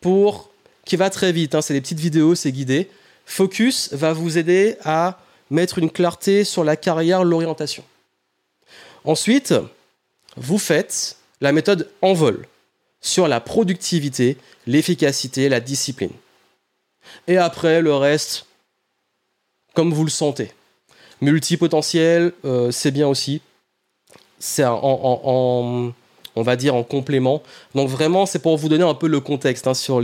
pour qui va très vite. Hein. c'est des petites vidéos, c'est guidé. Focus va vous aider à mettre une clarté sur la carrière, l'orientation. Ensuite, vous faites la méthode envol sur la productivité, l'efficacité, la discipline. Et après, le reste, comme vous le sentez. Multipotentiel, euh, c'est bien aussi. C'est en, on va dire, en complément. Donc vraiment, c'est pour vous donner un peu le contexte hein, sur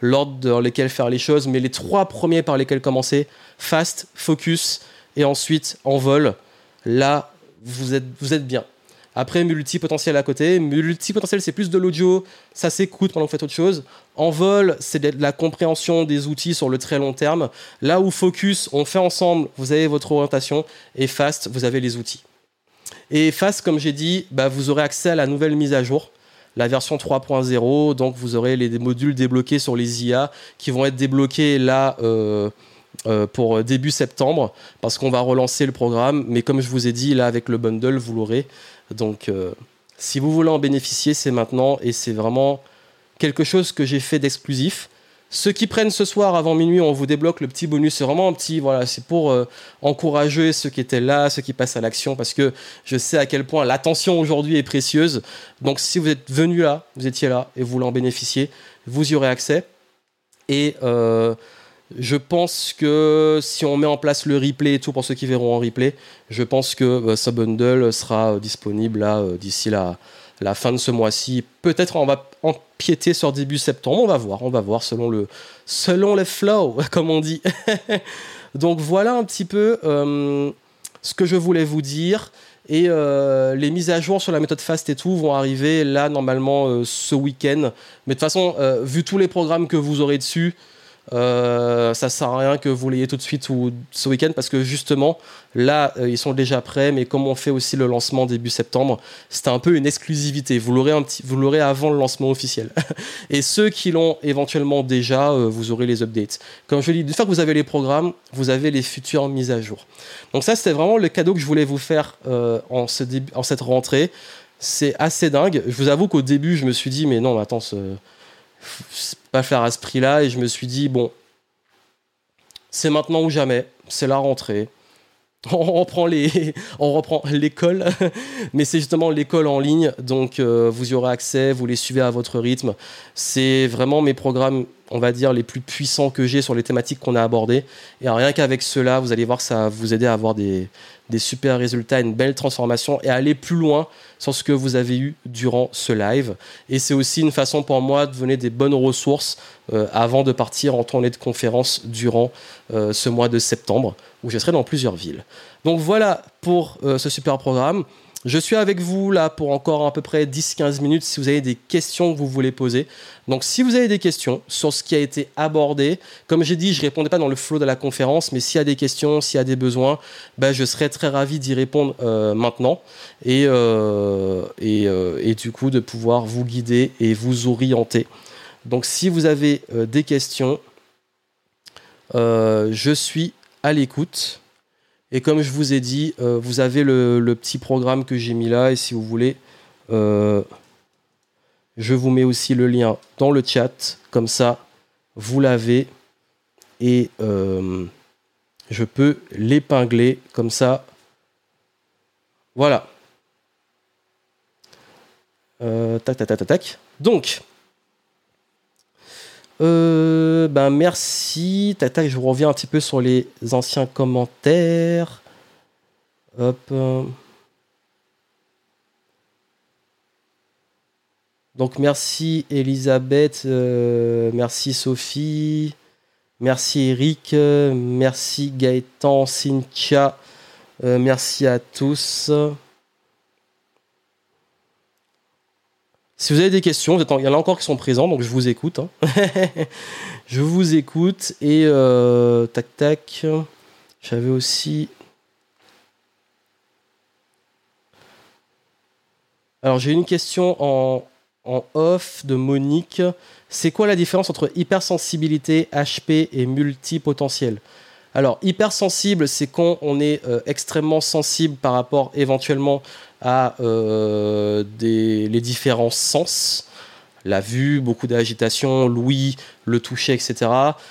l'ordre dans lesquels faire les choses. Mais les trois premiers par lesquels commencer, fast, focus et ensuite envol, là, vous êtes, vous êtes bien. Après, multipotentiel à côté. Multipotentiel, c'est plus de l'audio, ça s'écoute pendant que vous faites autre chose. En vol, c'est de la compréhension des outils sur le très long terme. Là où focus, on fait ensemble, vous avez votre orientation. Et fast, vous avez les outils. Et fast, comme j'ai dit, bah, vous aurez accès à la nouvelle mise à jour la version 3.0. Donc vous aurez les modules débloqués sur les IA qui vont être débloqués là euh, euh, pour début septembre parce qu'on va relancer le programme. Mais comme je vous ai dit, là avec le bundle, vous l'aurez. Donc, euh, si vous voulez en bénéficier, c'est maintenant et c'est vraiment quelque chose que j'ai fait d'exclusif. Ceux qui prennent ce soir avant minuit, on vous débloque le petit bonus. C'est vraiment un petit, voilà, c'est pour euh, encourager ceux qui étaient là, ceux qui passent à l'action, parce que je sais à quel point l'attention aujourd'hui est précieuse. Donc, si vous êtes venu là, vous étiez là et vous voulez en bénéficier, vous y aurez accès. Et euh, je pense que si on met en place le replay et tout pour ceux qui verront en replay, je pense que euh, ce bundle sera euh, disponible euh, d'ici la, fin de ce mois-ci. Peut-être on va empiéter sur début septembre, on va voir, on va voir selon le selon flow, [LAUGHS] comme on dit. [LAUGHS] Donc voilà un petit peu ce que je voulais vous dire. Et les mises à jour sur la méthode fast et tout vont arriver là normalement ce week-end. Mais de toute façon, vu tous les programmes que vous aurez dessus, euh, ça sert à rien que vous l'ayez tout de suite ou ce week-end parce que justement là euh, ils sont déjà prêts mais comme on fait aussi le lancement début septembre c'était un peu une exclusivité. Vous l'aurez un petit vous l'aurez avant le lancement officiel. [LAUGHS] Et ceux qui l'ont éventuellement déjà euh, vous aurez les updates. Comme je dis une fois que vous avez les programmes vous avez les futures mises à jour. Donc ça c'était vraiment le cadeau que je voulais vous faire en cette rentrée. C'est assez dingue. Je vous avoue qu'au début je me suis dit mais non attends ce pas faire à ce prix-là. Et je me suis dit, bon, c'est maintenant ou jamais, c'est la rentrée. [LAUGHS] On reprend les, [LAUGHS] on reprend l'école, [LAUGHS] mais c'est justement l'école en ligne, donc euh, vous y aurez accès, vous les suivez à votre rythme. C'est vraiment mes programmes, on va dire, les plus puissants que j'ai sur les thématiques qu'on a abordées. Et rien qu'avec cela, vous allez voir ça va vous aider à avoir des, des super résultats, une belle transformation et aller plus loin sur ce que vous avez eu durant ce live. Et c'est aussi une façon pour moi de donner des bonnes ressources euh, avant de partir en tournée de conférence durant euh, ce mois de septembre où je serai dans plusieurs villes. Donc voilà pour euh, ce super programme. Je suis avec vous là pour encore à peu près 10-15 minutes si vous avez des questions que vous voulez poser. Donc si vous avez des questions sur ce qui a été abordé, comme j'ai dit, je ne répondais pas dans le flow de la conférence, mais s'il y a des questions, s'il y a des besoins, ben, je serais très ravi d'y répondre euh, maintenant euh, euh, et, du coup de pouvoir vous guider et vous orienter. Donc si vous avez des questions, je suis à l'écoute. Et comme je vous ai dit, euh, vous avez le, petit programme que j'ai mis là. Et si vous voulez, euh, je vous mets aussi le lien dans le chat. Comme ça, vous l'avez. Et euh, je peux l'épingler comme ça. Voilà. tac, tac, tac, tac. Donc, euh, ben merci. Tata, je reviens un petit peu sur les anciens commentaires. Hop. Donc merci Elisabeth, euh, merci Sophie, merci Eric, merci Gaëtan, Cynthia, euh, merci à tous. Si vous avez des questions, il y en a encore qui sont présents, donc je vous écoute. Hein. [LAUGHS] je vous écoute et euh, tac tac. J'avais aussi. Alors j'ai une question en, en off de Monique. C'est quoi la différence entre hypersensibilité, HP et multipotentiel? Alors hypersensible, c'est quand on est euh, extrêmement sensible par rapport éventuellement à euh, des, les différents sens. La vue, beaucoup d'agitation, l'ouïe, le toucher, etc.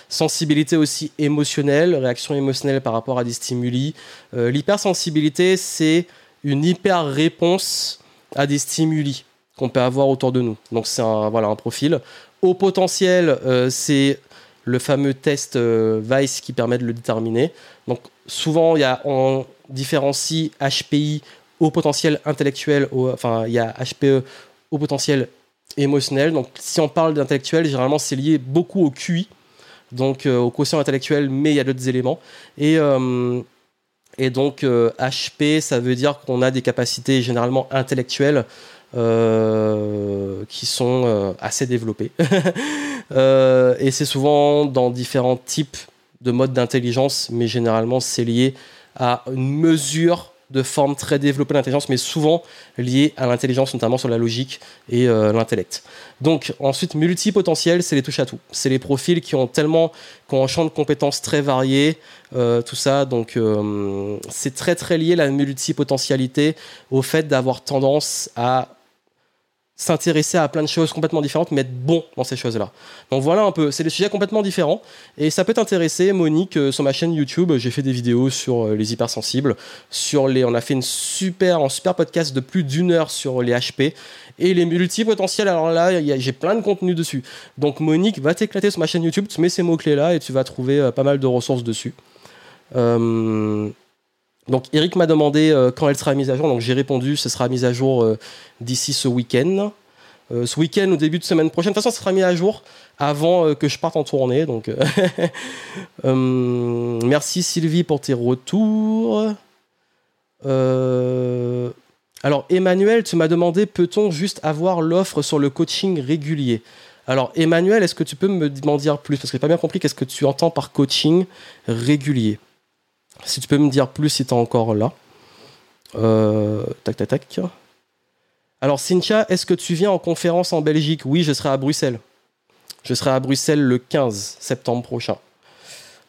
Sensibilité aussi émotionnelle, réaction émotionnelle par rapport à des stimuli. Euh, l'hypersensibilité, c'est une hyper-réponse à des stimuli qu'on peut avoir autour de nous. Donc c'est un, voilà, un profil. Au potentiel, euh, c'est le fameux test euh, Weiss qui permet de le déterminer. Donc souvent, y a, on différencie HPI au potentiel intellectuel, enfin il y a HPE au potentiel émotionnel. Donc si on parle d'intellectuel, généralement c'est lié beaucoup au QI, donc euh, au quotient intellectuel, mais il y a d'autres éléments. Et, et donc HP, ça veut dire qu'on a des capacités généralement intellectuelles euh, qui sont euh, assez développés. [LAUGHS] Euh, et c'est souvent dans différents types de modes d'intelligence, mais généralement c'est lié à une mesure de forme très développée d'intelligence, mais souvent lié à l'intelligence, notamment sur la logique et l'intellect. Donc ensuite, multipotentiel, c'est les touches à tout. C'est les profils qui ont tellement, qui ont un champ de compétences très varié, tout ça. Donc c'est très très lié la multipotentialité au fait d'avoir tendance à s'intéresser à plein de choses complètement différentes, mais être bon dans ces choses-là. Donc voilà un peu, c'est des sujets complètement différents, et ça peut t'intéresser, Monique, euh, sur ma chaîne YouTube, j'ai fait des vidéos sur euh, les hypersensibles, sur les, on a fait une super, un super podcast de plus d'une heure sur les HP, et les multipotentiels, alors là, j'ai plein de contenu dessus. Donc Monique, va t'éclater sur ma chaîne YouTube, tu mets ces mots-clés là, et tu vas trouver euh, pas mal de ressources dessus. Donc Eric m'a demandé euh, quand elle sera mise à jour, donc j'ai répondu, ce sera mise à jour euh, d'ici ce week-end. Euh, ce week-end ou début de semaine prochaine. De toute façon, ça sera mis à jour avant que je parte en tournée. Donc, [LAUGHS] merci Sylvie pour tes retours. Alors Emmanuel, tu m'as demandé peut-on juste avoir l'offre sur le coaching régulier? Alors Emmanuel, est-ce que tu peux m'en dire plus? Parce que j'ai pas bien compris qu'est-ce que tu entends par coaching régulier? Si tu peux me dire plus si tu es encore là. Euh, tac, tac, tac. Alors, Cynthia, est-ce que tu viens en conférence en Belgique? Oui, je serai à Bruxelles. Je serai à Bruxelles le 15 septembre prochain.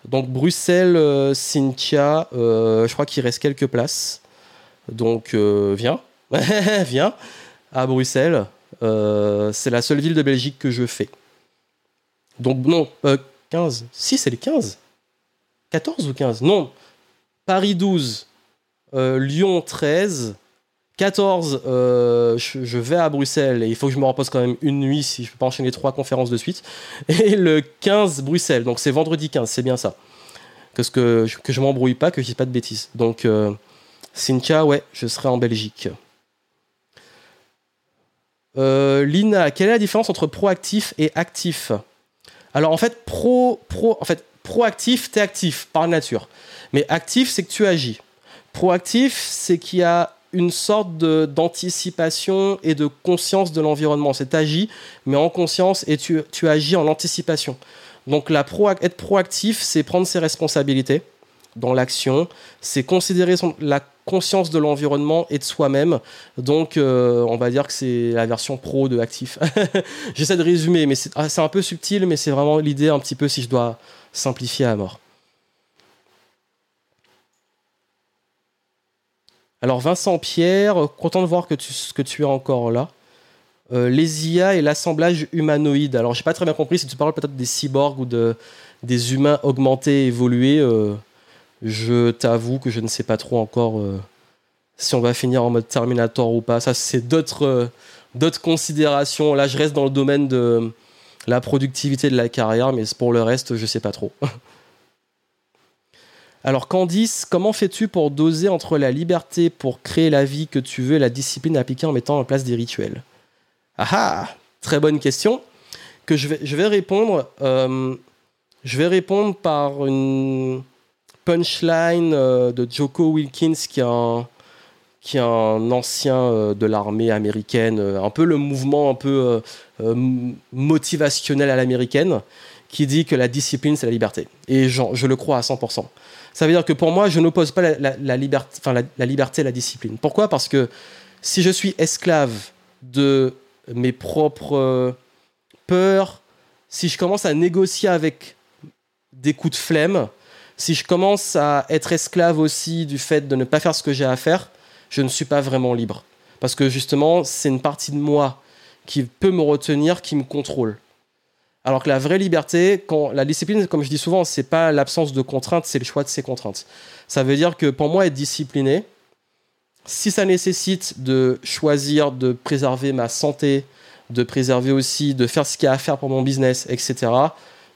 Donc, Bruxelles, euh, Cynthia, euh, je crois qu'il reste quelques places. Donc, viens. [LAUGHS] viens à Bruxelles. c'est la seule ville de Belgique que je fais. Donc, non, 15. Si, c'est les 15. 14 ou 15 Non, Paris 12, euh, Lyon 13, 14, euh, je, vais à Bruxelles et il faut que je me repose quand même une nuit si je peux pas enchaîner trois conférences de suite. [LAUGHS] Et le 15, Bruxelles, donc c'est vendredi 15, c'est bien ça. Que, que, je m'embrouille pas, que je dis pas de bêtises. Donc, euh, ouais, je serai en Belgique. Lina, quelle est la différence entre proactif et actif? Alors en fait, pro, pro, en fait, proactif, t'es actif par nature. Mais actif, c'est que tu agis. Proactif, c'est qu'il y a une sorte d'anticipation et de conscience de l'environnement. C'est agis, mais en conscience et tu, agis en anticipation. Donc la être proactif, c'est prendre ses responsabilités dans l'action, c'est considérer la conscience de l'environnement et de soi-même. Donc euh, on va dire que c'est la version pro de actif. [LAUGHS] J'essaie de résumer, mais ah, c'est un peu subtil, mais c'est vraiment l'idée un petit peu si je dois simplifier à mort. Alors Vincent Pierre, content de voir que tu, que tu es encore là. Euh, les IA et l'assemblage humanoïde. Alors j'ai pas très bien compris si tu parles peut-être des cyborgs ou de, des humains augmentés, évolués. Euh, je t'avoue que je ne sais pas trop encore euh, si on va finir en mode Terminator ou pas. Ça c'est d'autres d'autres considérations. Là je reste dans le domaine de la productivité de la carrière, mais pour le reste je sais pas trop. [LAUGHS] Alors Candice, comment fais-tu pour doser entre la liberté pour créer la vie que tu veux et la discipline appliquée en mettant en place des rituels? Ah ah Très bonne question que je vais, répondre. Euh, je vais répondre par une punchline euh, de Joko Wilkins qui est un, qui est un ancien euh, de l'armée américaine, un peu le mouvement un peu motivationnel à l'américaine, qui dit que la discipline c'est la liberté. Et je le crois à 100%. Ça veut dire que pour moi, je n'oppose pas la, liberté, la, liberté à la discipline. Pourquoi? Parce que Si je suis esclave de mes propres euh, peurs, si je commence à négocier avec des coups de flemme, si je commence à être esclave aussi du fait de ne pas faire ce que j'ai à faire, je ne suis pas vraiment libre. Parce que justement, c'est une partie de moi qui peut me retenir, qui me contrôle. Alors que la vraie liberté, quand la discipline, comme je dis souvent, c'est pas l'absence de contraintes, c'est le choix de ses contraintes. Ça veut dire que pour moi, être discipliné, si ça nécessite de choisir de préserver ma santé, de préserver aussi, de faire ce qu'il y a à faire pour mon business, etc.,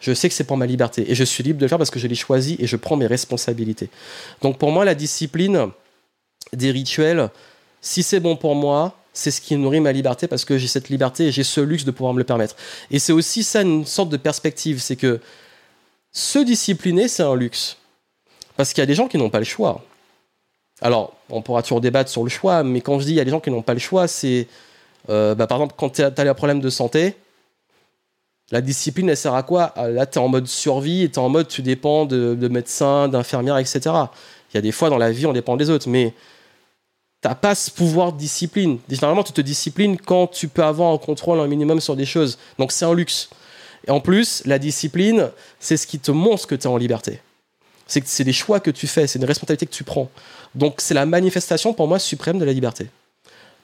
je sais que c'est pour ma liberté. Et je suis libre de le faire parce que je l'ai choisi et je prends mes responsabilités. Donc pour moi, la discipline des rituels, si c'est bon pour moi, c'est ce qui nourrit ma liberté parce que j'ai cette liberté et j'ai ce luxe de pouvoir me le permettre. Et c'est aussi ça une sorte de perspective, c'est que se discipliner, c'est un luxe. Parce qu'il y a des gens qui n'ont pas le choix. Alors, on pourra toujours débattre sur le choix, mais quand je dis il y a des gens qui n'ont pas le choix, c'est euh, bah, par exemple quand tu as, un problème de santé, la discipline, elle sert à quoi? Ah, Là, tu es en mode survie tu es en mode tu dépends de, de médecins, d'infirmières, etc. Il y a des fois dans la vie, on dépend des autres, mais t'as pas ce pouvoir de discipline. Généralement, tu te disciplines quand tu peux avoir un contrôle un minimum sur des choses. Donc c'est un luxe. Et en plus, la discipline, c'est ce qui te montre que tu es en liberté. C'est c'est des choix que tu fais, c'est une responsabilité que tu prends. Donc c'est la manifestation pour moi suprême de la liberté.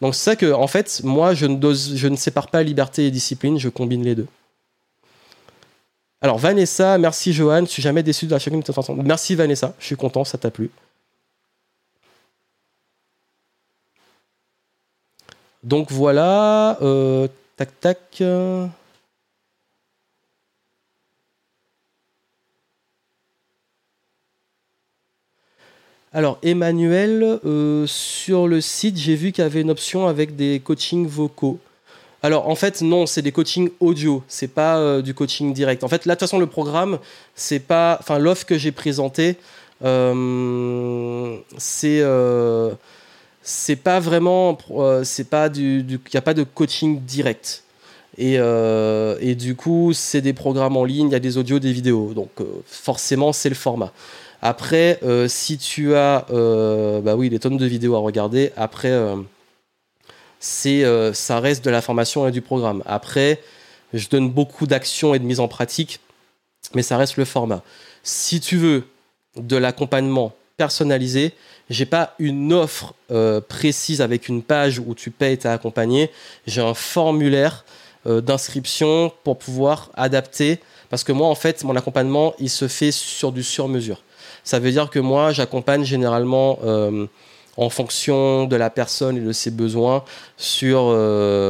Donc c'est ça que, en fait, moi, je ne, sépare pas liberté et discipline, je combine les deux. Alors Vanessa, merci Johan, je suis jamais déçu de la chacune de. Merci Vanessa, je suis content, ça t'a plu. Donc voilà, euh, tac tac. Alors Emmanuel, euh, sur le site, j'ai vu qu'il y avait une option avec des coachings vocaux. Alors en fait non, c'est des coachings audio, c'est pas euh, du coaching direct. En fait là de toute façon le programme, c'est pas, enfin l'offre que j'ai présentée, c'est c'est pas vraiment, euh, c'est pas du, il n'y a pas de coaching direct. Et, euh, et du coup, c'est des programmes en ligne, il y a des audios, des vidéos. Donc euh, forcément, c'est le format. Après, si tu as, bah oui, des tonnes de vidéos à regarder. Après, c'est, ça reste de la formation et du programme. Après, je donne beaucoup d'actions et de mise en pratique, mais ça reste le format. Si tu veux de l'accompagnement personnalisé, j'ai pas une offre euh, précise avec une page où tu payes et t'es accompagné. J'ai un formulaire euh, d'inscription pour pouvoir adapter. Parce que moi, en fait, mon accompagnement, il se fait sur du sur-mesure. Ça veut dire que moi, j'accompagne généralement euh, en fonction de la personne et de ses besoins sur,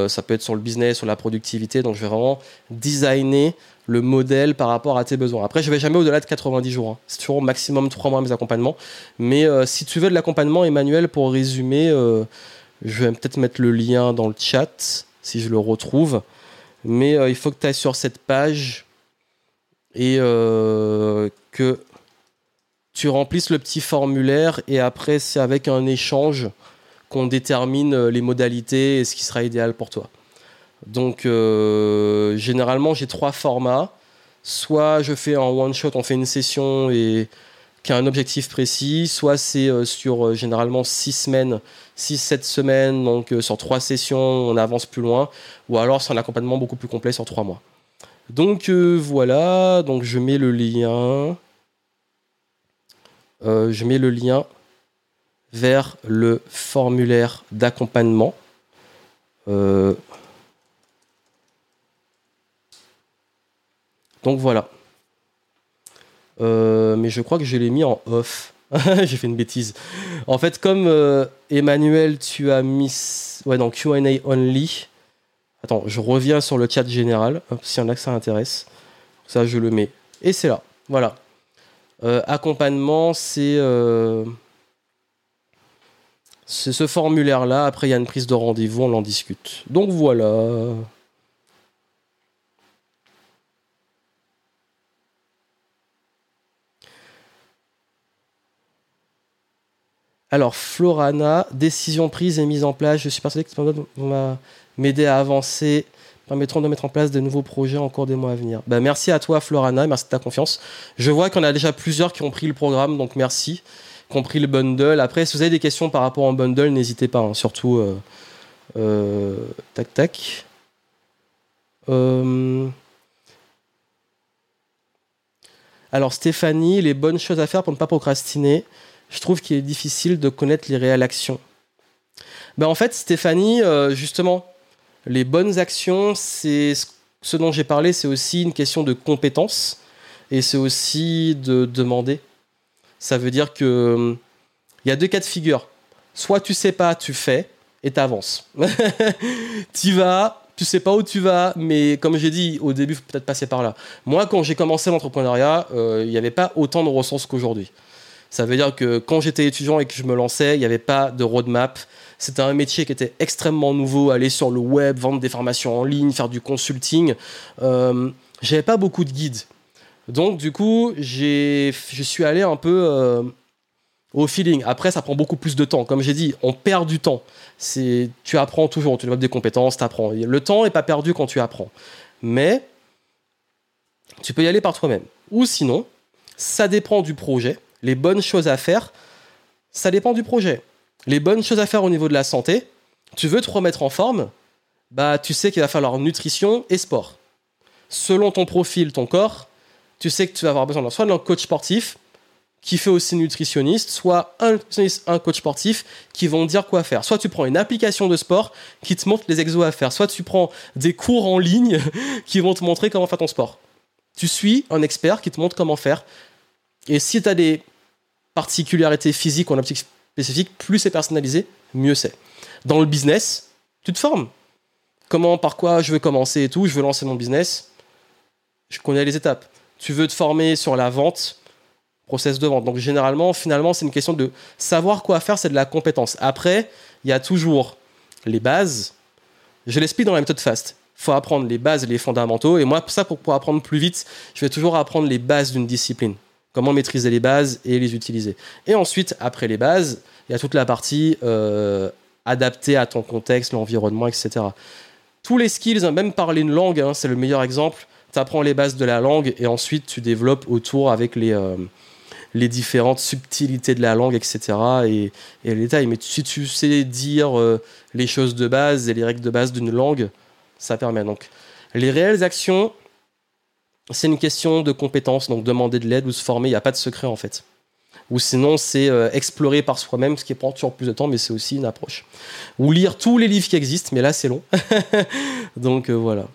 ça peut être sur le business, sur la productivité. Donc, je vais vraiment designer le modèle par rapport à tes besoins. Après, je vais jamais au-delà de 90 jours. Hein. C'est toujours au maximum 3 mois mes accompagnements. Mais euh, si tu veux de l'accompagnement, Emmanuel, pour résumer, euh, je vais peut-être mettre le lien dans le chat si je le retrouve. Mais euh, il faut que tu ailles sur cette page et que tu remplisses le petit formulaire et après c'est avec un échange qu'on détermine les modalités et ce qui sera idéal pour toi. Donc, euh, généralement, j'ai trois formats. Soit je fais en one shot, on fait une session et qui a un objectif précis, soit c'est euh, sur euh, généralement six semaines, 6-7 semaines, donc sur trois sessions, on avance plus loin, ou alors c'est un accompagnement beaucoup plus complet sur trois mois. Donc voilà, donc je mets le lien. je mets le lien vers le formulaire d'accompagnement. Donc voilà. Euh, mais je crois que je l'ai mis en off. [LAUGHS] J'ai fait une bêtise. En fait, comme euh, Emmanuel, tu as mis ouais, dans QA only. Attends, je reviens sur le chat général. S'il y en a ça intéresse. Ça, je le mets. Et c'est là. Voilà. Euh, accompagnement, c'est. c'est ce formulaire-là. Après, il y a une prise de rendez-vous, on en discute. Donc voilà. Alors, Florana, décision prise et mise en place. Je suis persuadé que va m'aider à avancer, permettront de mettre en place de nouveaux projets en cours des mois à venir. Ben, merci à toi, Florana, merci de ta confiance. Je vois qu'on a déjà plusieurs qui ont pris le programme, donc merci, qui ont pris le bundle. Après, si vous avez des questions par rapport au bundle, n'hésitez pas, hein. surtout, euh, tac, tac. Alors Stéphanie, les bonnes choses à faire pour ne pas procrastiner. Je trouve qu'il est difficile de connaître les réelles actions. Ben en fait, Stéphanie, justement, les bonnes actions, c'est ce dont j'ai parlé, c'est aussi une question de compétence et c'est aussi de demander. Ça veut dire que il y a deux cas de figure. Soit tu sais pas, tu fais et t'avances. [LAUGHS] tu vas, tu sais pas où tu vas, mais comme j'ai dit au début, faut peut-être passer par là. Moi, quand j'ai commencé l'entrepreneuriat, euh, il n'y avait pas autant de ressources qu'aujourd'hui. Ça veut dire que quand j'étais étudiant et que je me lançais, il n'y avait pas de roadmap. C'était un métier qui était extrêmement nouveau, aller sur le web, vendre des formations en ligne, faire du consulting. Euh, j'avais pas beaucoup de guides. Donc du coup, je suis allé un peu euh, au feeling. Après, ça prend beaucoup plus de temps. Comme j'ai dit, on perd du temps. Tu apprends toujours, tu développes des compétences, tu apprends. Le temps n'est pas perdu quand tu apprends. Mais tu peux y aller par toi-même. Ou sinon, ça dépend du projet. Les bonnes choses à faire, ça dépend du projet. Les bonnes choses à faire au niveau de la santé, tu veux te remettre en forme, bah tu sais qu'il va falloir nutrition et sport. Selon ton profil, ton corps, tu sais que tu vas avoir besoin soit d'un coach sportif qui fait aussi nutritionniste, soit un, un coach sportif qui vont dire quoi faire. Soit tu prends une application de sport qui te montre les exos à faire, soit tu prends des cours en ligne [LAUGHS] qui vont te montrer comment faire ton sport. Tu suis un expert qui te montre comment faire. Et si tu as des particularités physiques ou en optique spécifique, plus c'est personnalisé, mieux c'est. Dans le business, tu te formes. Comment, par quoi je veux commencer et tout, je veux lancer mon business. Je connais les étapes tu veux te former sur la vente, process de vente. Donc généralement, finalement, c'est une question de savoir quoi faire, c'est de la compétence. Après, il y a toujours les bases. Je l'explique dans la méthode FAST. Il faut apprendre les bases et les fondamentaux. Et moi, ça, pour, pour apprendre plus vite, je vais toujours apprendre les bases d'une discipline. Comment maîtriser les bases et les utiliser. Et ensuite, après les bases, il y a toute la partie euh, adaptée à ton contexte, l'environnement, etc. Tous les skills, même parler une langue, hein, c'est le meilleur exemple tu apprends les bases de la langue et ensuite tu développes autour avec les, euh, les différentes subtilités de la langue, etc. Et, et les détails. Mais si tu sais dire euh, les choses de base et les règles de base d'une langue, ça permet. Donc, les réelles actions, c'est une question de compétence, donc demander de l'aide ou se former, il n'y a pas de secret en fait. Ou sinon, c'est euh, explorer par soi-même, ce qui prend toujours plus de temps, mais c'est aussi une approche. Ou lire tous les livres qui existent, mais là, c'est long. [LAUGHS] donc voilà.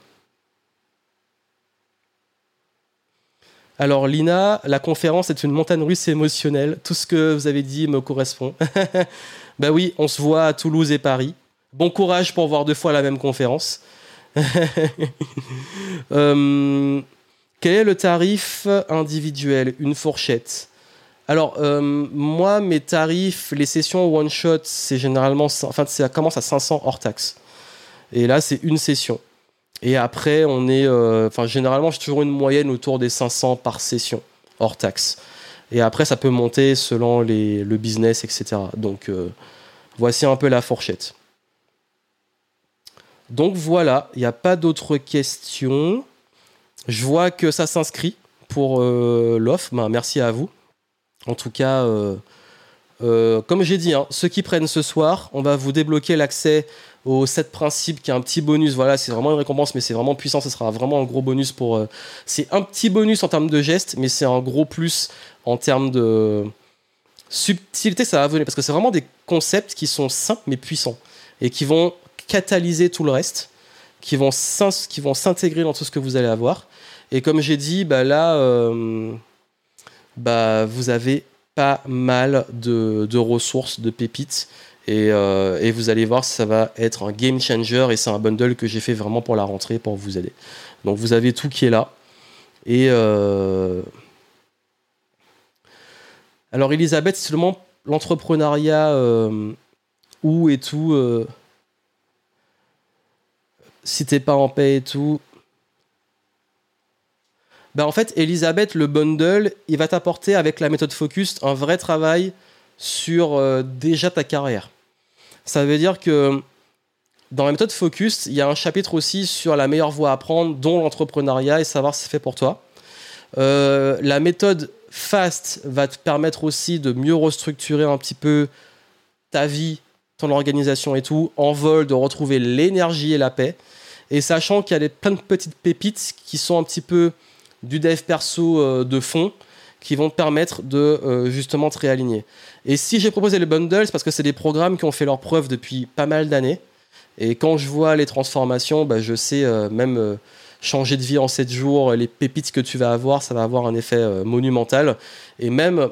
Alors Lina, la conférence est une montagne russe émotionnelle. Tout ce que vous avez dit me correspond. [LAUGHS] bah oui, on se voit à Toulouse et Paris. Bon courage pour voir deux fois la même conférence. [LAUGHS] Euh, quel est le tarif individuel Une fourchette? Alors, euh, moi, mes tarifs, les sessions one shot, c'est généralement, enfin, ça commence à 500 hors taxe. Et là, c'est une session. Et après, on est. Euh, enfin, généralement, j'ai toujours une moyenne autour des 500 par session, hors taxe. Et après, ça peut monter selon les, le business, etc. Donc, euh, voici un peu la fourchette. Donc voilà, il n'y a pas d'autres questions. Je vois que ça s'inscrit pour euh, l'offre. Ben, merci à vous. En tout cas, comme j'ai dit, hein, ceux qui prennent ce soir, on va vous débloquer l'accès au 7 principes qui est un petit bonus. Voilà, c'est vraiment une récompense, mais c'est vraiment puissant. Ce sera vraiment un gros bonus pour. Euh, c'est un petit bonus en termes de gestes, mais c'est un gros plus en termes de subtilité. Ça va venir parce que c'est vraiment des concepts qui sont simples mais puissants et qui vont catalyser tout le reste, qui vont s'intégrer dans tout ce que vous allez avoir. Et comme j'ai dit, bah là, euh, bah vous avez pas mal de, de ressources, de pépites euh, et, vous allez voir, ça va être un game changer et c'est un bundle que j'ai fait vraiment pour la rentrée pour vous aider. Donc vous avez tout qui est là. Et euh, alors Elisabeth, seulement l'entrepreneuriat où et tout. Si t'es pas en paix et tout. Ben en fait, Elisabeth, le bundle, il va t'apporter avec la méthode Focus un vrai travail sur déjà ta carrière. Ça veut dire que dans la méthode Focus, il y a un chapitre aussi sur la meilleure voie à prendre, dont l'entrepreneuriat et savoir si c'est fait pour toi. Euh, la méthode Fast va te permettre aussi de mieux restructurer un petit peu ta vie, ton organisation et tout, en vol, de retrouver l'énergie et la paix. Et sachant qu'il y a des, plein de petites pépites qui sont un petit peu du dev perso euh, de fond, qui vont te permettre de euh, justement te réaligner. Et si j'ai proposé le bundle, c'est parce que c'est des programmes qui ont fait leur preuve depuis pas mal d'années. Et quand je vois les transformations, bah, je sais euh, même changer de vie en 7 jours, les pépites que tu vas avoir, ça va avoir un effet monumental. Et même,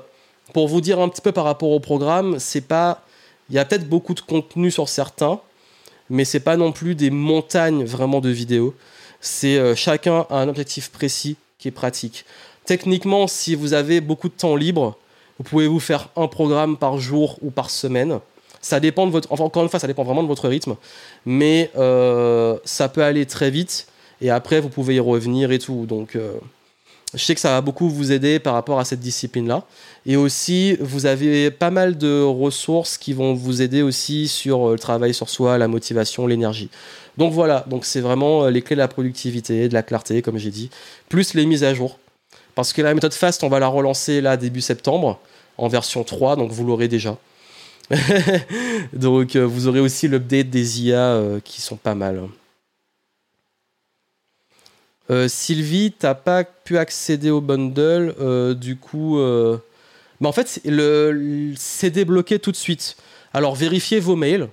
pour vous dire un petit peu par rapport au programme, c'est pas. Il y a peut-être beaucoup de contenu sur certains, mais c'est pas non plus des montagnes vraiment de vidéos. C'est chacun a un objectif précis qui est pratique. Techniquement, si vous avez beaucoup de temps libre, vous pouvez vous faire un programme par jour ou par semaine. Ça dépend de votre. Enfin, encore une fois, ça dépend vraiment de votre rythme. Mais euh, ça peut aller très vite. Et après, vous pouvez y revenir et tout. Donc, euh, je sais que ça va beaucoup vous aider par rapport à cette discipline-là. Et aussi, vous avez pas mal de ressources qui vont vous aider aussi sur euh, le travail sur soi, la motivation, l'énergie. Donc voilà, donc c'est vraiment les clés de la productivité, de la clarté, comme j'ai dit, plus les mises à jour. Parce que la méthode FAST, on va la relancer là début septembre, en version 3, donc vous l'aurez déjà. [LAUGHS] donc euh, vous aurez aussi l'update des IA euh, qui sont pas mal. Euh, Sylvie, t'as pas pu accéder au bundle, du coup. Mais en fait, c'est débloqué tout de suite. Alors vérifiez vos mails,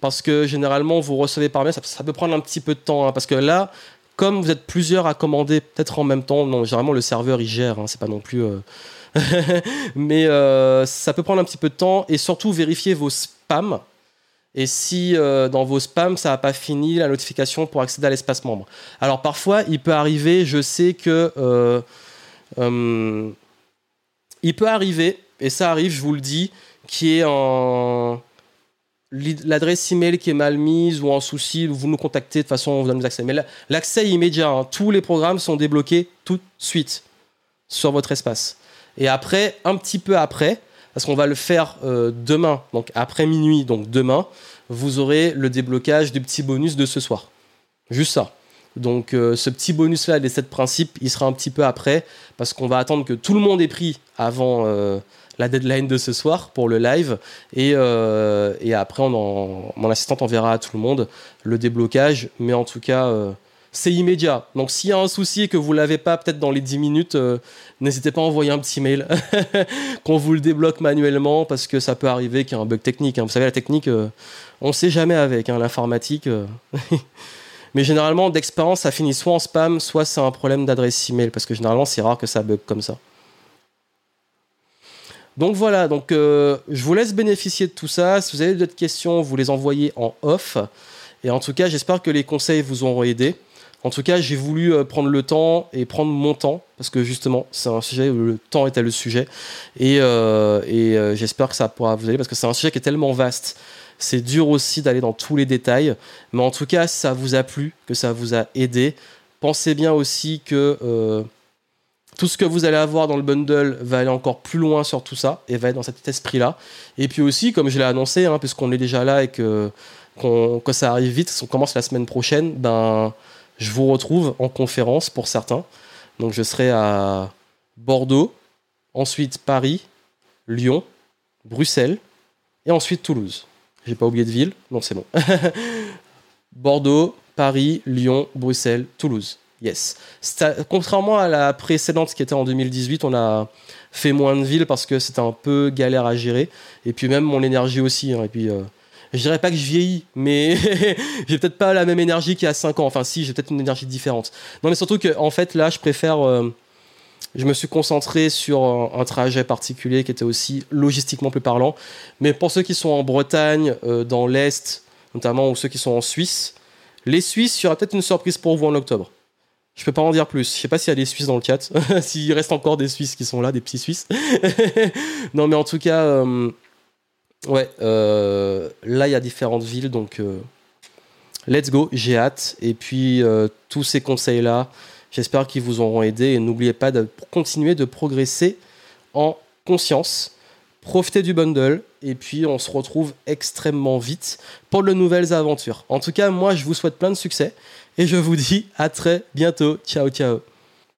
parce que généralement vous recevez par mail, ça, peut prendre un petit peu de temps, hein, parce que là, comme vous êtes plusieurs à commander peut-être en même temps, non, généralement le serveur il gère, hein, c'est pas non plus. Euh, [LAUGHS] mais euh, ça peut prendre un petit peu de temps et surtout vérifier vos spams. Et si euh, dans vos spams ça n'a pas fini la notification pour accéder à l'espace membre. Alors parfois il peut arriver, je sais que il peut arriver et ça arrive, je vous le dis, qui est en l'adresse email qui est mal mise ou en souci, vous nous contactez, de façon, on vous donne accès. Mais l'accès est immédiat. Hein. Tous les programmes sont débloqués tout de suite sur votre espace. Et après, un petit peu après, parce qu'on va le faire euh, demain, donc après minuit, donc demain, vous aurez le déblocage du petit bonus de ce soir. Juste ça. Donc euh, ce petit bonus-là, les 7 principes, il sera un petit peu après, parce qu'on va attendre que tout le monde ait pris avant... Euh, la deadline de ce soir pour le live. Et, après, on mon assistante enverra à tout le monde le déblocage. Mais en tout cas, c'est immédiat. Donc s'il y a un souci et que vous ne l'avez pas peut-être dans les 10 minutes, euh, n'hésitez pas à envoyer un petit mail [LAUGHS] qu'on vous le débloque manuellement parce que ça peut arriver qu'il y a un bug technique. Hein. Vous savez, la technique, on ne sait jamais avec hein, l'informatique. [LAUGHS] Mais généralement, d'expérience, ça finit soit en spam, soit c'est un problème d'adresse email parce que généralement, c'est rare que ça bug comme ça. Donc voilà, donc euh, je vous laisse bénéficier de tout ça. Si vous avez d'autres questions, vous les envoyez en off. Et en tout cas, j'espère que les conseils vous auront aidé. En tout cas, j'ai voulu euh, prendre le temps et prendre mon temps parce que justement, c'est un sujet où le temps était le sujet. Et, euh, j'espère que ça pourra vous aider parce que c'est un sujet qui est tellement vaste. C'est dur aussi d'aller dans tous les détails. Mais en tout cas, ça vous a plu, que ça vous a aidé. Pensez bien aussi que tout ce que vous allez avoir dans le bundle va aller encore plus loin sur tout ça et va être dans cet esprit-là. Et puis aussi, comme je l'ai annoncé, hein, puisqu'on est déjà là et que, ça arrive vite, on commence la semaine prochaine, ben, je vous retrouve en conférence pour certains. Donc je serai à Bordeaux, ensuite Paris, Lyon, Bruxelles et ensuite Toulouse. J'ai pas oublié de ville, non c'est bon. [LAUGHS] Bordeaux, Paris, Lyon, Bruxelles, Toulouse. Yes. Contrairement à la précédente qui était en 2018, on a fait moins de villes parce que c'était un peu galère à gérer. Et puis même mon énergie aussi. Hein. Et puis euh, je dirais pas que je vieillis, mais [LAUGHS] j'ai peut-être pas la même énergie qu'il y a 5 ans. Enfin si, j'ai peut-être une énergie différente. Non mais surtout que en fait là, je préfère... Euh, je me suis concentré sur un, trajet particulier qui était aussi logistiquement plus parlant. Mais pour ceux qui sont en Bretagne, euh, dans l'Est, notamment, ou ceux qui sont en Suisse, les Suisses, il y aura peut-être une surprise pour vous en octobre. Je peux pas en dire plus. Je sais pas s'il y a des Suisses dans le chat. [LAUGHS] s'il reste encore des Suisses qui sont là, des petits Suisses. [LAUGHS] non, mais en tout cas, euh, ouais, euh, là, il y a différentes villes. Donc, euh, let's go. J'ai hâte. Et puis, tous ces conseils-là, j'espère qu'ils vous auront aidé. Et n'oubliez pas de continuer de progresser en conscience. Profitez du bundle. Et puis, on se retrouve extrêmement vite pour de nouvelles aventures. En tout cas, moi, je vous souhaite plein de succès. Et je vous dis à très bientôt. Ciao, ciao.